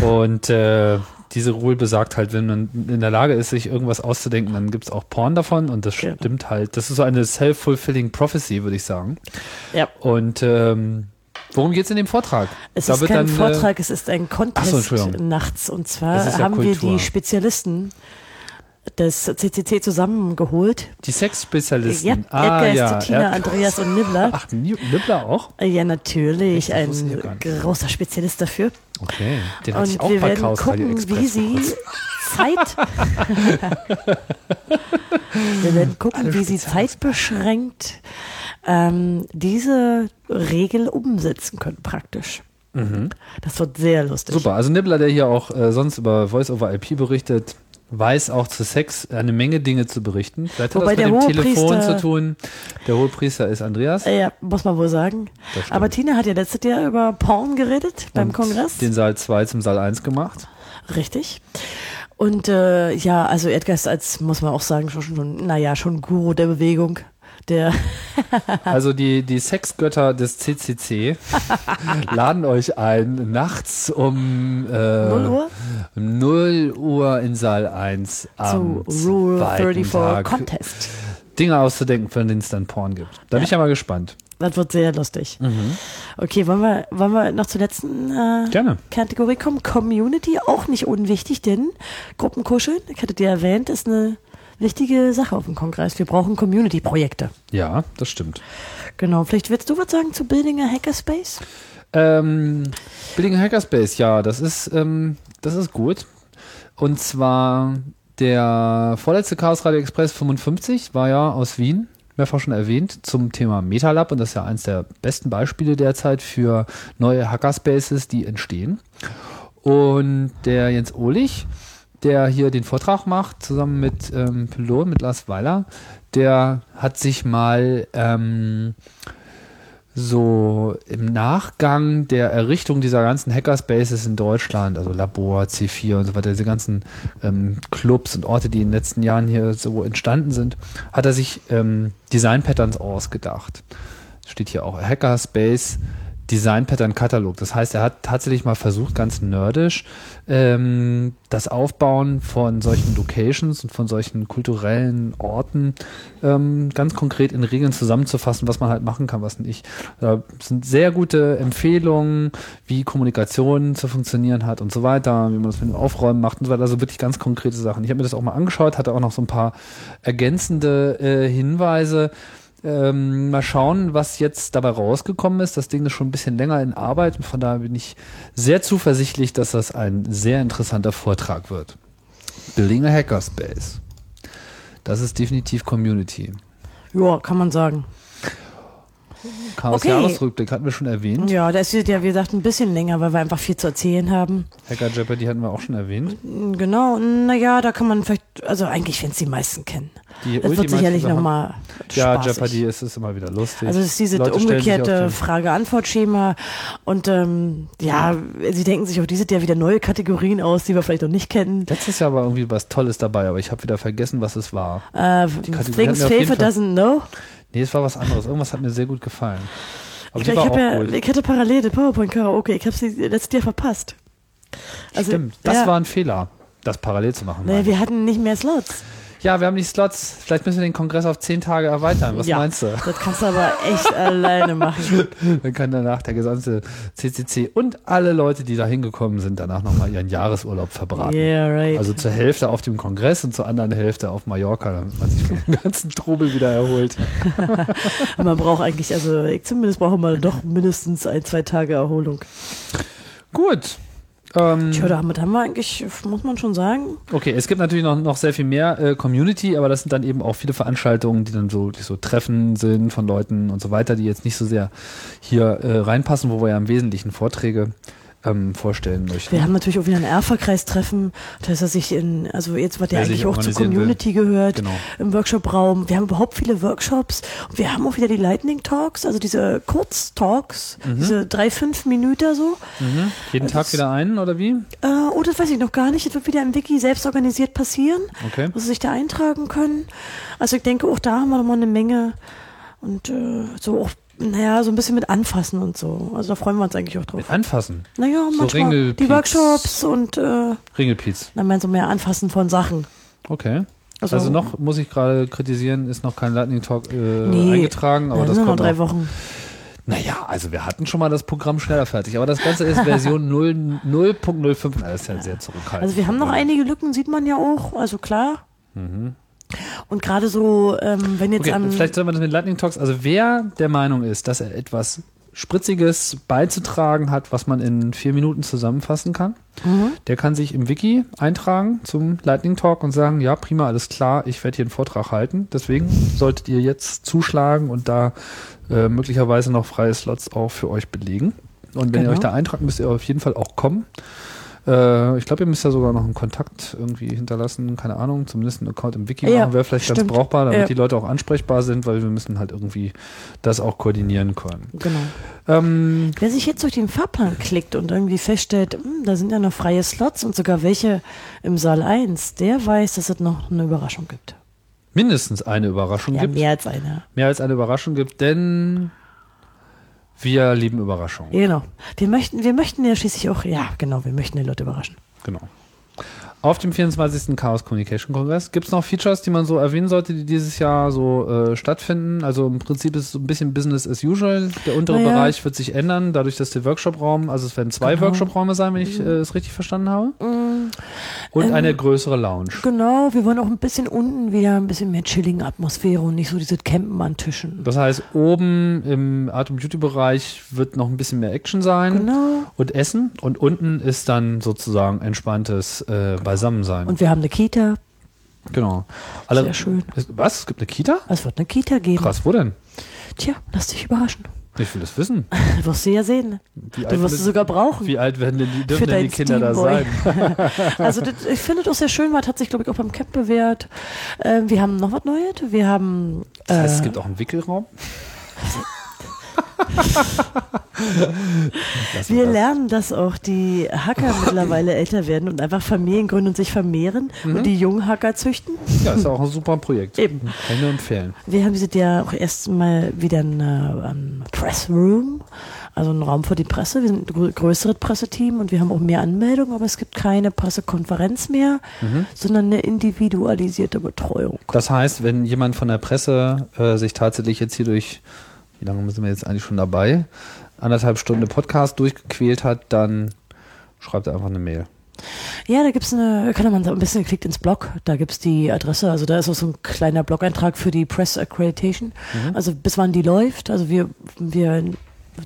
Und äh, diese Rule besagt halt, wenn man in der Lage ist, sich irgendwas auszudenken, dann gibt es auch Porn davon und das Genau. stimmt halt. Das ist so eine self-fulfilling prophecy, würde ich sagen. Ja. Und ähm, worum geht's in dem Vortrag? Es Da ist kein dann, äh, Vortrag, es ist ein so, Contest Entschuldigung. nachts. Und zwar haben wir die Spezialisten des CCC zusammengeholt. Die Sexspezialisten. Ja, ah, Edgar, ja. Tina, Andreas und Nibbler. Ach, Ni- Nibbler auch? Ja, natürlich, Echt? Ein großer Spezialist dafür. Okay. Den hatte ich Und auch wir werden gucken, wie sie. Zeit. (laughs) wir werden gucken, Alle wie sie zeitbeschränkt ähm, diese Regel umsetzen können, praktisch. Das wird sehr lustig. Mhm. Super, also Nibbler, der hier auch äh, sonst über Voice-over-IP berichtet, weiß auch zu Sex eine Menge Dinge zu berichten. Vielleicht hat Wobei das mit dem Telefon zu tun. Der Hohepriester ist Andreas. Ja, muss man wohl sagen. Aber Tina hat ja letztes Jahr über Porn geredet beim Und Kongress. Den Saal 2 zum Saal 1 gemacht. Richtig. Und äh, ja, also Edgar ist als, muss man auch sagen, schon, schon naja, schon Guru der Bewegung. Der, (laughs) Also die, die Sexgötter des CCC (laughs) laden euch ein, nachts um äh, 0 Uhr um 0 Uhr in Saal 1 am zu Rule zweiten 34 Tag Contest. Dinge auszudenken, von denen es dann Porn gibt. Da bin ich ja mal gespannt. Das wird sehr lustig. Okay, wollen wir, wollen wir noch zur letzten äh, Gerne. Kategorie kommen? Community, auch nicht unwichtig, denn Gruppenkuscheln, ich hatte dir erwähnt, ist eine wichtige Sache auf dem Kongress. Wir brauchen Community-Projekte. Ja, das stimmt. Genau, vielleicht willst du was sagen zu Building a Hackerspace? Ähm, Building a Hackerspace, ja, das ist, ähm, das ist gut. Und zwar der vorletzte Chaos Radio Express 55 war ja aus Wien, mehrfach schon erwähnt, zum Thema MetaLab und das ist ja eins der besten Beispiele derzeit für neue Hackerspaces, die entstehen. Und der Jens Ohlich, der hier den Vortrag macht, zusammen mit ähm, Pylon, mit Lars Weiler, der hat sich mal ähm, so im Nachgang der Errichtung dieser ganzen Hackerspaces in Deutschland, also Labor, C4 und so weiter, diese ganzen ähm, Clubs und Orte, die in den letzten Jahren hier so entstanden sind, hat er sich ähm, Design Patterns ausgedacht. Steht hier auch Hackerspace Design Pattern Katalog. Das heißt, er hat tatsächlich mal versucht, ganz nerdisch, ähm, das Aufbauen von solchen Locations und von solchen kulturellen Orten ähm, ganz konkret in Regeln zusammenzufassen, was man halt machen kann, was nicht. Da sind sehr gute Empfehlungen, wie Kommunikation zu funktionieren hat und so weiter, wie man das mit dem Aufräumen macht und so weiter. Also wirklich ganz konkrete Sachen. Ich habe mir das auch mal angeschaut, hatte auch noch so ein paar ergänzende äh, Hinweise. Ähm, mal schauen, was jetzt dabei rausgekommen ist. Das Ding ist schon ein bisschen länger in Arbeit und von daher bin ich sehr zuversichtlich, dass das ein sehr interessanter Vortrag wird. Building a Hackerspace. Das ist definitiv Community. Ja, kann man sagen. Chaos Okay. Hatten wir schon erwähnt. Ja, das wird ja, wie gesagt, ein bisschen länger, weil wir einfach viel zu erzählen haben. Hacker Jeopardy hatten wir auch schon erwähnt. Genau, naja, da kann man vielleicht, also eigentlich, wenn es die meisten kennen. Die Das wird sicherlich nochmal Ja. Jeopardy ist es immer wieder lustig. Also es ist diese Leute umgekehrte Frage-Antwort-Schema und ähm, ja, sie denken sich auch dieses Jahr wieder neue Kategorien aus, die wir vielleicht noch nicht kennen. Letztes Jahr war irgendwie was Tolles dabei, aber ich habe wieder vergessen, was es war. Äh, Things Fall. doesn't know. Nee, es war was anderes. Irgendwas hat mir sehr gut gefallen. Aber Ich, ich, ja, gut. ich hatte parallel den PowerPoint-Karaoke, ich habe sie letztes Jahr verpasst. Also, Stimmt, das ja, war ein Fehler, das parallel zu machen. Nee, wir hatten nicht mehr Slots. Ja, wir haben die Slots. Vielleicht müssen wir den Kongress auf zehn Tage erweitern. Was ja, meinst du? Das kannst du aber echt (laughs) alleine machen. Dann kann danach der gesamte CCC und alle Leute, die da hingekommen sind, danach nochmal ihren Jahresurlaub verbraten. Yeah, right. Also zur Hälfte auf dem Kongress und zur anderen Hälfte auf Mallorca, damit man sich von dem ganzen Trubel wieder erholt. (laughs) man braucht eigentlich, also ich zumindest brauche mal doch mindestens ein, zwei Tage Erholung. Gut. Ähm, Tja, damit haben wir eigentlich, muss man schon sagen, Okay, es gibt natürlich noch, noch sehr viel mehr äh, Community, aber das sind dann eben auch viele Veranstaltungen, die dann so, die so Treffen sind von Leuten und so weiter, die jetzt nicht so sehr hier äh, reinpassen, wo wir ja im Wesentlichen Vorträge ähm, vorstellen möchten. wir haben natürlich auch wieder ein Erfa-Kreis-Treffen, das er sich in, also jetzt, was ja eigentlich auch zur organisieren will. Community gehört, Genau. im Workshop-Raum. Wir haben überhaupt viele Workshops wir haben auch wieder die Lightning Talks, also diese Kurztalks, diese drei, fünf Minuten so. Mhm. Jeden Tag wieder einen oder wie? Äh, oh, das weiß ich noch gar nicht. Das wird wieder im Wiki selbst organisiert passieren, Okay. wo sie sich da eintragen können. Also ich denke, auch da haben wir nochmal eine Menge und äh, so auch, naja, so ein bisschen mit anfassen und so. Also da freuen wir uns eigentlich auch drauf. Mit anfassen. Naja, So manchmal Ringelpiez. die Workshops und äh, Ringelpiez. dann meinst du mehr anfassen von Sachen. Okay. Also- Also, noch muss ich gerade kritisieren, ist noch kein Lightning Talk äh, Nee. eingetragen, aber ja, das sind noch kommt drei. Wochen. Naja, also wir hatten schon mal das Programm schneller fertig, aber das Ganze ist Version 0 0.05. Das ist ja sehr zurückhaltend. Also wir haben noch einige Lücken, sieht man ja auch. Also klar. Und gerade so, ähm, wenn jetzt. Okay, am vielleicht sollen wir das mit Lightning Talks. Also wer der Meinung ist, dass er etwas Spritziges beizutragen hat, was man in vier Minuten zusammenfassen kann, Mhm. der kann sich im Wiki eintragen zum Lightning Talk und sagen, ja, prima, alles klar, ich werde hier einen Vortrag halten. Deswegen solltet ihr jetzt zuschlagen und da äh, möglicherweise noch freie Slots auch für euch belegen. Und wenn ihr Genau. euch da eintragt, müsst ihr auf jeden Fall auch kommen. Äh, ich glaube, ihr müsst ja sogar noch einen Kontakt irgendwie hinterlassen, keine Ahnung, zumindest einen Account im Wiki Ja, machen, wäre vielleicht ganz stimmt. brauchbar, damit Ja. die Leute auch ansprechbar sind, weil wir müssen halt irgendwie das auch koordinieren können. genau. Ähm, Wer sich jetzt durch den Fahrplan klickt und irgendwie feststellt, hm, da sind ja noch freie Slots und sogar welche im Saal 1, der weiß, dass es noch eine Überraschung gibt. mindestens eine Überraschung Ja, gibt. mehr als eine. Mehr als eine Überraschung gibt, denn wir lieben Überraschungen. Genau. Wir möchten, wir möchten ja schließlich auch, ja, genau, wir möchten die Leute überraschen. Genau. Auf dem 24. Chaos Communication Kongress gibt es noch Features, die man so erwähnen sollte, die dieses Jahr so äh, stattfinden. Also im Prinzip ist es so ein bisschen Business as usual. Der untere Naja. Bereich wird sich ändern, dadurch, dass der Workshop-Raum, also es werden zwei Genau. Workshop-Räume sein, wenn ich äh, es richtig verstanden habe. Mm, Und Ähm, eine größere Lounge. Genau, wir wollen auch ein bisschen unten wieder ein bisschen mehr chillige Atmosphäre und nicht so dieses Campen an Tischen. Das heißt, oben im Art- und Beauty-Bereich wird noch ein bisschen mehr Action sein Genau. und Essen. Und unten ist dann sozusagen entspanntes äh, Beisammensein. Und wir haben eine Kita. genau. Alle, Sehr schön. Ist- Was? Es gibt eine Kita? Es wird eine Kita geben. Krass, wo denn? Tja, lass dich überraschen. Ich will das wissen. (laughs) Du wirst sie ja sehen. Wie Du wirst sie sogar brauchen. Wie alt werden denn die, dürfen denn die Kinder da sein? (laughs) Also das, ich finde das sehr schön, weil hat sich, glaube ich, auch beim Camp bewährt. Ähm, wir haben noch was Neues. Wir haben Das heißt, es äh, gibt auch einen Wickelraum. (laughs) (laughs) Wir lernen, dass auch die Hacker (laughs) mittlerweile älter werden und einfach Familien gründen und sich vermehren und die jungen Hacker züchten. Ja, ist auch ein super Projekt. Eben. Kann ich nur empfehlen. Wir haben dieses Jahr auch erst mal wieder ein ähm, Pressroom, also ein Raum für die Presse. Wir sind ein grö- größeres Presseteam und wir haben auch mehr Anmeldungen, aber es gibt keine Pressekonferenz mehr, sondern eine individualisierte Betreuung. Das heißt, wenn jemand von der Presse äh, sich tatsächlich jetzt hier durch, wie lange sind wir jetzt eigentlich schon dabei, anderthalb Stunden Podcast durchgequält hat, dann schreibt er einfach eine Mail. Ja, da gibt's eine, kann man ein bisschen geklickt ins Blog, da gibt's die Adresse, also da ist auch so ein kleiner Blog-Eintrag für die Press Accreditation, also bis wann die läuft, also wir, wir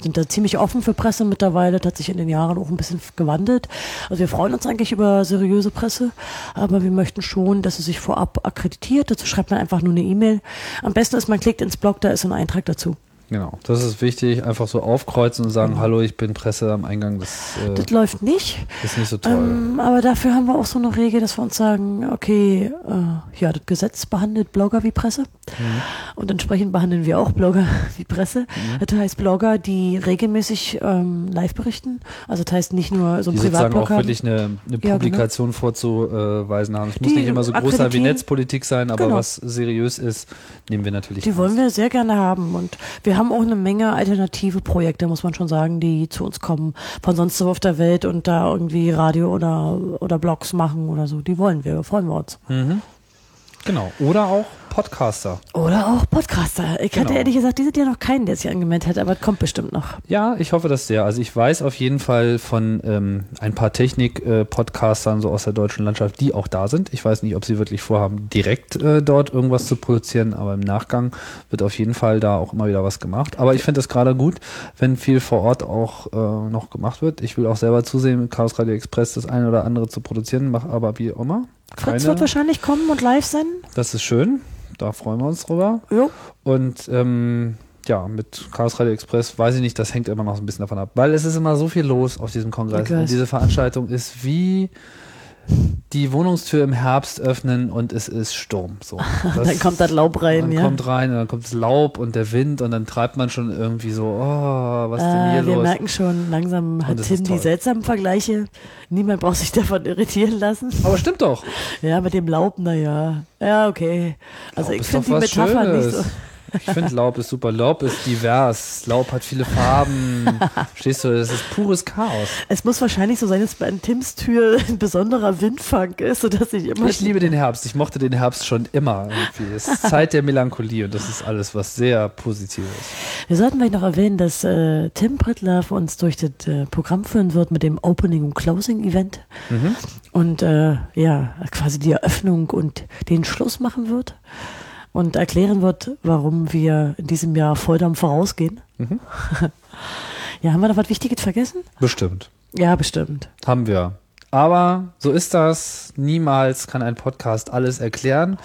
sind da ziemlich offen für Presse mittlerweile, das hat sich in den Jahren auch ein bisschen gewandelt. Also wir freuen uns eigentlich über seriöse Presse, aber wir möchten schon, dass sie sich vorab akkreditiert, dazu schreibt man einfach nur eine E-Mail. Am besten ist, man klickt ins Blog, da ist ein Eintrag dazu. Genau, das ist wichtig. Einfach so aufkreuzen und sagen, hallo, ich bin Presse am Eingang. Das äh, Das läuft nicht. ist nicht so toll. Ähm, aber dafür haben wir auch so eine Regel, dass wir uns sagen, okay, äh, ja, das Gesetz behandelt Blogger wie Presse Mhm. und entsprechend behandeln wir auch Blogger (laughs) wie Presse. Das heißt Blogger, die regelmäßig ähm, live berichten. Also das heißt nicht nur so ein Privatblog auch haben. wirklich eine, eine Ja, genau. Publikation vorzuweisen haben. Es muss nicht immer so groß sein wie. Netzpolitik sein, aber Genau. was seriös ist, nehmen wir natürlich. Die wollen ernst. wir sehr gerne haben und wir haben auch eine Menge alternative Projekte, muss man schon sagen, die zu uns kommen von sonst wo auf der Welt und da irgendwie Radio oder, oder Blogs machen oder so. Die wollen wir, freuen wir uns. Genau. Oder auch Podcaster. Oder auch Podcaster. Ich hatte Genau. ehrlich gesagt dieses Jahr noch keinen, der sich angemeldet hat, aber es kommt bestimmt noch. Ja, ich hoffe das sehr. Also ich weiß auf jeden Fall von ähm, ein paar Technik-Podcastern so aus der deutschen Landschaft, die auch da sind. Ich weiß nicht, ob sie wirklich vorhaben, direkt äh, dort irgendwas zu produzieren, aber im Nachgang wird auf jeden Fall da auch immer wieder was gemacht. Aber ich finde es gerade gut, wenn viel vor Ort auch äh, noch gemacht wird. Ich will auch selber zusehen, mit Chaos Radio Express das eine oder andere zu produzieren, mache aber wie immer. Fritz Keine, wird wahrscheinlich kommen und live sein. das ist schön. Da freuen wir uns drüber. Jo. Und ähm, ja, mit Chaos Radio Express weiß ich nicht, das hängt immer noch so ein bisschen davon ab. Weil es ist immer so viel los auf diesem Kongress. Und diese Veranstaltung ist wie die Wohnungstür im Herbst öffnen und es ist Sturm. So. (laughs) Das- Dann kommt das Laub rein, dann ja. kommt rein und dann kommt das Laub und der Wind und dann treibt man schon irgendwie so, oh, was ist denn hier Äh, wir los? merken schon, langsam hat Tim die seltsamen Vergleiche. Niemand braucht sich (laughs) davon irritieren lassen. Aber stimmt doch. Ja, mit dem Laub, naja. Ja, okay. Also Laub ich finde die Metapher nicht Schönes. so. Ich finde Laub ist super. Laub ist divers. Laub hat viele Farben. Stehst du, das ist pures Chaos. Es muss wahrscheinlich so sein, dass bei Tims Tür ein besonderer Windfang ist, sodass ich immer Ich liebe den Herbst. Ich mochte den Herbst schon immer. Irgendwie. Es ist Zeit der Melancholie und das ist alles, was sehr positiv ist. Wir sollten vielleicht noch erwähnen, dass äh, Tim Prittler für uns durch das äh, Programm führen wird mit dem Opening und Closing Event und äh, ja quasi die Eröffnung und den Schluss machen wird und erklären wird, warum wir in diesem Jahr Volldampf vorausgehen. (laughs) ja, haben wir noch was Wichtiges vergessen? Bestimmt. Ja, bestimmt. Haben wir. Aber so ist das. Niemals kann ein Podcast alles erklären,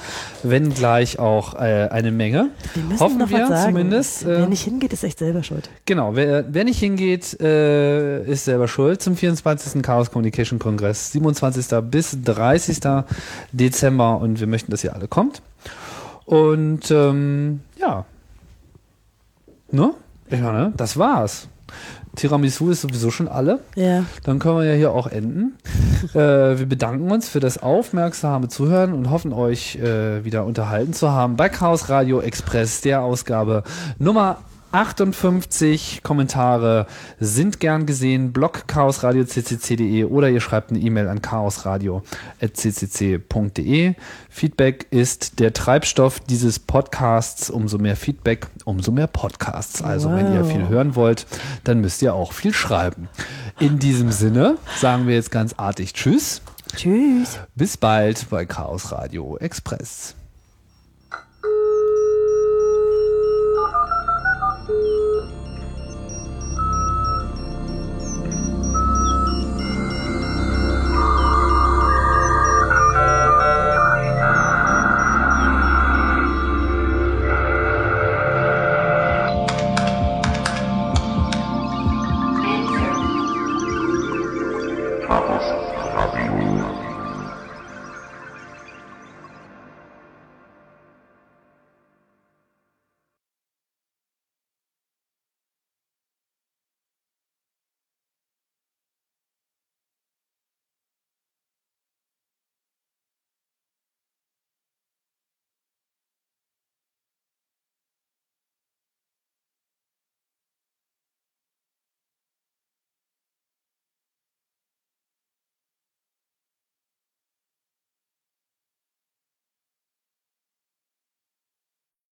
wenn gleich auch äh, eine Menge. Wir müssen Hoffen noch wir was sagen. zumindest. Wer Äh, nicht hingeht, ist echt selber schuld. genau, wer, wer nicht hingeht, äh, ist selber schuld. Zum 24. Chaos Communication Kongress, 27. bis 30. Dezember. Und wir möchten, dass ihr alle kommt. Und ähm, ja. Ne? Ja, ne? Das war's. Tiramisu ist sowieso schon alle. Ja. Dann können wir ja hier auch enden. (laughs) äh, wir bedanken uns für das aufmerksame Zuhören und hoffen euch äh, wieder unterhalten zu haben bei Chaos Radio Express, der Ausgabe Nummer 58 Kommentare sind gern gesehen. Blog chaosradio.ccc.de oder ihr schreibt eine E-Mail an chaosradio.ccc.de. Feedback ist der Treibstoff dieses Podcasts. Umso mehr Feedback, umso mehr Podcasts. Also wenn ihr Wow. viel hören wollt, dann müsst ihr auch viel schreiben. In diesem Sinne sagen wir jetzt ganz artig Tschüss. Tschüss. Bis bald bei Chaos Radio Express.